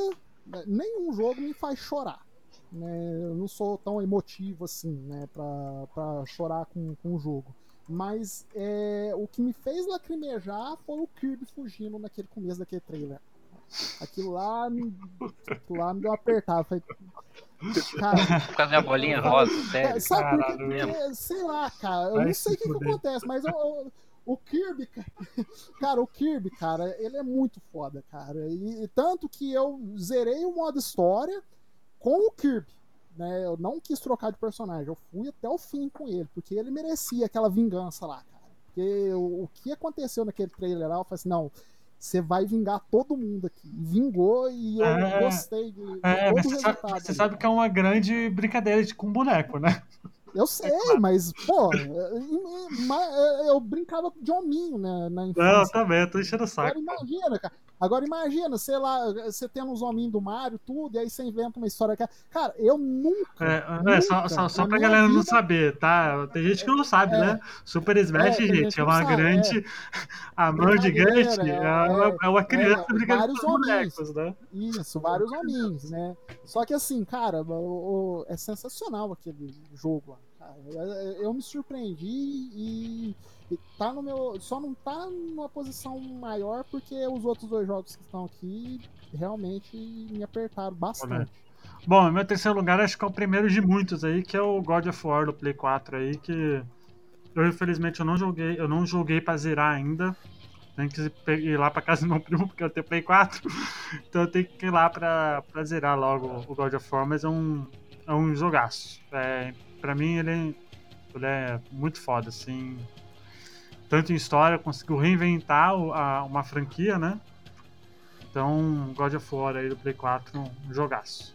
S2: nenhum jogo me faz chorar. Né? Eu não sou tão emotivo assim, né, pra, pra chorar com, com o jogo. Mas é, o que me fez lacrimejar foi o Kirby fugindo naquele começo daquele trailer. Aquilo lá, me- aquilo lá me deu uma apertada. Falei, cara,
S3: Por causa da minha bolinha rosa, sério.
S2: Sabe por
S1: Caralho.
S2: quê? Porque, sei lá, cara, eu
S1: Vai
S2: não
S1: se
S2: sei o que, que acontece, mas eu- eu- o Kirby, cara, cara, o Kirby, cara, ele é muito foda, cara. E, e tanto que eu zerei o modo história com o Kirby. Né? Eu não quis trocar de personagem, eu fui até o fim com ele, porque ele merecia aquela vingança lá, cara. Porque o, o que aconteceu naquele trailer lá, eu falei assim, não, você vai vingar todo mundo aqui. Vingou e eu
S1: É.
S2: gostei de, de
S1: É,
S2: todo
S1: você sabe, você
S2: ali.
S1: sabe que é uma grande brincadeira de, com boneco, né?
S2: Eu sei, mas, pô, eu- eu, eu brincava de hominho né, na
S1: Não, eu
S2: infância.
S1: também, eu tô enchendo o
S2: Agora
S1: saco.
S2: imagina, cara. Agora imagina, sei lá, você tendo uns hominhos do Mario, tudo, e aí você inventa uma história. Cara, cara eu nunca.
S1: É, é, só,
S2: nunca
S1: só, só pra galera não
S2: vida-
S1: saber, tá? Tem gente que não sabe,
S2: É.
S1: né? Super Smash,
S2: É, tem gente
S1: gente,
S2: que
S1: é
S2: não
S1: uma
S2: sabe,
S1: grande. A mão gigante é,
S2: é,
S1: uma, é criança
S2: é, vários
S1: com bonecos, né?
S2: Isso, vários hominhos, né? Só que assim, cara, o- o- é sensacional aquele jogo lá. cara. Eu- Eu me surpreendi e tá no meu. Só não tá numa posição maior porque os outros dois jogos que estão aqui realmente me apertaram bastante.
S1: Bom, meu terceiro lugar acho que é o primeiro de muitos aí, que é o God of War do Play 4 aí, que eu infelizmente eu não joguei, eu não joguei pra zerar ainda. Tenho que ir lá pra casa do meu primo, porque eu tenho Play 4. Então eu tenho que ir lá pra, pra zerar logo o God of War, mas é um, é um jogaço. É, pra mim ele, ele é muito foda, assim. Tanto em história, conseguiu reinventar a- uma franquia, né? Então, God of War aí do Play 4, um jogaço.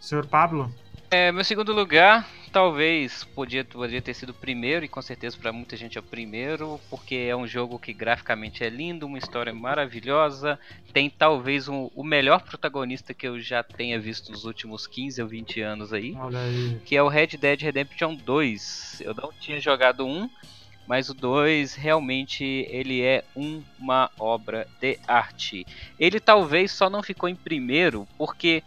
S1: Senhor Pablo?
S3: É, meu segundo lugar, talvez podia, podia ter sido o primeiro, e com certeza para muita gente é o primeiro, porque é um jogo que graficamente é lindo, uma história maravilhosa, tem talvez um- o melhor protagonista que eu já tenha visto nos últimos 15 ou 20 anos aí,
S1: aí.
S3: que é o Red Dead Redemption 2. Eu não tinha jogado um, mas o 2 realmente ele é uma obra de arte. Ele talvez só não ficou em primeiro porque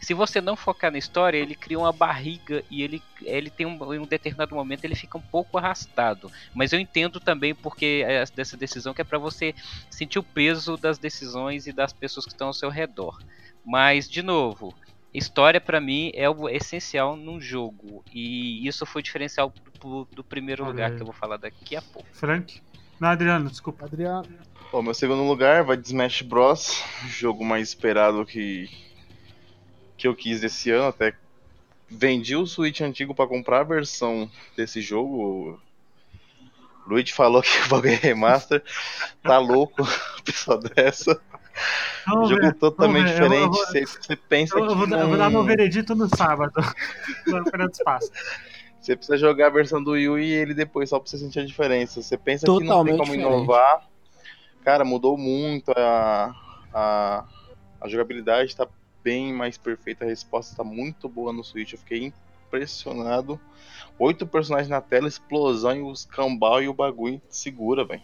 S3: se você não focar na história, ele cria uma barriga e ele, ele tem um, em um determinado momento ele fica um pouco arrastado. Mas eu entendo também porque é dessa decisão que é para você sentir o peso das decisões e das pessoas que estão ao seu redor. Mas de novo, história pra mim é o essencial num jogo e isso foi diferencial do, do primeiro
S1: Olha
S3: lugar
S1: aí.
S3: que eu vou falar daqui a pouco.
S1: Frank? Não, Adriano, desculpa.
S2: Adriano,
S4: Bom, meu segundo lugar vai de Smash Bros. Jogo mais esperado que que eu quis desse ano. Até vendi o Switch antigo pra comprar a versão desse jogo. O Luigi falou que o bagulho é remaster. Tá louco, pessoa dessa.
S1: Vamos
S4: Jogo
S1: ver,
S4: totalmente
S1: eu
S4: diferente.
S1: vou-
S4: Você, você pensa
S1: Eu,
S4: que
S1: vou, dar- eu
S4: não-
S1: vou dar meu veredito no sábado. no Espaço.
S4: Você precisa jogar a versão do Wii e ele depois, só pra você sentir a diferença. Você pensa que não tem
S5: Totalmente
S4: como
S5: diferente.
S4: inovar. Cara, mudou muito a, a, a jogabilidade, tá bem mais perfeita, a resposta tá muito boa no Switch. Eu fiquei impressionado. Oito personagens na tela, explosão e os cambal e o bagulho segura, velho.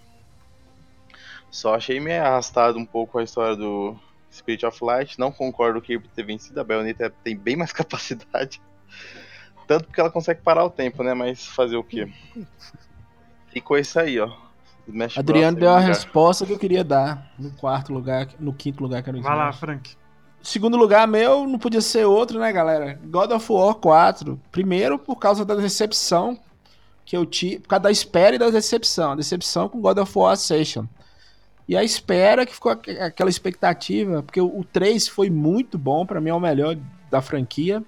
S4: Só achei meio arrastado um pouco a história do Spirit of Light. Não concordo que ele ter vencido. A Bayonetta tem bem mais capacidade. Tanto porque ela consegue parar o tempo, né? Mas fazer o quê? Ficou isso aí, ó. Smash
S5: Adriano
S4: Bros.
S5: deu a
S4: cara.
S5: resposta que eu queria dar no quarto lugar, no quinto lugar que era o
S1: Vai lá. Frank.
S5: Segundo lugar meu, não podia ser outro, né, galera? God of War 4. Primeiro, por causa da decepção que eu tive, por causa da espera e da decepção. A decepção com God of War Ascension. E a espera que ficou aqu- aquela expectativa, porque o o 3 foi muito bom, pra mim é o melhor da franquia,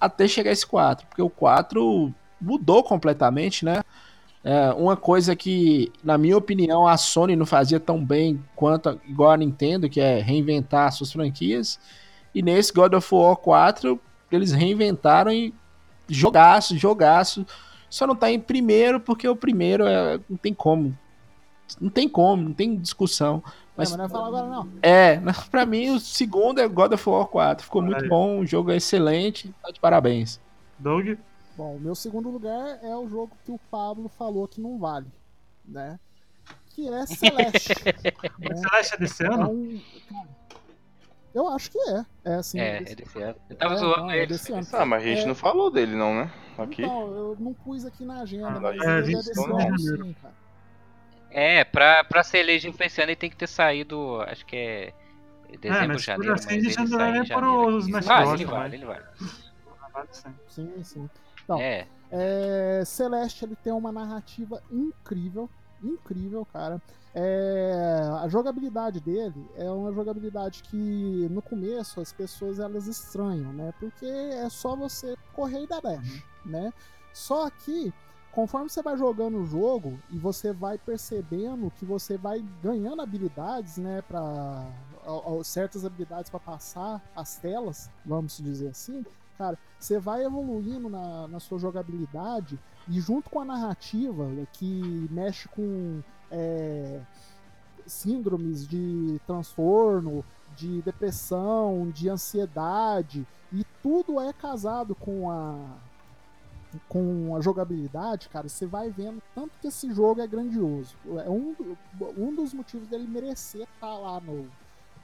S5: até chegar esse 4. Porque o 4 mudou completamente, né? É, uma coisa que, na minha opinião, a Sony não fazia tão bem quanto a- igual a Nintendo, que é reinventar suas franquias. E nesse God of War 4, eles reinventaram e jogaço, jogaço. Só não tá em primeiro porque o primeiro é, não tem como. Não tem como, não tem discussão.
S2: Mas,
S5: Mas
S2: mas não agora, não.
S5: é, pra mim o segundo é God of War 4. Ficou muito bom, o jogo é excelente. Tá de parabéns.
S1: Doug.
S2: Bom, o meu segundo lugar é o jogo que o Pablo falou que não vale, né? Que é Celeste. né?
S1: Celeste é desse
S2: É
S1: ano?
S2: um. cara, Eu acho que é. É assim.
S3: É,
S2: desse-
S3: é desse ano. Eu tava
S2: É,
S3: zoando
S2: não, é
S3: ele.
S2: desse ano.
S4: Ah, mas a gente
S2: É.
S4: não falou dele, não, né? Aqui.
S2: Então, eu não pus aqui na agenda,
S1: Ah,
S2: mas
S1: é,
S2: ele é
S1: 25
S2: desse
S1: de
S2: ano sim, cara.
S3: É, pra, pra ser esse ano ele tem que ter saído, acho que é dezembro,
S1: mas
S3: janeiro,
S1: por assim,
S3: mas ele
S1: já
S3: sai em
S1: para
S3: janeiro.
S1: os
S3: Vale,
S1: Bros,
S3: ele
S1: vai.
S3: vale, ele vale.
S1: Vale sim.
S2: Sim, sim. Não.
S3: É,
S2: É, Celeste ele tem uma narrativa incrível, incrível, cara. É, a jogabilidade dele é uma jogabilidade que no começo as pessoas elas estranham, né? Porque é só você correr e dar dash, né? Só que conforme você vai jogando o jogo e você vai percebendo que você vai ganhando habilidades, né, para certas habilidades para passar as telas, vamos dizer assim, cara, você vai evoluindo na, na sua jogabilidade e junto com a narrativa que mexe com é, síndromes de transtorno, de depressão, de ansiedade e tudo é casado com a com a jogabilidade, cara, você vai vendo tanto que esse jogo é grandioso. É um, um dos motivos dele merecer estar lá no,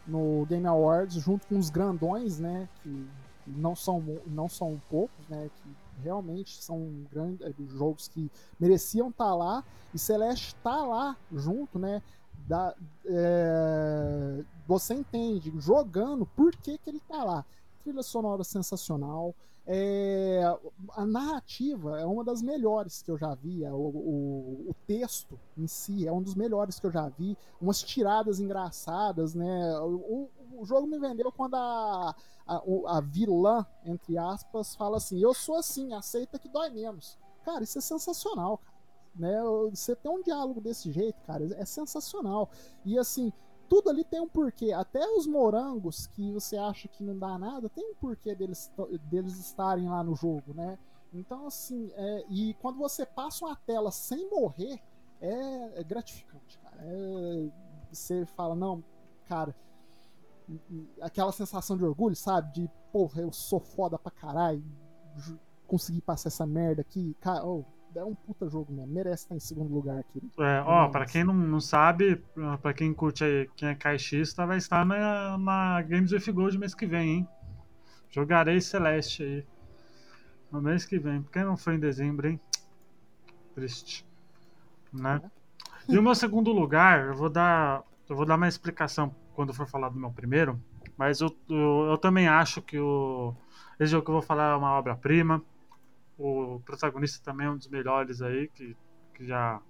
S2: no Game Awards junto com os grandões, né, que não são não são poucos, né, que realmente são grandes jogos que mereciam estar lá e Celeste está lá junto, né, da, é, você entende jogando por que, que ele está lá. Trilha sonora sensacional. É, a narrativa é uma das melhores que eu já vi. é, O, o, o, texto em si é um dos melhores que eu já vi. Umas tiradas engraçadas, né? O, o jogo me vendeu quando a, a, a, vilã, entre aspas, fala assim: Eu sou assim, aceita que dói menos. Cara, isso é sensacional, cara. Né? Você tem um diálogo desse jeito, cara, é sensacional. E assim, tudo ali tem um porquê. Até os morangos que você acha que não dá nada, tem um porquê deles, deles estarem lá no jogo, né? Então, assim, é, e quando você passa uma tela sem morrer, é, é gratificante, cara. É, você fala, não, cara, aquela sensação de orgulho, sabe? De, porra, eu sou foda pra caralho, consegui passar essa merda aqui. Cara, oh, é um puta jogo mesmo. Merece estar em segundo lugar aqui.
S1: É, ó, pra quem não, não sabe, pra quem curte aí, quem é caixista, vai estar na, na Games with Gold mês que vem, hein? Jogarei Celeste aí. No mês que vem. Porque não foi em dezembro, hein? Triste. Né? E o meu segundo lugar, eu vou dar. Eu vou dar uma explicação quando for falar do meu primeiro. Mas eu, eu, eu também acho que o. Esse jogo que eu vou falar é uma obra-prima o protagonista também é um dos melhores aí que, que já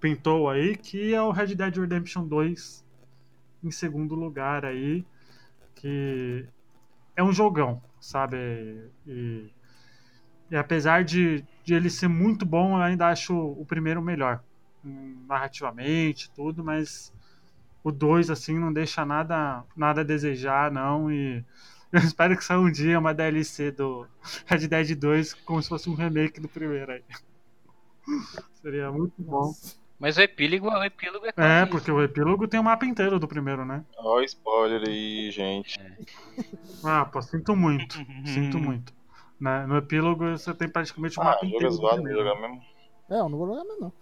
S1: pintou aí, que é o Red Dead Redemption 2 em segundo lugar aí, que é um jogão, sabe? E, e apesar de, de ele ser muito bom, eu ainda acho o primeiro melhor, narrativamente, tudo, mas o 2, assim, não deixa nada, nada a desejar, não. E eu espero que saia um dia uma DLC do Red Dead 2 como se fosse um remake do primeiro aí. Seria muito bom.
S3: Mas o epílogo, o epílogo é
S1: É,
S3: isso.
S1: porque o epílogo tem o mapa inteiro do primeiro, né?
S4: Ó, spoiler aí, gente.
S1: Ah, pô, sinto muito. Sinto muito. Né? No epílogo você tem praticamente o mapa
S4: Ah, jogo é
S1: inteiro. do
S4: zoado, vou
S1: primeiro.
S4: jogar mesmo.
S2: É, eu não vou jogar mais, não.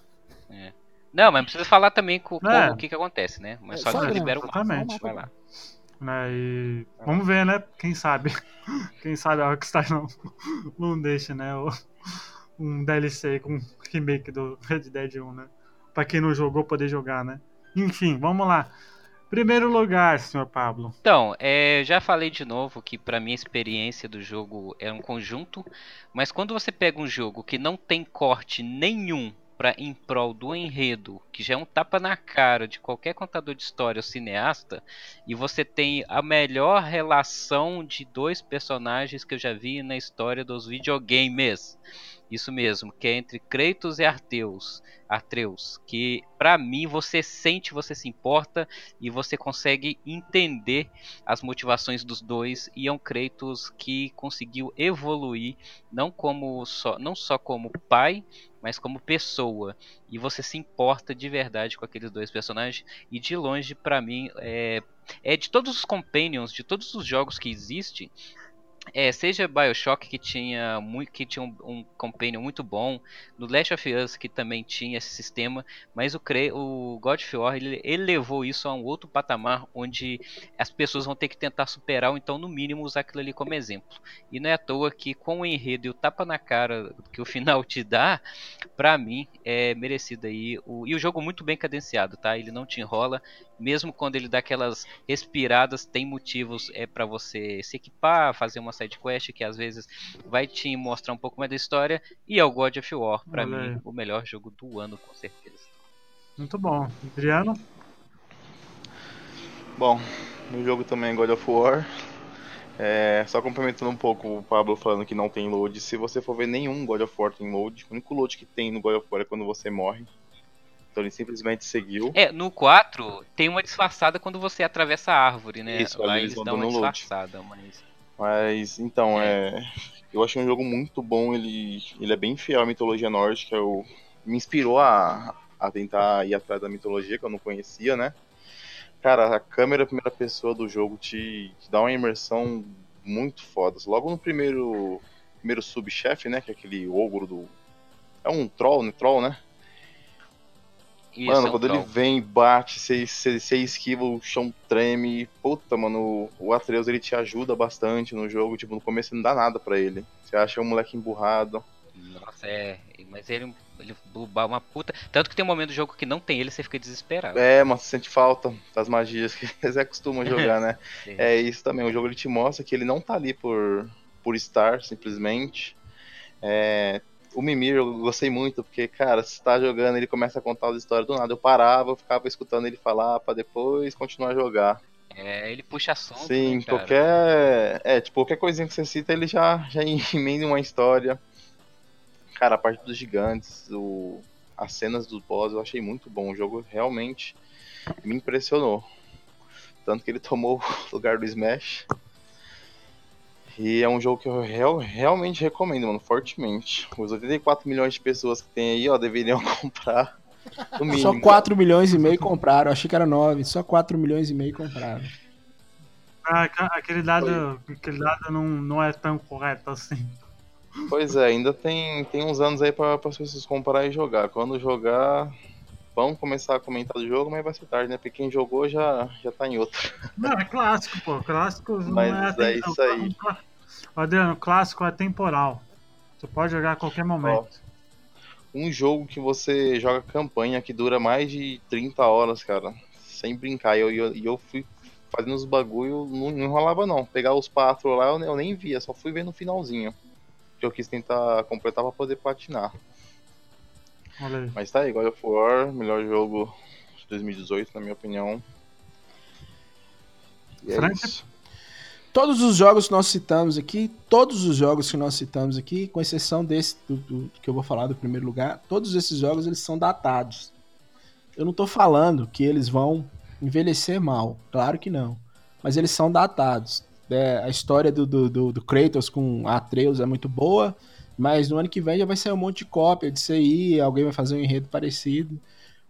S3: Não, mas precisa falar também com, com
S1: É.
S3: o que, que acontece, né? Mas
S2: É,
S3: só
S2: só
S3: que libera o mapa.
S1: exatamente.
S3: Vai lá.
S1: Né? E vamos ver, né? Quem sabe. Quem sabe a Rockstar não, não deixa, né? Um DLC com remake do Red Dead 1, né? Pra quem não jogou poder jogar, né? Enfim, vamos lá. Primeiro lugar, senhor Pablo.
S3: Então, é, já falei de novo que pra mim a experiência do jogo é um conjunto, mas quando você pega um jogo que não tem corte nenhum pra em prol do enredo, que já é um tapa na cara de qualquer contador de história ou cineasta, e você tem a melhor relação de dois personagens que eu já vi na história dos videogames. Isso mesmo, que é entre Kratos e Arteus. Atreus, que pra mim você sente, você se importa e você consegue entender as motivações dos dois e é um Kratos que conseguiu evoluir não como só não só como pai, mas como pessoa. E você se importa de verdade com aqueles dois personagens? E de longe pra mim é, é de todos os companions de todos os jogos que existem é, seja BioShock que tinha muito que tinha um, um muito bom, no Last of Us que também tinha esse sistema, mas o, o God of War ele, ele levou isso a um outro patamar onde as pessoas vão ter que tentar superar ou então no mínimo usar aquilo ali como exemplo. E não é à toa que com o enredo e o tapa na cara que o final te dá, pra mim é merecido aí o, e o jogo muito bem cadenciado, tá? Ele não te enrola, mesmo quando ele dá aquelas respiradas, tem motivos é para você se equipar, fazer uma side quest que às vezes vai te mostrar um pouco mais da história e é o God of War,
S1: aí.
S3: mim, o melhor jogo do ano com certeza.
S1: Muito bom. Adriano?
S4: Bom, no jogo também é God of War. É, só complementando um pouco o Pablo falando que não tem load. Se você for ver nenhum God of War tem load. O único load que tem no God of War é quando você morre. Então ele simplesmente seguiu.
S3: É, no 4 tem uma disfarçada quando você atravessa a árvore, né?
S4: Isso,
S3: Lá eles
S4: eles
S3: dão uma
S4: load.
S3: disfarçada, mas
S4: Mas então, é. Eu achei um jogo muito bom, ele, ele é bem fiel à mitologia nórdica. Eu, me inspirou a, a tentar ir atrás da mitologia que eu não conhecia, né? Cara, a câmera primeira pessoa do jogo te, te dá uma imersão muito foda. Logo no primeiro primeiro subchefe, né? Que é aquele ogro do. É um troll, né? Troll, né?
S3: Isso
S4: Mano,
S3: é um
S4: quando ele
S3: troll.
S4: vem, bate, você- esquiva, o chão treme. Puta, mano, o Atreus ele te ajuda bastante no jogo. Tipo, no começo não dá nada pra ele. Você acha um moleque emburrado.
S3: Nossa, é, mas ele ele uma puta, tanto que tem um momento do jogo que não tem ele, você fica desesperado.
S4: É, mas você sente falta das magias que você costuma jogar, né?
S3: É.
S4: É isso também. O jogo ele te mostra que ele não tá ali por, por estar, simplesmente. É, o Mimir eu gostei muito, porque, cara, você tá jogando, ele começa a contar as histórias do nada. Eu parava, eu ficava escutando ele falar pra depois continuar a jogar.
S3: É, ele puxa assunto,
S4: Sim,
S3: né,
S4: qualquer. É, tipo, qualquer coisinha que você cita, ele já, já emenda uma história. Cara, a parte dos gigantes, o... as cenas dos boss, eu achei muito bom. O jogo realmente me impressionou. Tanto que ele tomou o lugar do Smash. E é um jogo que eu real- realmente recomendo, mano, fortemente. Os 84 milhões de pessoas que tem aí, ó, deveriam comprar.
S5: Só 4 milhões e meio compraram. Achei que era 9. Só 4 milhões e meio compraram.
S1: Ah, aquele dado, aquele dado não, não é tão correto assim.
S4: Pois é, ainda tem, tem uns anos aí pra, as pessoas comprar e jogar. Quando jogar, vão começar a comentar do jogo, mas vai ser tarde, né? Porque quem jogou já, já tá em outro.
S1: Não, é clássico, pô. Clássico não
S4: Mas
S1: é
S4: é isso aí.
S1: Adriano, clássico é temporal. Você pode jogar a qualquer momento.
S4: Um jogo que você joga campanha que dura mais de 30 horas, cara. Sem brincar. E eu, eu, eu fui fazendo os bagulho, não, não enrolava não. Pegar os quatro lá, eu, eu nem via, só fui ver no finalzinho. Que eu quis tentar completar pra poder platinar. Mas tá aí, God of War, melhor jogo de 2018, na minha opinião. E é.
S5: Todos os jogos que nós citamos aqui, todos os jogos que nós citamos aqui, com exceção desse do, do- que eu vou falar do primeiro lugar, todos esses jogos eles são datados. Eu não tô falando que eles vão envelhecer mal. Claro que não. Mas eles são datados. É, a história do, do, do, do Kratos com Atreus é muito boa, mas no ano que vem já vai sair um monte de cópia disso aí, alguém vai fazer um enredo parecido.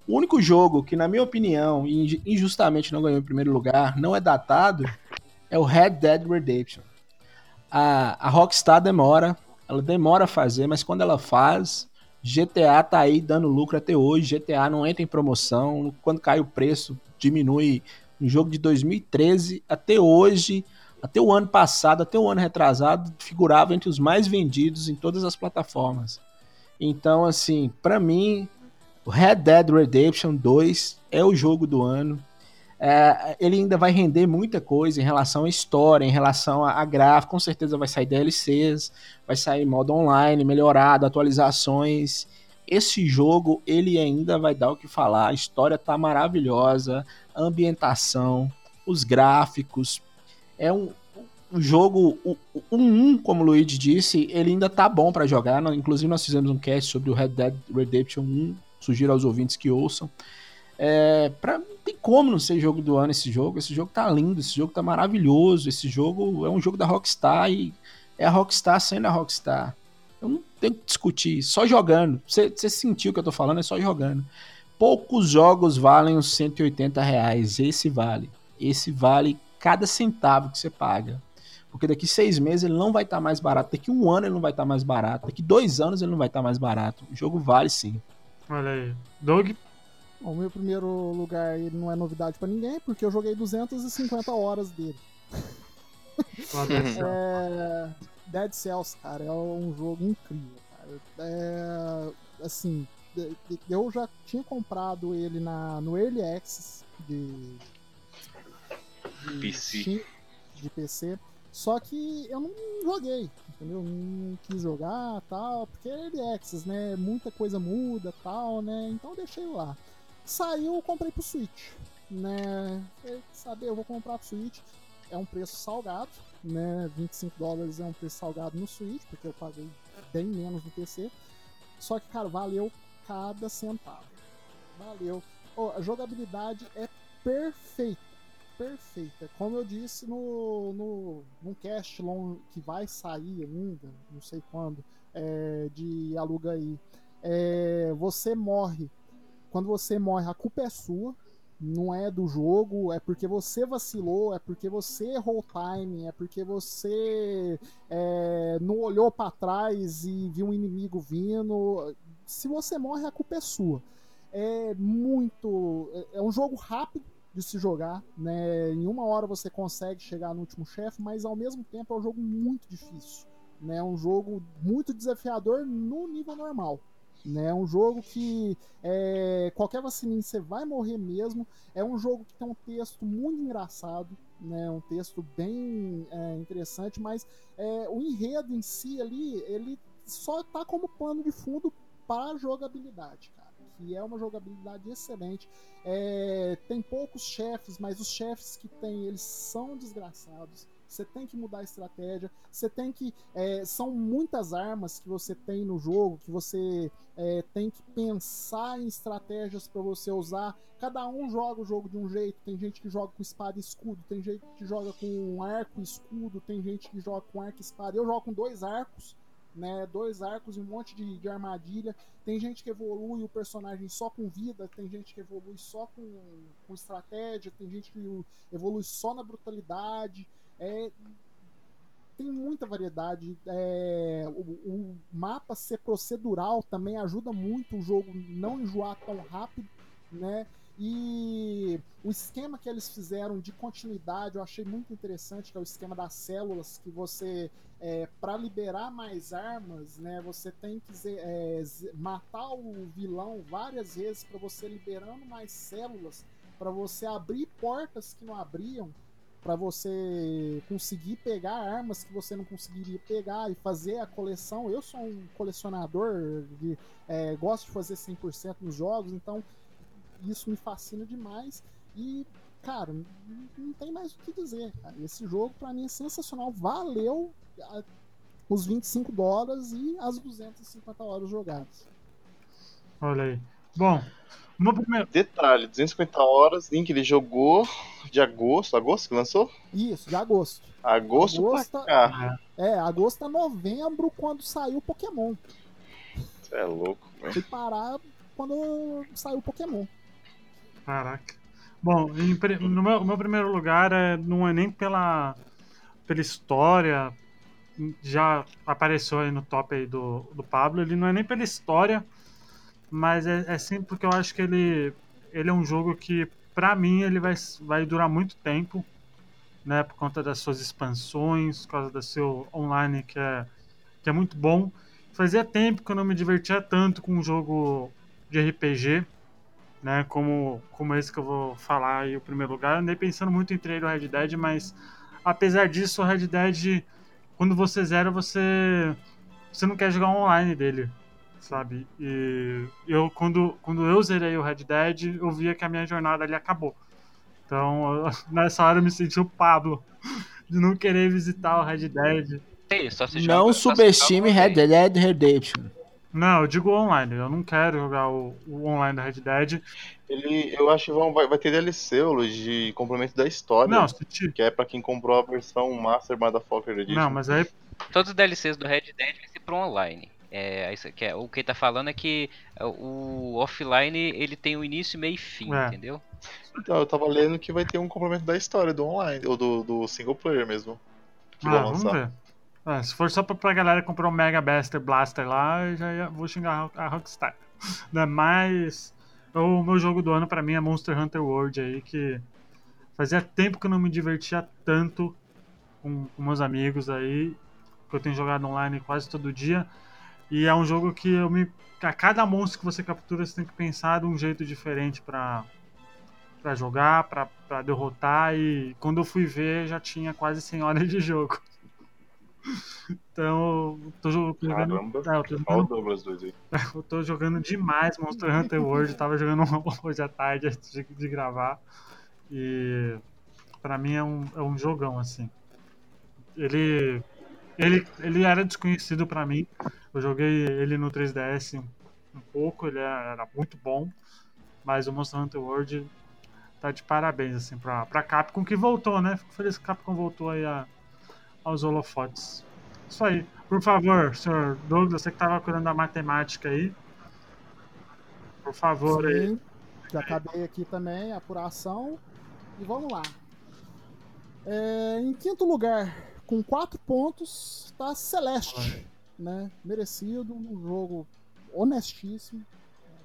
S5: O único jogo que, na minha opinião, injustamente não ganhou em primeiro lugar, não é datado, é o Red Dead Redemption. A, a Rockstar demora, ela demora a fazer, mas quando ela faz, GTA tá aí dando lucro até hoje. GTA não entra em promoção. Quando cai o preço, diminui. Um jogo de 2013 até hoje, até o ano passado, até o ano retrasado, figurava entre os mais vendidos em todas as plataformas. Então, assim, para mim, Red Dead Redemption 2 é o jogo do ano. É, ele ainda vai render muita coisa em relação à história, em relação a, a gráfico. Com certeza vai sair DLCs, vai sair modo online, melhorado, atualizações. Esse jogo ele ainda vai dar o que falar. A história tá maravilhosa, a ambientação, os gráficos. É um, um jogo, o, o 1, como o Luigi disse, ele ainda tá bom para jogar. Inclusive, nós fizemos um cast sobre o Red Dead Redemption 1. Sugiro aos ouvintes que ouçam. É, pra, tem como não ser jogo do ano esse jogo. Esse jogo tá lindo, esse jogo tá maravilhoso. Esse jogo é um jogo da Rockstar e é a Rockstar sendo a Rockstar. Eu não tenho que discutir, só jogando. Você sentiu o que eu tô falando, é só jogando. Poucos jogos valem os 180 reais. Esse vale. Esse vale cada centavo que você paga. Porque daqui seis meses ele não vai estar tá mais barato. Daqui um ano ele não vai estar tá mais barato. Daqui dois anos ele não vai estar tá mais barato. O jogo vale sim.
S1: Olha aí. Doug?
S2: O meu primeiro lugar ele não é novidade para ninguém, porque eu joguei 250 horas dele. é... Dead Cells, cara, é um jogo incrível, cara. É... Assim, eu já tinha comprado ele na, no Early Access de,
S3: de PC.
S2: De PC. Só que eu não joguei, entendeu? Não quis jogar tal, porque é Early Access, né? Muita coisa muda tal, né? Então eu deixei lá. Saiu, eu comprei pro Switch, né? Saber, eu vou comprar pro Switch. É um preço salgado, né? 25 dólares é um preço salgado no Switch, porque eu paguei bem menos no PC. Só que, cara, valeu cada centavo. Valeu. Oh, a jogabilidade é perfeita. Perfeita. Como eu disse no, no, no cast long, que vai sair ainda, não sei quando, é, de Aluga aí. É, você morre quando você morre, a culpa é sua, não é do jogo, é porque você vacilou, é porque você errou o timing, é porque você é, não olhou para trás e viu um inimigo vindo. Se você morre, a culpa é sua. É muito. É, é um jogo rápido de se jogar, né? Em uma hora você consegue chegar no último chefe, mas ao mesmo tempo é um jogo muito difícil. Né? É um jogo muito desafiador no nível normal. Né? É um jogo que é, qualquer vacininha você vai morrer mesmo. É um jogo que tem um texto muito engraçado, né? um texto bem é, interessante, mas é, o enredo em si ali, ele só tá como pano de fundo para a jogabilidade. Que é uma jogabilidade excelente. É, tem poucos chefes, mas os chefes que tem, eles são desgraçados você tem que mudar a estratégia, você tem que. É, são muitas armas que você tem no jogo, que você é, tem que pensar em estratégias para você usar. Cada um joga o jogo de um jeito. Tem gente que joga com espada e escudo, tem gente que joga com arco e escudo, tem gente que joga com arco e espada. Eu jogo com dois arcos. Né, dois arcos e um monte de, de, armadilha. Tem gente que evolui o personagem só com vida, tem gente que evolui só com, com estratégia, tem gente que evolui só na brutalidade. É, tem muita variedade. É, o, o, mapa ser procedural também ajuda muito o jogo não enjoar tão rápido, né? E o esquema que eles fizeram de continuidade eu achei muito interessante, que é o esquema das células, que você, é, para liberar mais armas, né, você tem que é, matar o vilão várias vezes para você liberando mais células, para você abrir portas que não abriam para você conseguir pegar armas que você não conseguiria pegar e fazer a coleção. Eu sou um colecionador, de, é, gosto de fazer 100% nos jogos, então isso me fascina demais. E, cara, não tem mais o que dizer. Cara. Esse jogo, para mim, é sensacional. Valeu os 25 dólares e as 250 horas jogadas.
S1: Olha aí. Bom, Meu primeiro,
S4: Detalhe, 250 horas, em que ele jogou de agosto, agosto que lançou?
S2: Isso, de agosto.
S4: Agosto,
S2: Agosto,
S4: pra cá.
S2: É, agosto a novembro, quando saiu o Pokémon.
S4: Você é louco, velho.
S2: Fui parar quando saiu o Pokémon.
S1: Caraca. Bom, em no meu, meu primeiro lugar é, não é nem pela, pela história, já apareceu aí no top aí do, do Pablo, ele não é nem pela história, mas é, é sim porque eu acho que ele, ele é um jogo que, pra mim, ele vai, vai durar muito tempo, né, por conta das suas expansões, por causa do seu online que é, que é muito bom. Fazia tempo que eu não me divertia tanto com um jogo de RPG, né, como, como esse que eu vou falar aí, o primeiro lugar. Eu andei pensando muito entre ele e o Red Dead, mas apesar disso, o Red Dead, quando você zera, você, você não quer jogar online dele, sabe? E eu, quando, quando eu zerei o Red Dead, eu via que a minha jornada ali acabou. Então, eu- nessa hora eu me senti o Pablo, de não querer visitar o Red Dead.
S3: É isso, só se
S5: Não subestime
S3: joga
S5: Red. Dead Redemption.
S1: Não, eu digo online, eu não quero jogar o, o online do Red Dead.
S4: Ele, eu acho que vão- vai, vai ter DLC, Luiz, de complemento da história.
S1: Não, se ti-
S4: Que é pra quem comprou a versão Master Motherfucker Edition.
S1: não, mas aí
S3: Todos os DLCs do Red Dead vai ser pro online. É, isso que é, o que ele tá falando é que é, o offline ele tem o início, meio e fim,
S1: É.
S3: entendeu?
S4: Então, eu tava lendo que vai ter um complemento da história do online, ou do, do single player mesmo. Que
S1: Ah,
S4: vão
S1: vamos ver. É, se for só pra, pra galera comprar um Mega Blaster Blaster lá, eu já ia- vou xingar a Rockstar. Né, Mas o meu jogo do ano pra mim é Monster Hunter World aí, que fazia tempo que eu não me divertia tanto com, com meus amigos aí, que eu tenho jogado online quase todo dia. E é um jogo que eu me. A cada monstro que você captura, você tem que pensar de um jeito diferente pra, pra jogar, pra derrotar. E quando eu fui ver, já tinha quase 100 horas de jogo. Então, eu tô jo- jogando.
S4: Caramba.
S1: É, eu tô jogando, eu tô jogando demais Monster Hunter World. Tava jogando hoje à tarde antes de, de gravar. E pra mim é um, é um jogão, assim. Ele, ele, ele era desconhecido pra mim. Eu joguei ele no 3DS um, um pouco, ele era, era muito bom. Mas o Monster Hunter World tá de parabéns, assim, pra, pra Capcom que voltou, né? Fico feliz que a Capcom voltou aí a- aos holofotes. Isso aí. Por favor, senhor Douglas, você que tava cuidando da matemática aí. Por favor, aí.
S2: Sim, já acabei aqui também a apuração. E vamos lá. É, em quinto lugar, com quatro pontos, está Celeste. Né? Merecido, um jogo honestíssimo.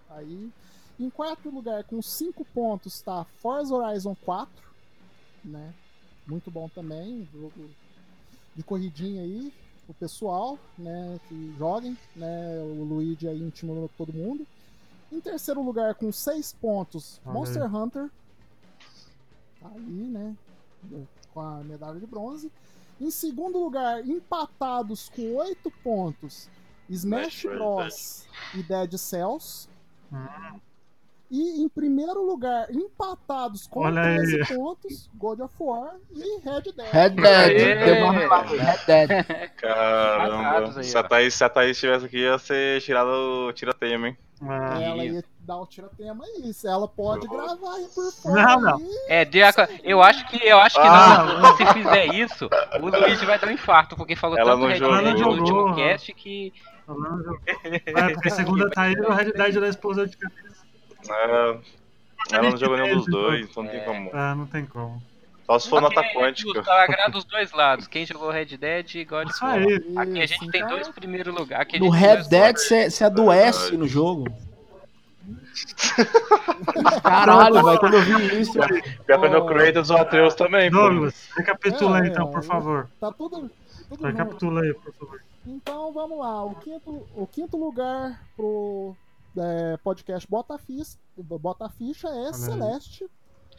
S2: Tá aí. Em quarto lugar, com cinco pontos, está Forza Horizon 4. Né? Muito bom também, um jogo de corridinha aí. O pessoal, né, que joguem, né, o Luigi aí intimando todo mundo. Em terceiro lugar, com seis pontos, Monster Hunter. Tá aí, né? Com a medalha de bronze. Em segundo lugar, empatados com oito pontos, Smash
S4: Smash
S2: Bros. e Dead Cells.
S1: Hum.
S2: E em primeiro lugar, empatados com
S1: Olha
S2: 13
S1: aí.
S2: pontos, God of War e Red Dead.
S5: Red Dead. Deu uma. Red Dead.
S4: Caramba. Se, a. Thaís, se a Thaís estivesse aqui, ia ser tirado o tira-tema, hein?
S1: É.
S2: Ela ia dar o tira-tema aí. Se ela pode
S4: Uhum.
S2: gravar aí por fora.
S1: Não, não.
S3: É, deu a co- eu acho que eu acho que
S4: Ah.
S3: não. Se fizer isso, o Luigi vai dar um infarto, porque falou
S4: Ela
S3: tanto
S4: não
S3: Red. Dead no último cast que.
S1: É, porque segunda tá aí o Red Dead da explosão de cabeça.
S4: É, ela não jogou nenhum dos dois, então não tem
S3: É.
S4: como.
S1: É, não tem como.
S4: Só se for nota
S3: Ok, é justo,
S4: quântica.
S3: agrada os dois lados. Quem jogou Red Dead e God of
S1: Isso
S3: War. Aqui a gente tem dois primeiros lugares. Aqui
S5: No Red Dead você adoece no jogo. Caralho, velho, quando eu vi isso.
S4: Pior que no Kratos o Atreus também, pô.
S1: Douglas, recapitula
S2: É,
S1: então, por
S2: é.
S1: favor.
S2: Tá tudo, tudo.
S1: Recapitula aí, por favor.
S2: Então vamos lá. O quinto, o quinto lugar pro é, podcast Bota Ficha, Bota Ficha é. Celeste.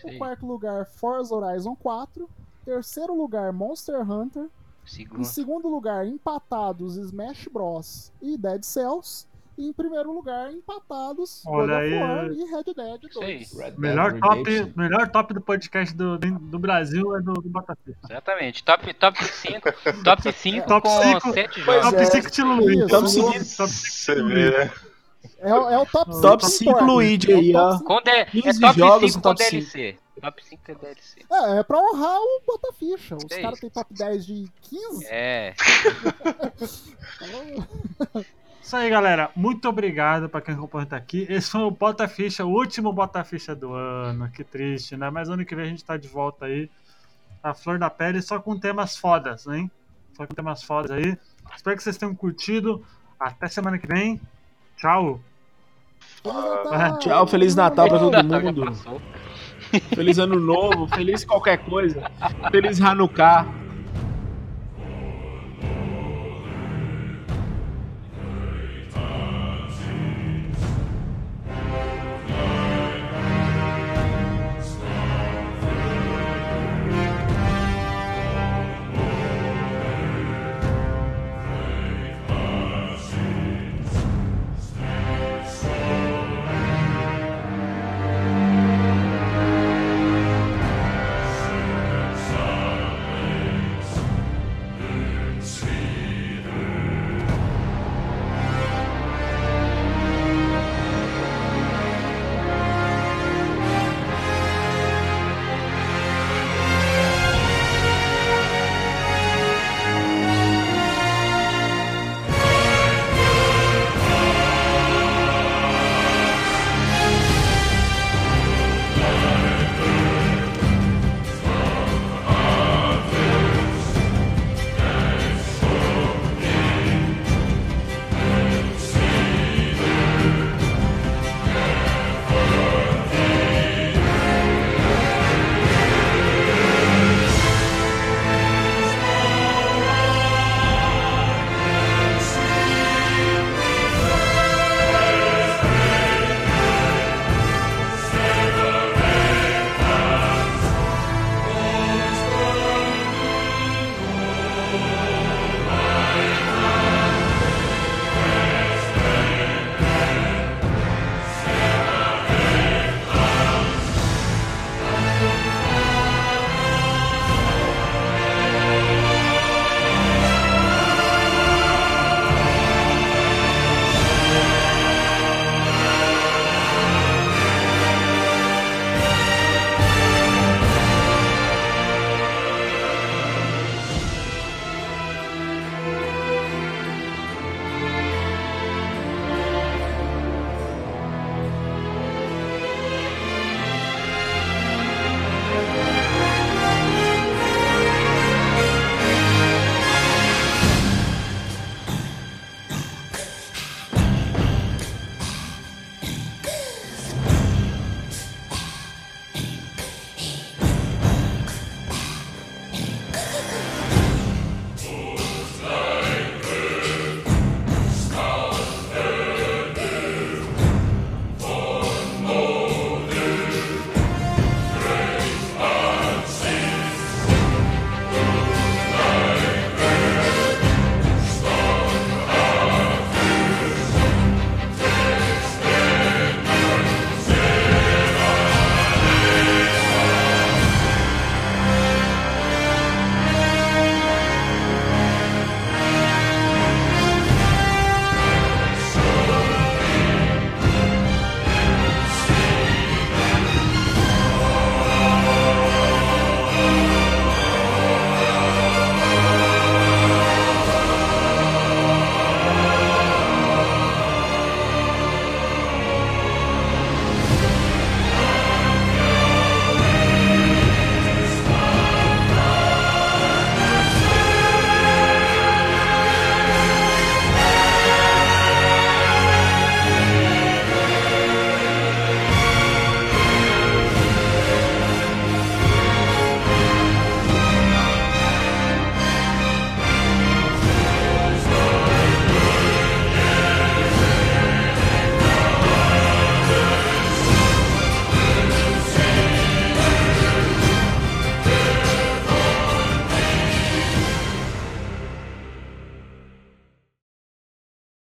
S2: O
S3: Sim.
S2: quarto lugar, Forza Horizon 4. Terceiro lugar, Monster Hunter. Em
S3: Segundo.
S2: segundo lugar, empatados Smash Bros. e Dead Cells. E em primeiro lugar, empatados
S1: Olha
S2: of
S1: aí.
S2: E Red Dead
S3: Isso aí.
S2: 2.
S5: Red Dead
S1: Melhor top, melhor top do podcast do, do Brasil é do, do Batata.
S3: Exatamente. Top, top 5. Top 5
S1: Top
S3: com
S1: cinco.
S3: 7
S5: Pois
S3: jogos.
S1: Top
S5: é.
S1: 5 estilo Luiz.
S2: Isso.
S1: Top
S5: Vamos
S1: 5
S5: seguir.
S1: top cinco
S4: Você vê, né?
S2: É, o- é o top 5.
S5: Top 5 Luigi aí, ó.
S3: Com D- é
S5: 15
S3: top
S5: jogos
S3: 5
S5: no
S3: com
S5: top
S3: DLC. Top 5 é DLC.
S2: É, é pra honrar o Botaficha. Os
S3: É
S2: caras têm top 10 de 15.
S3: É.
S1: Isso aí, galera. Muito obrigado pra quem acompanhou até aqui. Esse foi o Bota Ficha, o último Bota Ficha do ano. Que triste, né? Mas ano que vem a gente tá de volta aí. A flor da pele, só com temas fodas, hein? Só com temas fodas aí. Espero que vocês tenham curtido. Até semana que vem. Tchau.
S2: Feliz Natal!
S5: Tchau, Feliz Natal pra todo mundo. Feliz Ano Novo, feliz qualquer coisa. Feliz Hanukkah.